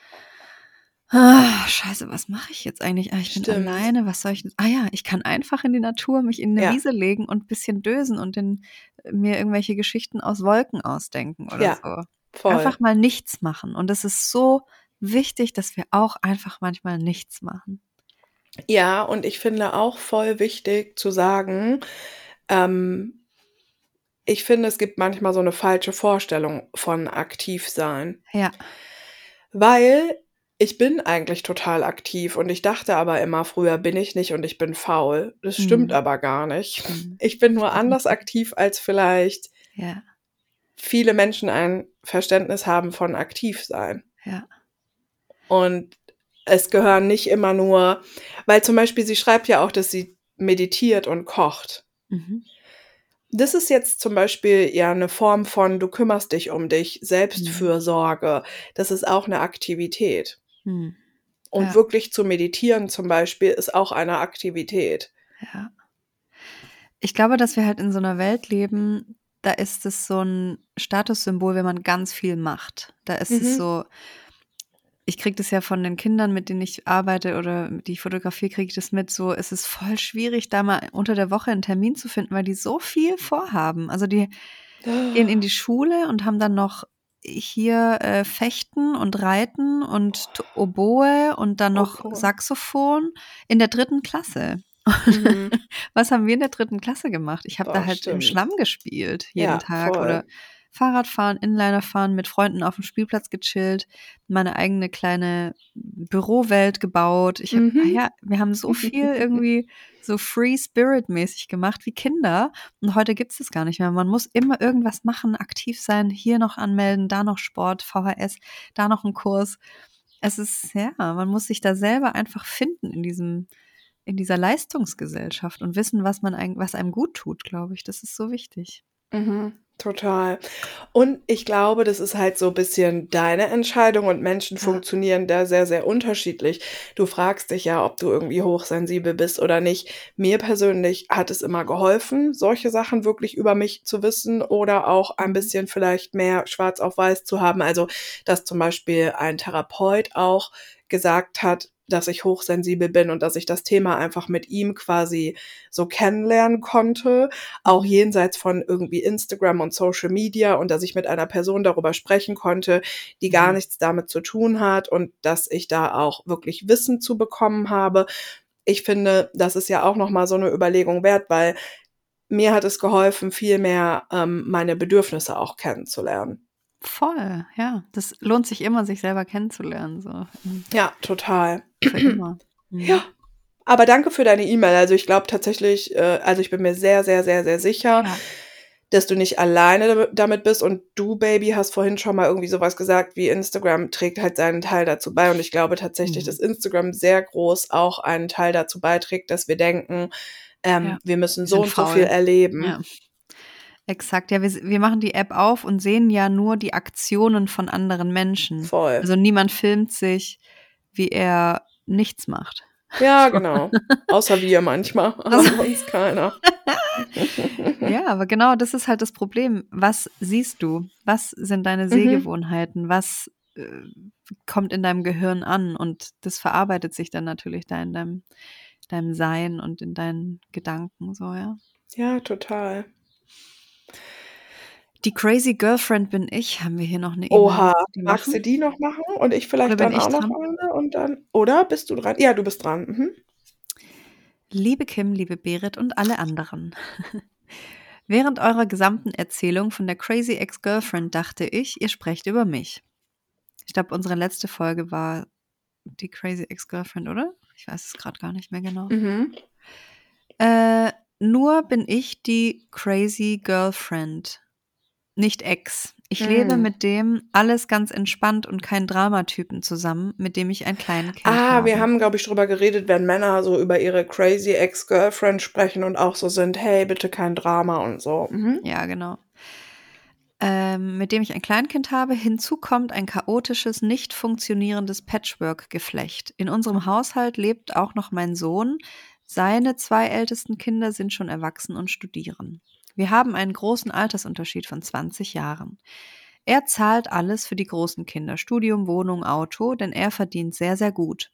ah, Scheiße, was mache ich jetzt eigentlich? Ah, ich bin Stimmt. alleine, was soll ich? Ah ja, ich kann einfach in die Natur, mich in eine Ja. Wiese legen und ein bisschen dösen und in, mir irgendwelche Geschichten aus Wolken ausdenken oder Ja, so. voll. Einfach mal nichts machen. Und es ist so wichtig, dass wir auch einfach manchmal nichts machen. Ja, und ich finde auch voll wichtig zu sagen, ähm, ich finde, es gibt manchmal so eine falsche Vorstellung von aktiv sein. Ja. Weil ich bin eigentlich total aktiv und ich dachte aber immer, früher bin ich nicht und ich bin faul. Das stimmt Mhm. aber gar nicht. Mhm. Ich bin nur anders aktiv, als vielleicht Ja. viele Menschen ein Verständnis haben von aktiv sein. Ja. Und es gehören nicht immer nur, weil zum Beispiel sie schreibt ja auch, dass sie meditiert und kocht. Mhm. Das ist jetzt zum Beispiel ja eine Form von, du kümmerst dich um dich, Mhm. Selbstfürsorge. Das ist auch eine Aktivität. Mhm. Und Ja. wirklich zu meditieren zum Beispiel ist auch eine Aktivität. Ja. Ich glaube, dass wir halt in so einer Welt leben, da ist es so ein Statussymbol, wenn man ganz viel macht. Da ist Mhm. es so, ich kriege das ja von den Kindern, mit denen ich arbeite oder die ich fotografiere, kriege ich das mit, so es ist voll schwierig, da mal unter der Woche einen Termin zu finden, weil die so viel vorhaben. Also die gehen in die Schule und haben dann noch hier äh, Fechten und Reiten und Oboe und dann Oh, noch cool. Saxophon in der dritten Klasse. Mhm. Was haben wir in der dritten Klasse gemacht? Ich habe da Boah, halt im stimmt. Schlamm gespielt, jeden Ja, Tag. voll. Oder Fahrradfahren, Inliner fahren, mit Freunden auf dem Spielplatz gechillt, meine eigene kleine Bürowelt gebaut. Ich hab, Mhm. ah ja, wir haben so viel irgendwie so Free Spirit mäßig gemacht wie Kinder. Und heute gibt es das gar nicht mehr. Man muss immer irgendwas machen, aktiv sein, hier noch anmelden, da noch Sport, VHS, da noch ein Kurs. Es ist, ja, man muss sich da selber einfach finden in diesem, in dieser Leistungsgesellschaft und wissen, was man was einem gut tut, glaube ich. Das ist so wichtig. Mhm, total. Und ich glaube, das ist halt so ein bisschen deine Entscheidung und Menschen Ja. funktionieren da sehr, sehr unterschiedlich. Du fragst dich ja, ob du irgendwie hochsensibel bist oder nicht. Mir persönlich hat es immer geholfen, solche Sachen wirklich über mich zu wissen oder auch ein Mhm. bisschen vielleicht mehr schwarz auf weiß zu haben. Also, dass zum Beispiel ein Therapeut auch gesagt hat, dass ich hochsensibel bin und dass ich das Thema einfach mit ihm quasi so kennenlernen konnte, auch jenseits von irgendwie Instagram und Social Media und dass ich mit einer Person darüber sprechen konnte, die gar Mhm. nichts damit zu tun hat und dass ich da auch wirklich Wissen zu bekommen habe. Ich finde, das ist ja auch noch mal so eine Überlegung wert, weil mir hat es geholfen, viel mehr ähm, meine Bedürfnisse auch kennenzulernen. Voll, ja. Das lohnt sich immer, sich selber kennenzulernen, so. Ja, total. Für immer. Mhm. Ja. Aber danke für deine E-Mail. Also ich glaube tatsächlich, äh, also ich bin mir sehr, sehr, sehr, sehr sicher, Ja. dass du nicht alleine damit bist. Und du, Baby, hast vorhin schon mal irgendwie sowas gesagt, wie Instagram trägt halt seinen Teil dazu bei. Und ich glaube tatsächlich, Mhm. dass Instagram sehr groß auch einen Teil dazu beiträgt, dass wir denken, ähm, Ja. wir müssen so und so viel erleben. Ja. Exakt, ja, wir, wir machen die App auf und sehen ja nur die Aktionen von anderen Menschen. Voll. Also niemand filmt sich, wie er nichts macht. Ja, genau. Außer wir manchmal, aber Also- sonst keiner. Ja, aber genau, das ist halt das Problem. Was siehst du? Was sind deine Mhm. Sehgewohnheiten? Was äh, kommt in deinem Gehirn an? Und das verarbeitet sich dann natürlich da in deinem, deinem Sein und in deinen Gedanken, so, ja. Ja, total. Die Crazy Girlfriend bin ich, haben wir hier noch eine E-Mail. Oha, magst du die noch machen? Und ich vielleicht dann ich auch noch dran? eine und dann. Oder bist du dran? Ja, du bist dran. Mhm. Liebe Kim, liebe Berit und alle anderen. Während eurer gesamten Erzählung von der Crazy Ex-Girlfriend dachte ich, ihr sprecht über mich. Ich glaube, unsere letzte Folge war die Crazy Ex-Girlfriend, oder? Ich weiß es gerade gar nicht mehr genau. Mhm. Äh, nur bin ich die Crazy Girlfriend, nicht Ex. Ich lebe Hm. mit dem alles ganz entspannt und kein Dramatypen zusammen, mit dem ich ein kleines Kind Ah, habe. wir haben, glaube ich, drüber geredet, wenn Männer so über ihre crazy Ex-Girlfriend sprechen und auch so sind, hey, bitte kein Drama und so. Mhm. Ja, genau. Ähm, mit dem ich ein Kleinkind habe. Hinzu kommt ein chaotisches, nicht funktionierendes Patchwork-Geflecht. In unserem Haushalt lebt auch noch mein Sohn. Seine zwei ältesten Kinder sind schon erwachsen und studieren. Wir haben einen großen Altersunterschied von 20 Jahren. Er zahlt alles für die großen Kinder, Studium, Wohnung, Auto, denn er verdient sehr, sehr gut.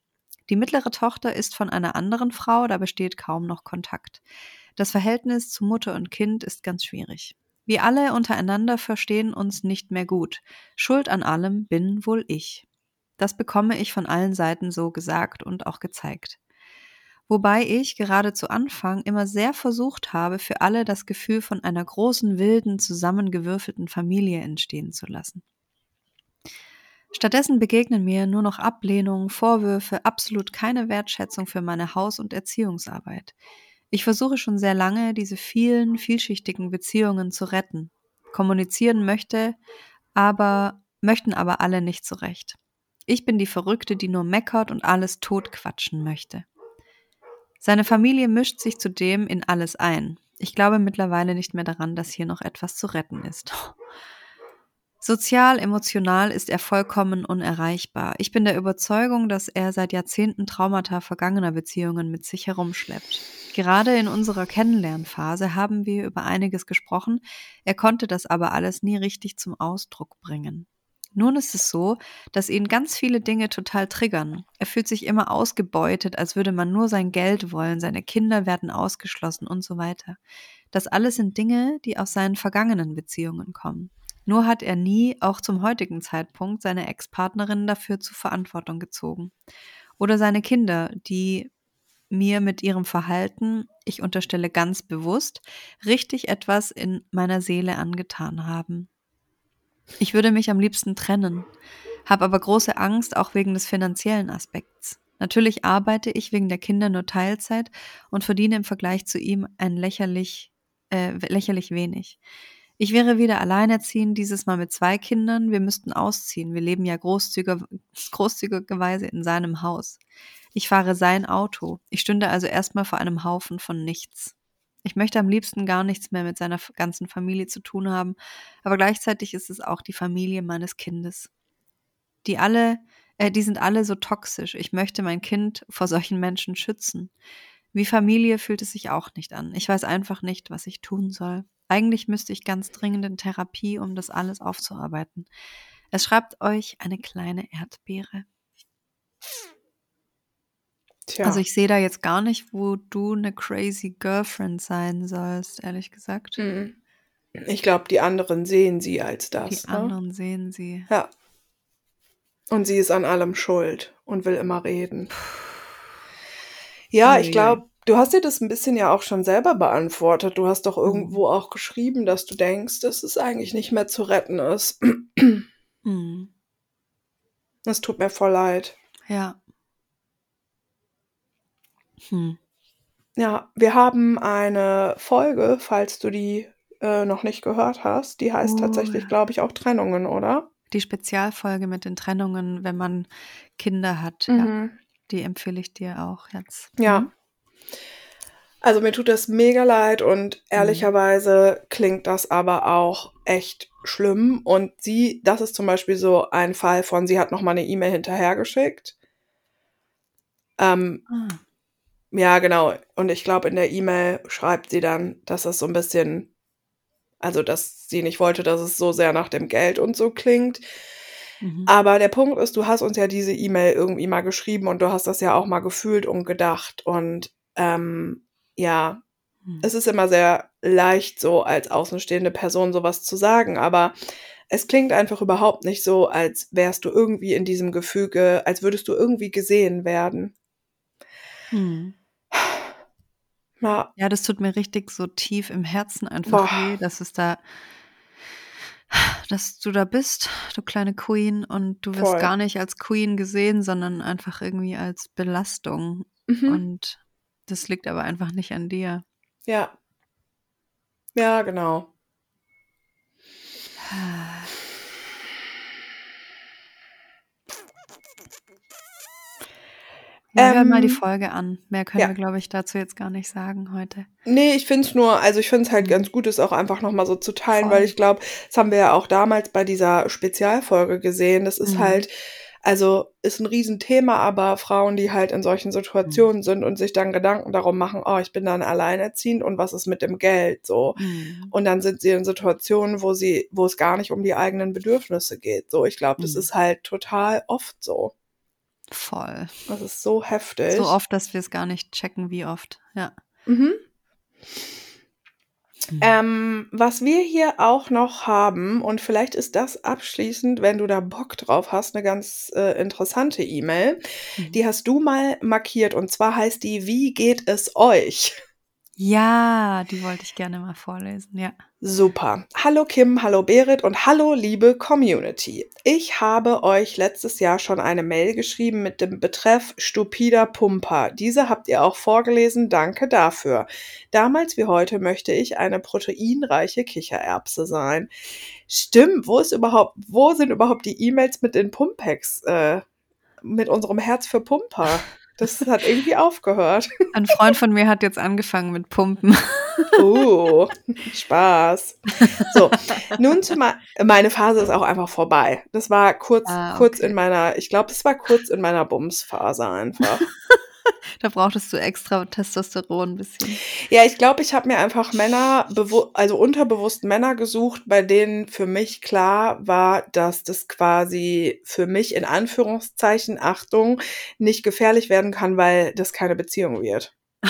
Die mittlere Tochter ist von einer anderen Frau, da besteht kaum noch Kontakt. Das Verhältnis zu Mutter und Kind ist ganz schwierig. Wir alle untereinander verstehen uns nicht mehr gut. Schuld an allem bin wohl ich. Das bekomme ich von allen Seiten so gesagt und auch gezeigt. Wobei ich gerade zu Anfang immer sehr versucht habe, für alle das Gefühl von einer großen, wilden, zusammengewürfelten Familie entstehen zu lassen. Stattdessen begegnen mir nur noch Ablehnung, Vorwürfe, absolut keine Wertschätzung für meine Haus- und Erziehungsarbeit. Ich versuche schon sehr lange, diese vielen, vielschichtigen Beziehungen zu retten. Kommunizieren möchte, aber möchten aber alle nicht so recht. Ich bin die Verrückte, die nur meckert und alles totquatschen möchte. Seine Familie mischt sich zudem in alles ein. Ich glaube mittlerweile nicht mehr daran, dass hier noch etwas zu retten ist. Sozial, emotional ist er vollkommen unerreichbar. Ich bin der Überzeugung, dass er seit Jahrzehnten Traumata vergangener Beziehungen mit sich herumschleppt. Gerade in unserer Kennenlernphase haben wir über einiges gesprochen, er konnte das aber alles nie richtig zum Ausdruck bringen. Nun ist es so, dass ihn ganz viele Dinge total triggern. Er fühlt sich immer ausgebeutet, als würde man nur sein Geld wollen, seine Kinder werden ausgeschlossen und so weiter. Das alles sind Dinge, die aus seinen vergangenen Beziehungen kommen. Nur hat er nie, auch zum heutigen Zeitpunkt, seine Ex-Partnerin dafür zur Verantwortung gezogen. Oder seine Kinder, die mir mit ihrem Verhalten, ich unterstelle ganz bewusst, richtig etwas in meiner Seele angetan haben. Ich würde mich am liebsten trennen, habe aber große Angst auch wegen des finanziellen Aspekts. Natürlich arbeite ich wegen der Kinder nur Teilzeit und verdiene im Vergleich zu ihm ein lächerlich, äh, lächerlich wenig. Ich wäre wieder alleinerziehend, dieses Mal mit zwei Kindern. Wir müssten ausziehen. Wir leben ja großzügiger, großzügigerweise in seinem Haus. Ich fahre sein Auto. Ich stünde also erstmal vor einem Haufen von nichts. Ich möchte am liebsten gar nichts mehr mit seiner ganzen Familie zu tun haben, aber gleichzeitig ist es auch die Familie meines Kindes. Die alle, äh, die sind alle so toxisch. Ich möchte mein Kind vor solchen Menschen schützen. Wie Familie fühlt es sich auch nicht an. Ich weiß einfach nicht, was ich tun soll. Eigentlich müsste ich ganz dringend in Therapie, um das alles aufzuarbeiten. Es schreibt euch eine kleine Erdbeere. Tja. Also ich sehe da jetzt gar nicht, wo du eine crazy Girlfriend sein sollst, ehrlich gesagt. Mhm. Ich glaube, die anderen sehen sie als das. Die ne? anderen sehen sie. Ja. Und sie ist an allem schuld und will immer reden. Ja, ich Uiuiui. glaube, du hast dir das ein bisschen ja auch schon selber beantwortet. Du hast doch irgendwo Mhm. auch geschrieben, dass du denkst, dass es eigentlich nicht mehr zu retten ist. Hm. Es tut mir voll leid. Ja. Hm. Ja, wir haben eine Folge, falls du die äh, noch nicht gehört hast. Die heißt Oh, tatsächlich, ja. glaube ich, auch Trennungen, oder? Die Spezialfolge mit den Trennungen, wenn man Kinder hat. Ja, Mhm. die empfehle ich dir auch jetzt. Ja. Mhm. Also mir tut das mega leid und ehrlicherweise klingt das aber auch echt schlimm. Und sie, das ist zum Beispiel so ein Fall von, sie hat noch mal eine E-Mail hinterhergeschickt. Ähm, Ah. Ja, genau. Und ich glaube, in der E-Mail schreibt sie dann, dass das so ein bisschen, also dass sie nicht wollte, dass es so sehr nach dem Geld und so klingt. Mhm. Aber der Punkt ist, du hast uns ja diese E-Mail irgendwie mal geschrieben und du hast das ja auch mal gefühlt und gedacht. Und ähm, ja, Hm. es ist immer sehr leicht, so als außenstehende Person sowas zu sagen, aber es klingt einfach überhaupt nicht so, als wärst du irgendwie in diesem Gefüge, als würdest du irgendwie gesehen werden. Hm. Ja, Ja, das tut mir richtig so tief im Herzen einfach Boah. weh, dass es da, dass du da bist, du kleine Queen, und du wirst Voll. gar nicht als Queen gesehen, sondern einfach irgendwie als Belastung. mhm. Und das liegt aber einfach nicht an dir. ja. Ja, genau. Ja, hör mal die Ähm, Folge an. Mehr können ja. wir, glaube ich, dazu jetzt gar nicht sagen heute. Nee, ich find's nur, also ich find's halt Mhm. ganz gut, es auch einfach nochmal so zu teilen, weil Voll. ich glaube, das haben wir ja auch damals bei dieser Spezialfolge gesehen. Das ist Mhm. halt, also ist ein Riesenthema, aber Frauen, die halt in solchen Mhm. Situationen sind und sich dann Gedanken darum machen, oh, ich bin dann alleinerziehend und was ist mit dem Geld so. Mhm. Und dann sind sie in Situationen, wo sie, wo es gar nicht um die eigenen Bedürfnisse geht. So, ich glaube, das Mhm. ist halt total oft so. Voll. Das ist so heftig. So oft, dass wir es gar nicht checken, wie oft. Ja. Mhm. Mhm. Ähm, was wir hier auch noch haben, und vielleicht ist das abschließend, wenn du da Bock drauf hast, eine ganz äh, interessante E-Mail. Mhm. Die hast du mal markiert und zwar heißt die Wie geht es euch? Ja, die wollte ich gerne mal vorlesen. Ja. Super. Hallo Kim, hallo Berit und hallo liebe Community. Ich habe euch letztes Jahr schon eine Mail geschrieben mit dem Betreff stupider Pumper. Diese habt ihr auch vorgelesen, danke dafür. Damals wie heute möchte ich eine proteinreiche Kichererbse sein. Stimmt, wo ist überhaupt, wo sind überhaupt die E-Mails mit den Pumpex, äh, mit unserem Herz für Pumper? Das hat irgendwie aufgehört. Ein Freund von mir hat jetzt angefangen mit Pumpen. Uh, Spaß. So, nun zu me meine Phase ist auch einfach vorbei. Das war kurz, Ah, kurz okay. in meiner, ich glaube, das war kurz in meiner Bumsphase einfach. Da brauchtest du extra Testosteron ein bisschen. Ja, ich glaube, ich habe mir einfach Männer, also unterbewusst Männer gesucht, bei denen für mich klar war, dass das quasi für mich in Anführungszeichen, Achtung, nicht gefährlich werden kann, weil das keine Beziehung wird.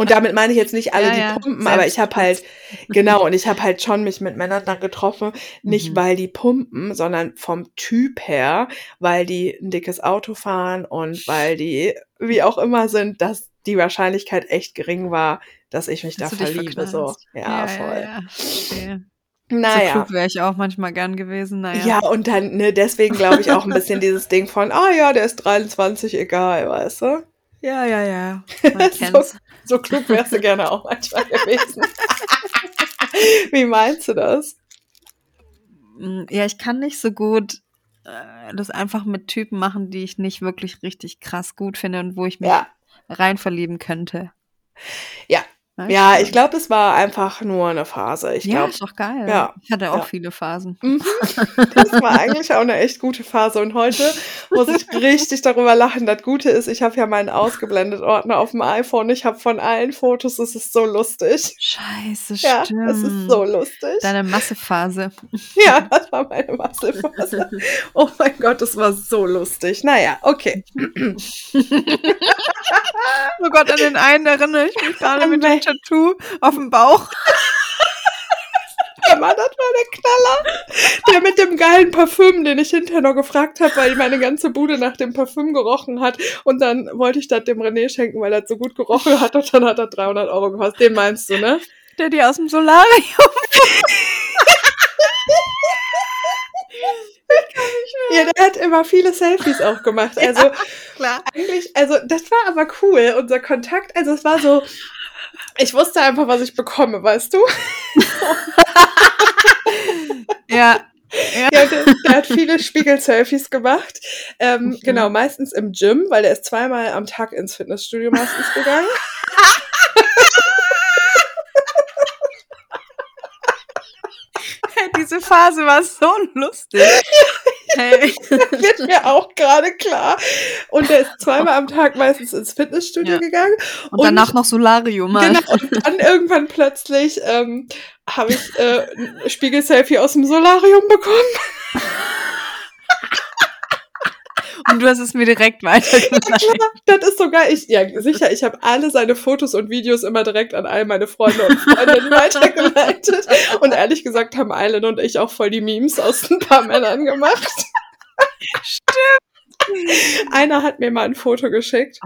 Und damit meine ich jetzt nicht alle, Ja, die ja, pumpen, aber ich habe halt, genau, und ich habe halt schon mich mit Männern dann getroffen, nicht Mhm. weil die pumpen, sondern vom Typ her, weil die ein dickes Auto fahren und weil die, wie auch immer sind, dass die Wahrscheinlichkeit echt gering war, dass ich mich Dass da verliebe. So. verknallst. Ja, voll. Ja, ja. Verstehe. So Naja. klug wäre ich auch manchmal gern gewesen. Naja. Ja, und dann, ne, deswegen glaube ich auch ein bisschen dieses Ding von, ah ja, der ist 23, egal, weißt du? ja, ja. ja. Man kennt's. so klug wärst du gerne auch manchmal gewesen. Wie meinst du das? Mm, Ja, ich kann nicht so gut äh, das einfach mit Typen machen, die ich nicht wirklich richtig krass gut finde und wo ich mich Ja. rein verlieben könnte. Ja. Weißt Ja, du? ich glaube, es war einfach nur eine Phase. Ich ja, glaube, ist doch geil. ja, Ich hatte auch ja. viele Phasen. Mhm. Das war eigentlich auch eine echt gute Phase. Und heute muss ich richtig darüber lachen. Das Gute ist, ich habe ja meinen ausgeblendet Ordner auf dem iPhone. Ich habe von allen Fotos, es ist so lustig. Scheiße, Ja, stimmt. es ist so lustig. Deine Massephase. Ja, das war meine Massephase. Oh mein Gott, das war so lustig. Naja, okay. Oh Gott, an den einen erinnere ich mich gerade mit dem Tattoo auf dem Bauch. Ja, Mann, das war der Knaller. Der mit dem geilen Parfüm, den ich hinterher noch gefragt habe, weil meine ganze Bude nach dem Parfüm gerochen hat. Und dann wollte ich das dem René schenken, weil er so gut gerochen hat. Und dann hat er 300 Euro gekostet. Den meinst du, ne? Der dir aus dem Solarium. Ja, der hat immer viele Selfies auch gemacht. Also Ja, klar. eigentlich, also das war aber cool, unser Kontakt. Also es war so, ich wusste einfach, was ich bekomme, weißt du? Ja. Ja. Ja, der, der hat viele Spiegel-Selfies gemacht. Ähm. Genau, meistens im Gym, weil er ist zweimal am Tag ins Fitnessstudio meistens gegangen. Diese Phase war so lustig. Hey. Wird mir auch gerade klar. Und er ist zweimal am Tag meistens ins Fitnessstudio Ja. gegangen. Und danach noch Solarium. Mann. Genau, und dann irgendwann plötzlich ähm, habe ich äh, ein Spiegel-Selfie aus dem Solarium bekommen. Und du hast es mir direkt weitergeleitet. Das ist sogar ich, ja sicher, ich habe alle seine Fotos und Videos immer direkt an all meine Freunde und Freundinnen weitergeleitet. Und ehrlich gesagt haben Eilen und ich auch voll die Memes aus ein paar Männern gemacht. Stimmt. Einer hat mir mal ein Foto geschickt.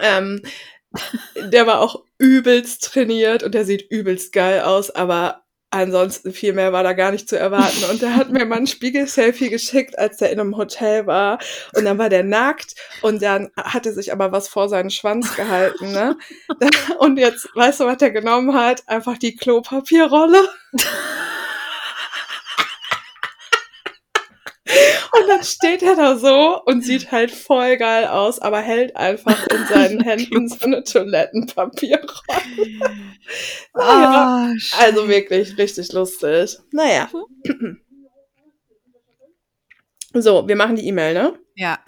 Ähm, der war auch übelst trainiert und der sieht übelst geil aus, aber ansonsten viel mehr war da gar nicht zu erwarten. Und der hat mir mal ein Spiegel-Selfie geschickt, als der in einem Hotel war. Und dann war der nackt und dann hatte sich aber was vor seinen Schwanz gehalten, ne? Und jetzt, weißt du, was der genommen hat? Einfach die Klopapierrolle. Und dann steht er da so und sieht halt voll geil aus, aber hält einfach in seinen Händen so eine Toilettenpapierrolle. Naja, Ah, also wirklich richtig lustig. Naja. So, wir machen die E-Mail, ne? Ja.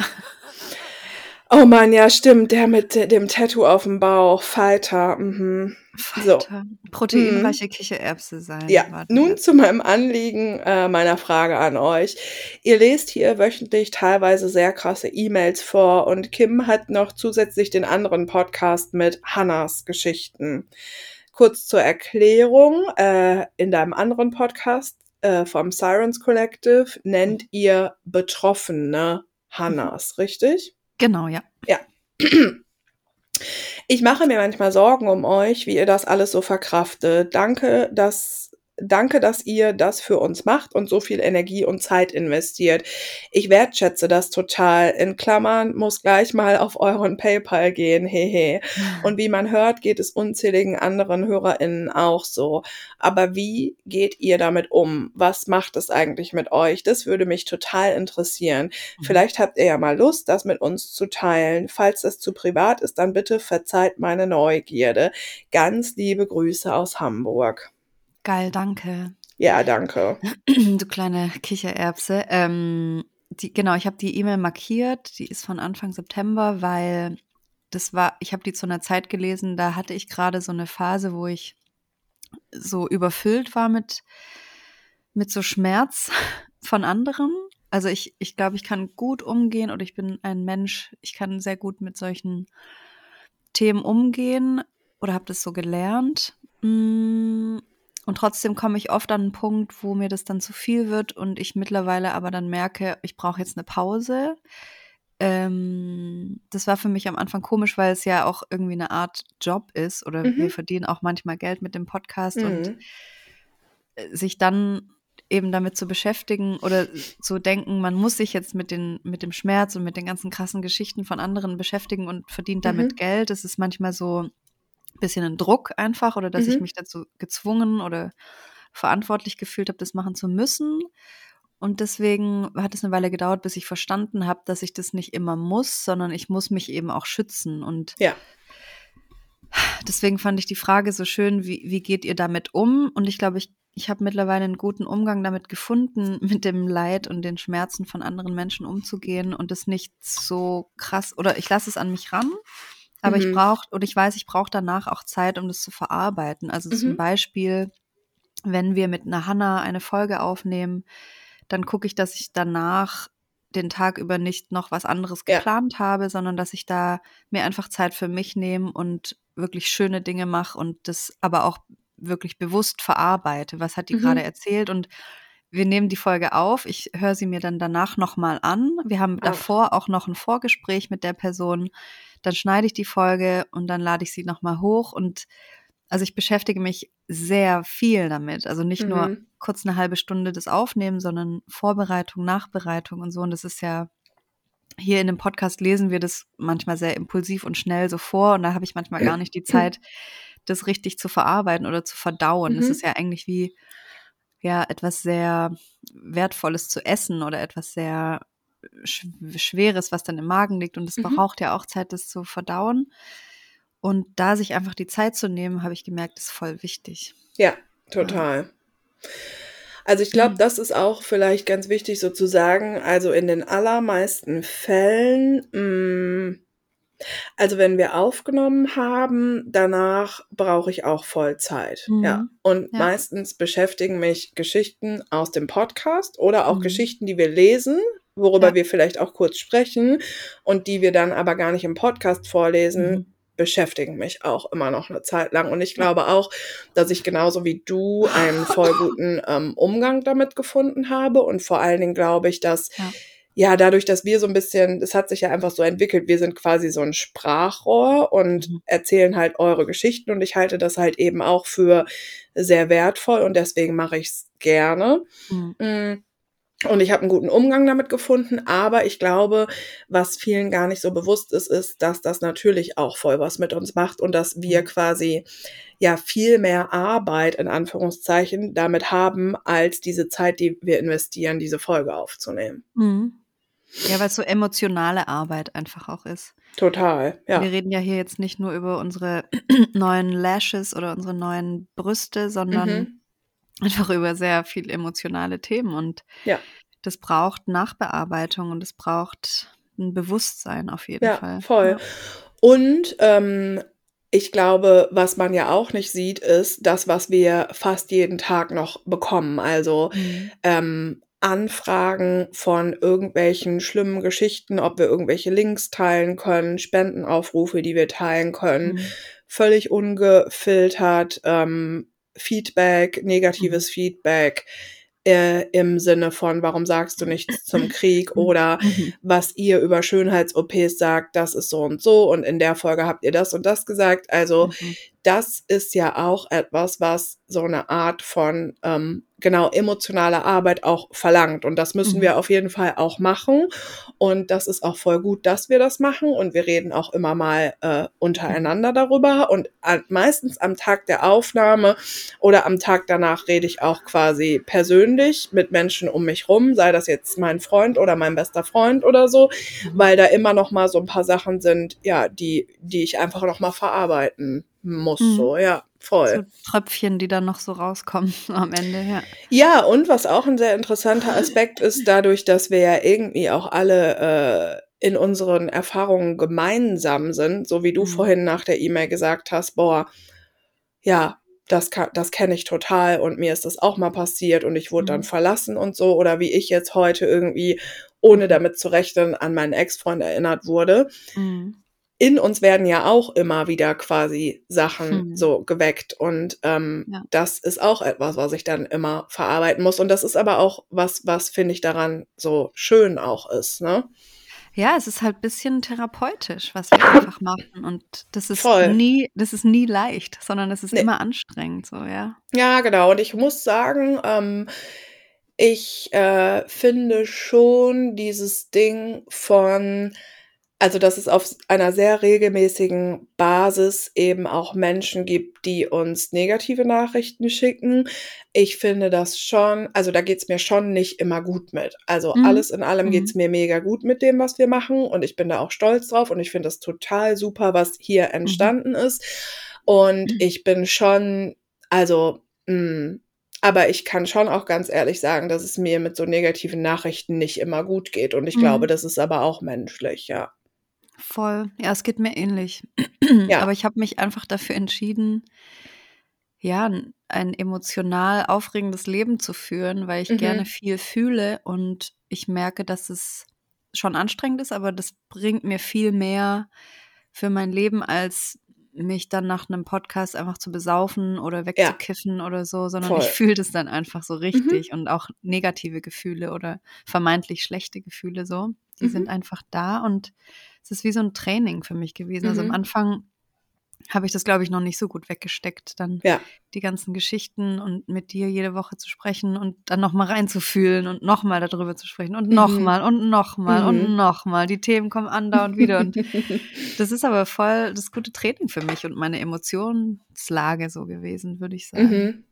Oh Mann, ja, stimmt. Der mit dem Tattoo auf dem Bauch. Fighter. Mhm. So. Falter. Proteinreiche Kichererbse sein. Ja, Warten nun wir. zu meinem Anliegen äh, meiner Frage an euch. Ihr lest hier wöchentlich teilweise sehr krasse E-Mails vor und Kim hat noch zusätzlich den anderen Podcast mit Hannas Geschichten. Kurz zur Erklärung, äh, in deinem anderen Podcast äh, vom Sirens Collective nennt ihr Betroffene Hannas, richtig? Genau, ja. Ich mache mir manchmal Sorgen um euch, wie ihr das alles so verkraftet. Danke, dass Danke, dass ihr das für uns macht und so viel Energie und Zeit investiert. Ich wertschätze das total. In Klammern muss gleich mal auf euren PayPal gehen, hehe. Und wie man hört, geht es unzähligen anderen HörerInnen auch so. Aber wie geht ihr damit um? Was macht es eigentlich mit euch? Das würde mich total interessieren. Vielleicht habt ihr ja mal Lust, das mit uns zu teilen. Falls das zu privat ist, dann bitte verzeiht meine Neugierde. Ganz liebe Grüße aus Hamburg. Geil, danke. Ja, danke. du kleine Kichererbse. Ähm, die, genau, ich habe die E-Mail markiert. Die ist von Anfang September, weil das war, ich habe die zu einer Zeit gelesen, da hatte ich gerade so eine Phase, wo ich so überfüllt war mit, mit so Schmerz von anderen. Also ich, ich glaube, ich kann gut umgehen oder ich bin ein Mensch, ich kann sehr gut mit solchen Themen umgehen oder habe das so gelernt. Mm, Und trotzdem komme ich oft an einen Punkt, wo mir das dann zu viel wird und ich mittlerweile aber dann merke, ich brauche jetzt eine Pause. Ähm, das war für mich am Anfang komisch, weil es ja auch irgendwie eine Art Job ist oder Mhm. wir verdienen auch manchmal Geld mit dem Podcast und Mhm. äh, sich dann eben damit zu beschäftigen oder zu denken, man muss sich jetzt mit, den, mit dem Schmerz und mit den ganzen krassen Geschichten von anderen beschäftigen und verdient damit Mhm. Geld. Das ist manchmal so bisschen ein Druck einfach oder dass ich Mhm. mich dazu gezwungen oder verantwortlich gefühlt habe, das machen zu müssen. Und deswegen hat es eine Weile gedauert, bis ich verstanden habe, dass ich das nicht immer muss, sondern ich muss mich eben auch schützen. Und Ja. deswegen fand ich die Frage so schön, wie, wie geht ihr damit um? Und ich glaube, ich, ich habe mittlerweile einen guten Umgang damit gefunden, mit dem Leid und den Schmerzen von anderen Menschen umzugehen und es nicht so krass, oder ich lasse es an mich ran, aber ich Mhm. brauche, und ich weiß, ich brauche danach auch Zeit, um das zu verarbeiten. Also zum Mhm. Beispiel, wenn wir mit einer Hanna eine Folge aufnehmen, dann gucke ich, dass ich danach den Tag über nicht noch was anderes Ja. geplant habe, sondern dass ich da mir einfach Zeit für mich nehme und wirklich schöne Dinge mache und das aber auch wirklich bewusst verarbeite. Was hat die Mhm. gerade erzählt? Und wir nehmen die Folge auf. Ich höre sie mir dann danach nochmal an. Wir haben Ah. davor auch noch ein Vorgespräch mit der Person. Dann schneide ich die Folge und dann lade ich sie nochmal hoch. Und also ich beschäftige mich sehr viel damit. Also nicht nur Mhm. kurz eine halbe Stunde das Aufnehmen, sondern Vorbereitung, Nachbereitung und so. Und das ist ja, hier in dem Podcast lesen wir das manchmal sehr impulsiv und schnell so vor. Und da habe ich manchmal gar nicht die Zeit, das richtig zu verarbeiten oder zu verdauen. Es Mhm. ist ja eigentlich wie, ja, etwas sehr Wertvolles zu essen oder etwas sehr Sch Schweres, was dann im Magen liegt. Und es Mhm. braucht ja auch Zeit, das zu verdauen. Und da sich einfach die Zeit zu nehmen, habe ich gemerkt, ist voll wichtig. Ja, total. Also ich glaube, Mhm. das ist auch vielleicht ganz wichtig so zu sagen. Also in den allermeisten Fällen, mh, also wenn wir aufgenommen haben, danach brauche ich auch Vollzeit. Ja. Mhm. Und Ja. meistens beschäftigen mich Geschichten aus dem Podcast oder auch Mhm. Geschichten, die wir lesen, worüber Ja. wir vielleicht auch kurz sprechen und die wir dann aber gar nicht im Podcast vorlesen, Mhm. beschäftigen mich auch immer noch eine Zeit lang. Und ich Ja. glaube auch, dass ich genauso wie du einen voll guten ähm, Umgang damit gefunden habe. Und vor allen Dingen glaube ich, dass Ja. Ja, dadurch, dass wir so ein bisschen, es hat sich ja einfach so entwickelt, wir sind quasi so ein Sprachrohr und Mhm. erzählen halt eure Geschichten und ich halte das halt eben auch für sehr wertvoll und deswegen mache ich es gerne. Mhm. Mm. Und ich habe einen guten Umgang damit gefunden, aber ich glaube, was vielen gar nicht so bewusst ist, ist, dass das natürlich auch voll was mit uns macht und dass wir Mhm. quasi ja viel mehr Arbeit in Anführungszeichen damit haben, als diese Zeit, die wir investieren, diese Folge aufzunehmen. Mhm. Ja, weil es so emotionale Arbeit einfach auch ist. Total, Wir ja. reden ja hier jetzt nicht nur über unsere neuen Lashes oder unsere neuen Brüste, sondern Mhm. einfach über sehr viel emotionale Themen. Und Ja. das braucht Nachbearbeitung und es braucht ein Bewusstsein auf jeden Ja, Fall. voll. Ja. Und ähm, ich glaube, was man ja auch nicht sieht, ist das, was wir fast jeden Tag noch bekommen. Also Mhm. ähm, Anfragen von irgendwelchen schlimmen Geschichten, ob wir irgendwelche Links teilen können, Spendenaufrufe, die wir teilen können, Mhm. völlig ungefiltert, ähm, Feedback, Mhm. negatives Feedback äh, im Sinne von, warum sagst du nichts zum Krieg oder Mhm. was ihr über Schönheits-OPs sagt, das ist so und so und in der Folge habt ihr das und das gesagt. Also Mhm. Das ist ja auch etwas, was so eine Art von ähm, genau emotionaler Arbeit auch verlangt. Und das müssen Mhm. wir auf jeden Fall auch machen. Und das ist auch voll gut, dass wir das machen. Und wir reden auch immer mal äh, untereinander darüber. Und an, meistens am Tag der Aufnahme oder am Tag danach rede ich auch quasi persönlich mit Menschen um mich rum, sei das jetzt mein Freund oder mein bester Freund oder so, Mhm. weil da immer noch mal so ein paar Sachen sind, ja, die die ich einfach noch mal verarbeiten muss, Mhm. so ja, voll. So Tröpfchen, die dann noch so rauskommen am Ende, ja. Ja, und was auch ein sehr interessanter Aspekt ist, dadurch, dass wir ja irgendwie auch alle äh, in unseren Erfahrungen gemeinsam sind, so wie du Mhm. vorhin nach der E-Mail gesagt hast, boah, ja, das, kann, das kenne ich total und mir ist das auch mal passiert und ich wurde dann Mhm. verlassen und so, oder wie ich jetzt heute irgendwie, ohne Mhm. damit zu rechnen, an meinen Ex-Freund erinnert wurde. Mhm. In uns werden ja auch immer wieder quasi Sachen Hm. so geweckt und ähm, Ja. das ist auch etwas, was ich dann immer verarbeiten muss und das ist aber auch was, was finde ich daran so schön auch ist, ne? Ja, es ist halt ein bisschen therapeutisch, was wir einfach machen. Und das ist Voll. nie, das ist nie leicht, sondern es ist Nee. immer anstrengend, so, ja. Ja, genau. Und ich muss sagen, ähm, ich äh, finde schon dieses Ding von, also dass es auf einer sehr regelmäßigen Basis eben auch Menschen gibt, die uns negative Nachrichten schicken. Ich finde das schon, also da geht's mir schon nicht immer gut mit. Also Mhm. alles in allem Mhm. geht's mir mega gut mit dem, was wir machen. Und ich bin da auch stolz drauf und ich finde das total super, was hier Mhm. entstanden ist. Und ich bin schon, also, mh, aber ich kann schon auch ganz ehrlich sagen, dass es mir mit so negativen Nachrichten nicht immer gut geht. Und ich Mhm. glaube, das ist aber auch menschlich, ja. Voll. Ja, es geht mir ähnlich. Ja. Aber ich habe mich einfach dafür entschieden, ja, ein emotional aufregendes Leben zu führen, weil ich Mhm. gerne viel fühle und ich merke, dass es schon anstrengend ist, aber das bringt mir viel mehr für mein Leben, als mich dann nach einem Podcast einfach zu besaufen oder wegzukiffen oder so, sondern ich Voll. fühle das dann einfach so Mhm. richtig und auch negative Gefühle oder vermeintlich schlechte Gefühle so, die sind Mhm. einfach da und es ist wie so ein Training für mich gewesen. Also am Mhm. Anfang habe ich das, glaube ich, noch nicht so gut weggesteckt, dann Ja. die ganzen Geschichten und mit dir jede Woche zu sprechen und dann nochmal reinzufühlen und nochmal darüber zu sprechen und Mhm. nochmal und nochmal und Mhm. nochmal. Die Themen kommen andauernd wieder und das ist aber voll das gute Training für mich und meine Emotionslage so gewesen, würde ich sagen.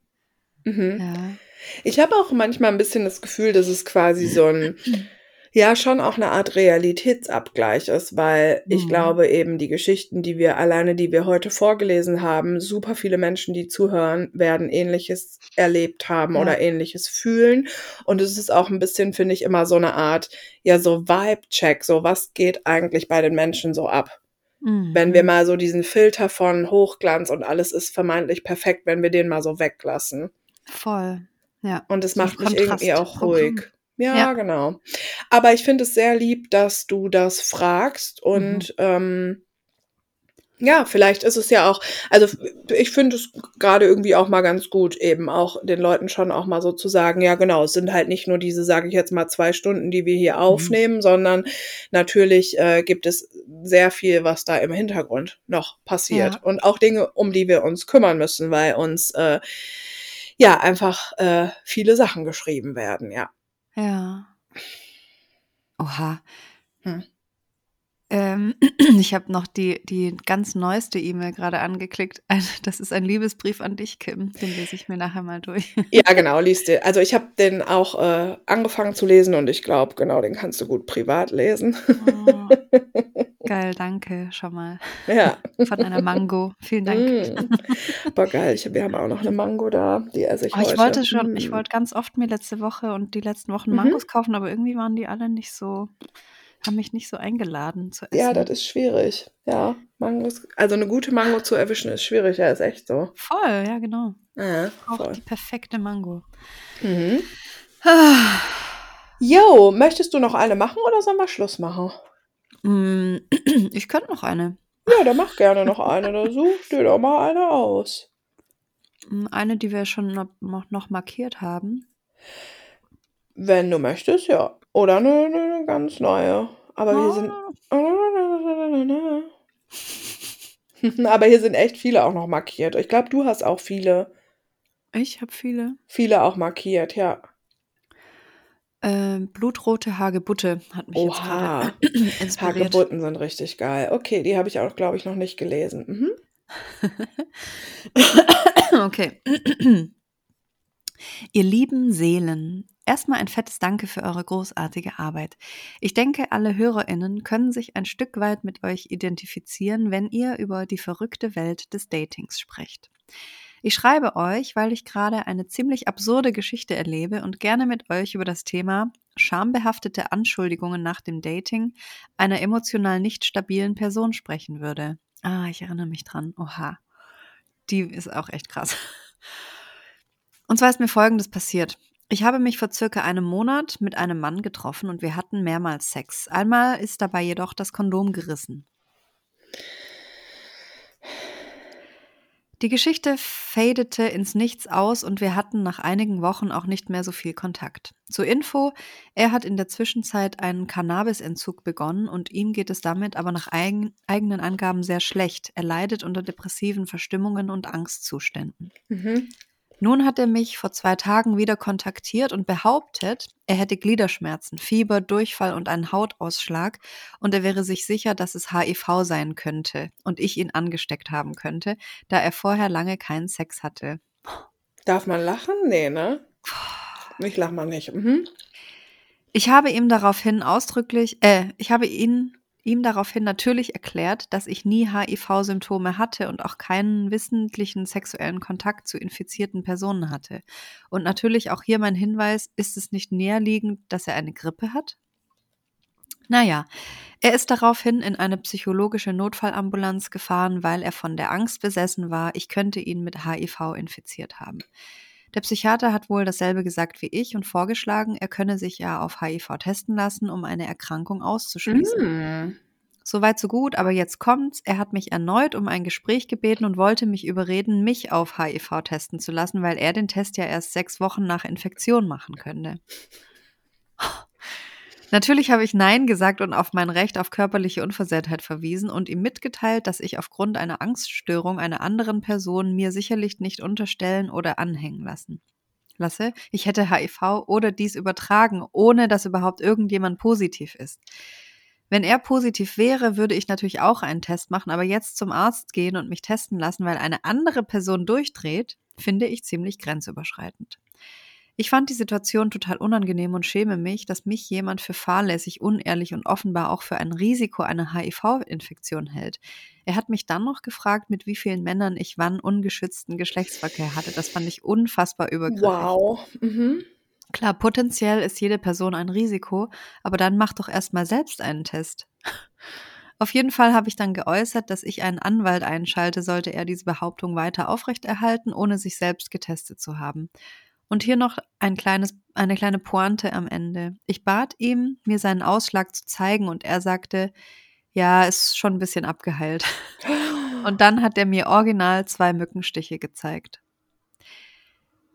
Mhm. Mhm. Ja. Ich habe auch manchmal ein bisschen das Gefühl, dass es quasi so ein, ja, schon auch eine Art Realitätsabgleich ist, weil ich Mhm. glaube eben die Geschichten, die wir alleine, die wir heute vorgelesen haben, super viele Menschen, die zuhören, werden ähnliches erlebt haben Ja. oder ähnliches fühlen. Und es ist auch ein bisschen, finde ich, immer so eine Art, ja, so Vibe-Check, so was geht eigentlich bei den Menschen so ab? Wenn wir Mhm. mal so diesen Filter von Hochglanz und alles ist vermeintlich perfekt, wenn wir den mal so weglassen. Voll. Ja. Und es macht mich irgendwie auch ruhig. Ja, Ja. genau. Aber ich finde es sehr lieb, dass du das fragst Mhm. und ähm, ja, vielleicht ist es ja auch, also ich finde es gerade irgendwie auch mal ganz gut, eben auch den Leuten schon auch mal so zu sagen, ja genau, es sind halt nicht nur diese, sage ich jetzt mal, zwei Stunden, die wir hier Mhm. aufnehmen, sondern natürlich äh, gibt es sehr viel, was da im Hintergrund noch passiert Ja. und auch Dinge, um die wir uns kümmern müssen, weil uns äh, ja einfach äh, viele Sachen geschrieben werden, ja. Ja. Oha. Hm. Ähm, ich habe noch die, die ganz neueste E-Mail gerade angeklickt. Ein- Das ist ein Liebesbrief an dich, Kim. Den lese ich mir nachher mal durch. Ja, genau, liest den. Also ich habe den auch äh, angefangen zu lesen und ich glaube, genau, den kannst du gut privat lesen. Oh, geil, danke schon mal. ja. Von einer Mango. Vielen Dank. Mm. Aber geil, ich, wir haben auch noch eine Mango da, die esse ich Oh, ich heute. wollte schon, ich Mm. wollte ganz oft mir letzte Woche und die letzten Wochen Mhm. Mangos kaufen, aber irgendwie waren die alle nicht so, haben mich nicht so eingeladen zu essen. Ja, das ist schwierig. Ja, Mangos, also eine gute Mango zu erwischen ist schwierig, ja, ist echt so. Voll, ja, genau. Ja, Auch die perfekte Mango. Mhm. Jo, möchtest du noch eine machen oder sollen wir Schluss machen? Mm, Ich könnte noch eine. Ja, dann mach gerne noch eine. Da such dir doch mal eine aus. Mm, Eine, die wir schon noch, markiert haben. Wenn du möchtest, ja. Oder eine, eine, eine ganz neue. Aber hier sind. Aber hier sind echt viele auch noch markiert. Ich glaube, du hast auch viele, Ich habe viele. viele auch markiert, ja. Ähm, blutrote Hagebutte hat mich jetzt Oha. gerade inspiriert. Hagebutten sind richtig geil. Okay, die habe ich auch, glaube ich, noch nicht gelesen. Mhm. Okay. Ihr lieben Seelen, erstmal ein fettes Danke für eure großartige Arbeit. Ich denke, alle HörerInnen können sich ein Stück weit mit euch identifizieren, wenn ihr über die verrückte Welt des Datings sprecht. Ich schreibe euch, weil ich gerade eine ziemlich absurde Geschichte erlebe und gerne mit euch über das Thema schambehaftete Anschuldigungen nach dem Dating einer emotional nicht stabilen Person sprechen würde. Ah, ich erinnere mich dran. Oha. Die ist auch echt krass. Und zwar ist mir Folgendes passiert. Ich habe mich vor circa einem Monat mit einem Mann getroffen und wir hatten mehrmals Sex. Einmal ist dabei jedoch das Kondom gerissen. Die Geschichte fadete ins Nichts aus und wir hatten nach einigen Wochen auch nicht mehr so viel Kontakt. Zur Info, er hat in der Zwischenzeit einen Cannabisentzug begonnen und ihm geht es damit aber nach eigen, eigenen Angaben sehr schlecht. Er leidet unter depressiven Verstimmungen und Angstzuständen. Mhm. Nun hat er mich vor zwei Tagen wieder kontaktiert und behauptet, er hätte Gliederschmerzen, Fieber, Durchfall und einen Hautausschlag und er wäre sich sicher, dass es HIV sein könnte und ich ihn angesteckt haben könnte, da er vorher lange keinen Sex hatte. Darf man lachen? Nee, ne? Ich lach mal nicht. Mhm. Ich habe ihm daraufhin ausdrücklich, äh, ich habe ihn ihm daraufhin natürlich erklärt, dass ich nie HIV-Symptome hatte und auch keinen wissentlichen sexuellen Kontakt zu infizierten Personen hatte. Und natürlich auch hier mein Hinweis, ist es nicht näherliegend, dass er eine Grippe hat? Naja, er ist daraufhin in eine psychologische Notfallambulanz gefahren, weil er von der Angst besessen war, ich könnte ihn mit HIV infiziert haben. Der Psychiater hat wohl dasselbe gesagt wie ich und vorgeschlagen, er könne sich ja auf HIV testen lassen, um eine Erkrankung auszuschließen. Mhm. Soweit so gut, aber jetzt kommt's. Er hat mich erneut um ein Gespräch gebeten und wollte mich überreden, mich auf HIV testen zu lassen, weil er den Test ja erst sechs Wochen nach Infektion machen könnte. Natürlich habe ich Nein gesagt und auf mein Recht auf körperliche Unversehrtheit verwiesen und ihm mitgeteilt, dass ich aufgrund einer Angststörung einer anderen Person mir sicherlich nicht unterstellen oder anhängen lassen lasse, ich hätte HIV oder dies übertragen, ohne dass überhaupt irgendjemand positiv ist. Wenn er positiv wäre, würde ich natürlich auch einen Test machen, aber jetzt zum Arzt gehen und mich testen lassen, weil eine andere Person durchdreht, finde ich ziemlich grenzüberschreitend. Ich fand die Situation total unangenehm und schäme mich, dass mich jemand für fahrlässig, unehrlich und offenbar auch für ein Risiko einer HIV-Infektion hält. Er hat mich dann noch gefragt, mit wie vielen Männern ich wann ungeschützten Geschlechtsverkehr hatte. Das fand ich unfassbar übergriffig. Wow. Mhm. Klar, potenziell ist jede Person ein Risiko, aber dann mach doch erstmal selbst einen Test. Auf jeden Fall habe ich dann geäußert, dass ich einen Anwalt einschalte, sollte er diese Behauptung weiter aufrechterhalten, ohne sich selbst getestet zu haben. Und hier noch ein kleines, eine kleine Pointe am Ende. Ich bat ihm, mir seinen Ausschlag zu zeigen und er sagte, ja, ist schon ein bisschen abgeheilt. Und dann hat er mir original zwei Mückenstiche gezeigt.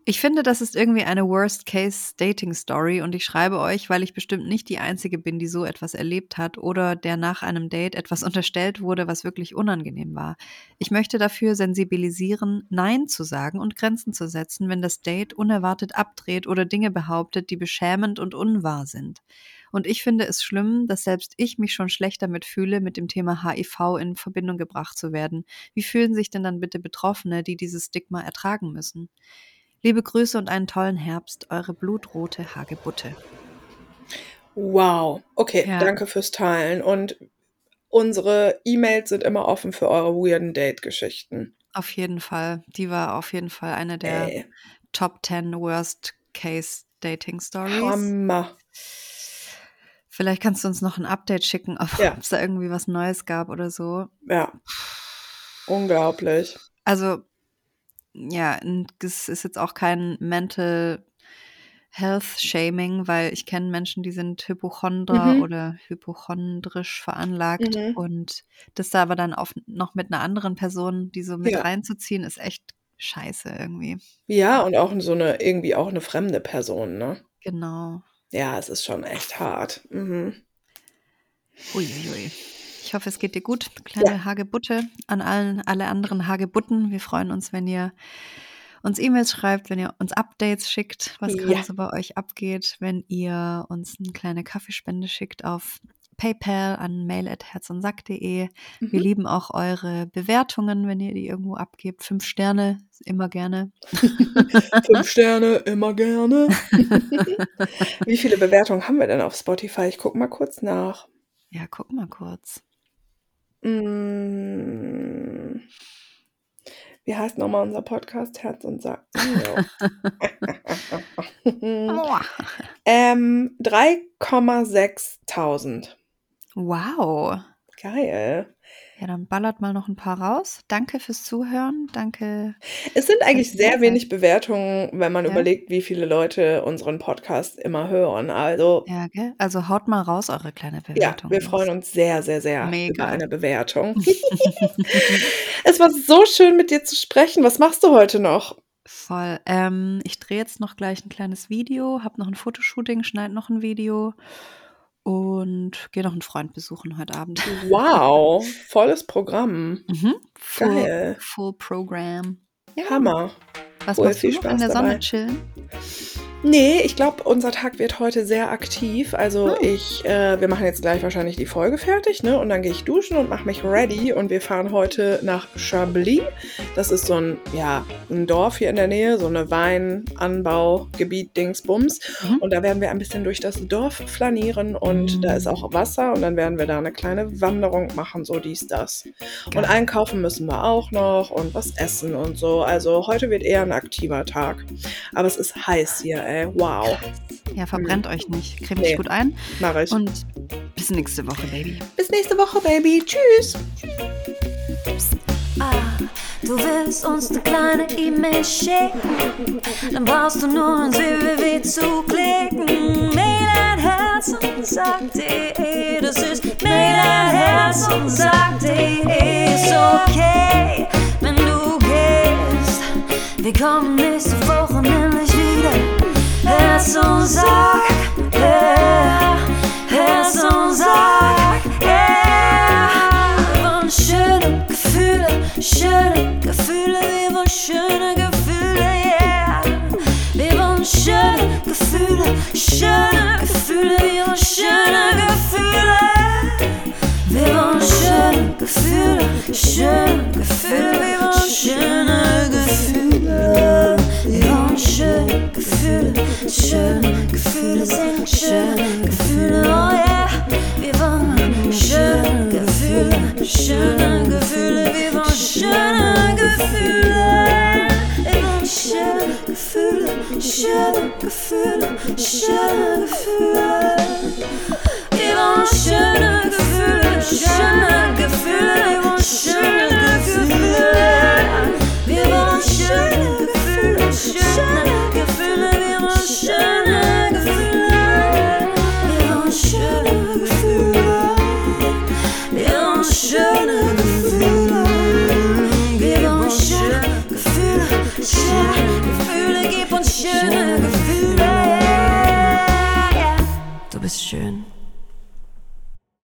Ich finde, das ist irgendwie eine Worst-Case-Dating-Story und ich schreibe euch, weil ich bestimmt nicht die Einzige bin, die so etwas erlebt hat oder der nach einem Date etwas unterstellt wurde, was wirklich unangenehm war. Ich möchte dafür sensibilisieren, Nein zu sagen und Grenzen zu setzen, wenn das Date unerwartet abdreht oder Dinge behauptet, die beschämend und unwahr sind. Und ich finde es schlimm, dass selbst ich mich schon schlecht damit fühle, mit dem Thema HIV in Verbindung gebracht zu werden. Wie fühlen sich denn dann bitte Betroffene, die dieses Stigma ertragen müssen? Liebe Grüße und einen tollen Herbst, eure blutrote Hagebutte. Wow. Okay, Ja. danke fürs Teilen. Und unsere E-Mails sind immer offen für eure weirden Date-Geschichten. Auf jeden Fall. Die war auf jeden Fall eine der Ey, Top 10 Worst Case Dating Stories. Hammer. Vielleicht kannst du uns noch ein Update schicken, ob Ja. es da irgendwie was Neues gab oder so. Ja. Unglaublich. Also, ja, es ist jetzt auch kein Mental Health Shaming, weil ich kenne Menschen, die sind Hypochondra Mhm. oder hypochondrisch veranlagt Mhm. und das da aber dann auf, noch mit einer anderen Person, die so mit Ja. reinzuziehen, ist echt scheiße irgendwie. Ja, und auch so eine, irgendwie auch eine fremde Person, ne? Genau. Ja, es ist schon echt hart. Mhm. Uiuiui. Ich hoffe, es geht dir gut, kleine Hagebutte. An allen, alle anderen Hagebutten. Wir freuen uns, wenn ihr uns E-Mails schreibt, wenn ihr uns Updates schickt, was Ja. gerade so bei euch abgeht, wenn ihr uns eine kleine Kaffeespende schickt auf PayPal an mail.herzundsack.de. Wir Mhm. lieben auch eure Bewertungen, wenn ihr die irgendwo abgebt. Fünf Sterne, immer gerne. Fünf Sterne, immer gerne. Wie viele Bewertungen haben wir denn auf Spotify? Ich gucke mal kurz nach. Ja, guck mal kurz. Mm. Wie heißt nochmal unser Podcast? Herz und Sack. Boah. ähm, 3,6.000. Wow. Geil. Ja, dann ballert mal noch ein paar raus. Danke fürs Zuhören. Danke. Es sind eigentlich sehr wenig Bewertungen, wenn man Ja. überlegt, wie viele Leute unseren Podcast immer hören. Also Ja, gell? Also haut mal raus eure kleine ja, Bewertung. wir freuen uns sehr, sehr, sehr über Mega. eine Bewertung. es war so schön, mit dir zu sprechen. Was machst du heute noch? Voll. Ähm, ich drehe jetzt noch gleich ein kleines Video, habe noch ein Fotoshooting, schneide noch ein Video und gehe noch einen Freund besuchen heute Abend. Wow, volles Programm. Mhm. Full, Geil. full Program. Hammer. Was Cool, machst viel du noch in der Sonne dabei. chillen? Nee, ich glaube, unser Tag wird heute sehr aktiv. Also Hm. ich, äh, wir machen jetzt gleich wahrscheinlich die Folge fertig, ne? Und dann gehe ich duschen und mache mich ready. Und wir fahren heute nach Chablis. Das ist so ein, ja, ein Dorf hier in der Nähe, so eine Weinanbaugebiet, Dingsbums. Mhm. Und da werden wir ein bisschen durch das Dorf flanieren und Mhm. da ist auch Wasser und dann werden wir da eine kleine Wanderung machen, so dies, das. Geil. Und einkaufen müssen wir auch noch und was essen und so. Also heute wird eher ein aktiver Tag. Aber es ist heiß hier, ey. Wow. Ja, verbrennt euch nicht. Cremt Nee. euch gut ein Mach ich. und bis nächste Woche, Baby. Bis nächste Woche, Baby. Tschüss. Ah, du willst uns eine kleine E-Mail schicken, dann brauchst du nur ein www zu klicken. Mail an Herz und sagt.de, das ist Mail an Herz und sagt.de. Ist okay, wenn du gehst. Wir kommen nächste Woche nämlich wieder. schöne Gefühle, schöne Gefühle. Ja. Schöne Gefühle, schöne Gefühle sind schöne Gefühle, oh yeah. Wir wollen schöne Gefühle, schöne Gefühle, wir wollen schöne Gefühle. Wir wollen schöne Gefühle, schöne Gefühle, schöne Gefühle. Wir wollen schöne Gefühle, schöne Gefühle, schöne Gefühle. Bist schön.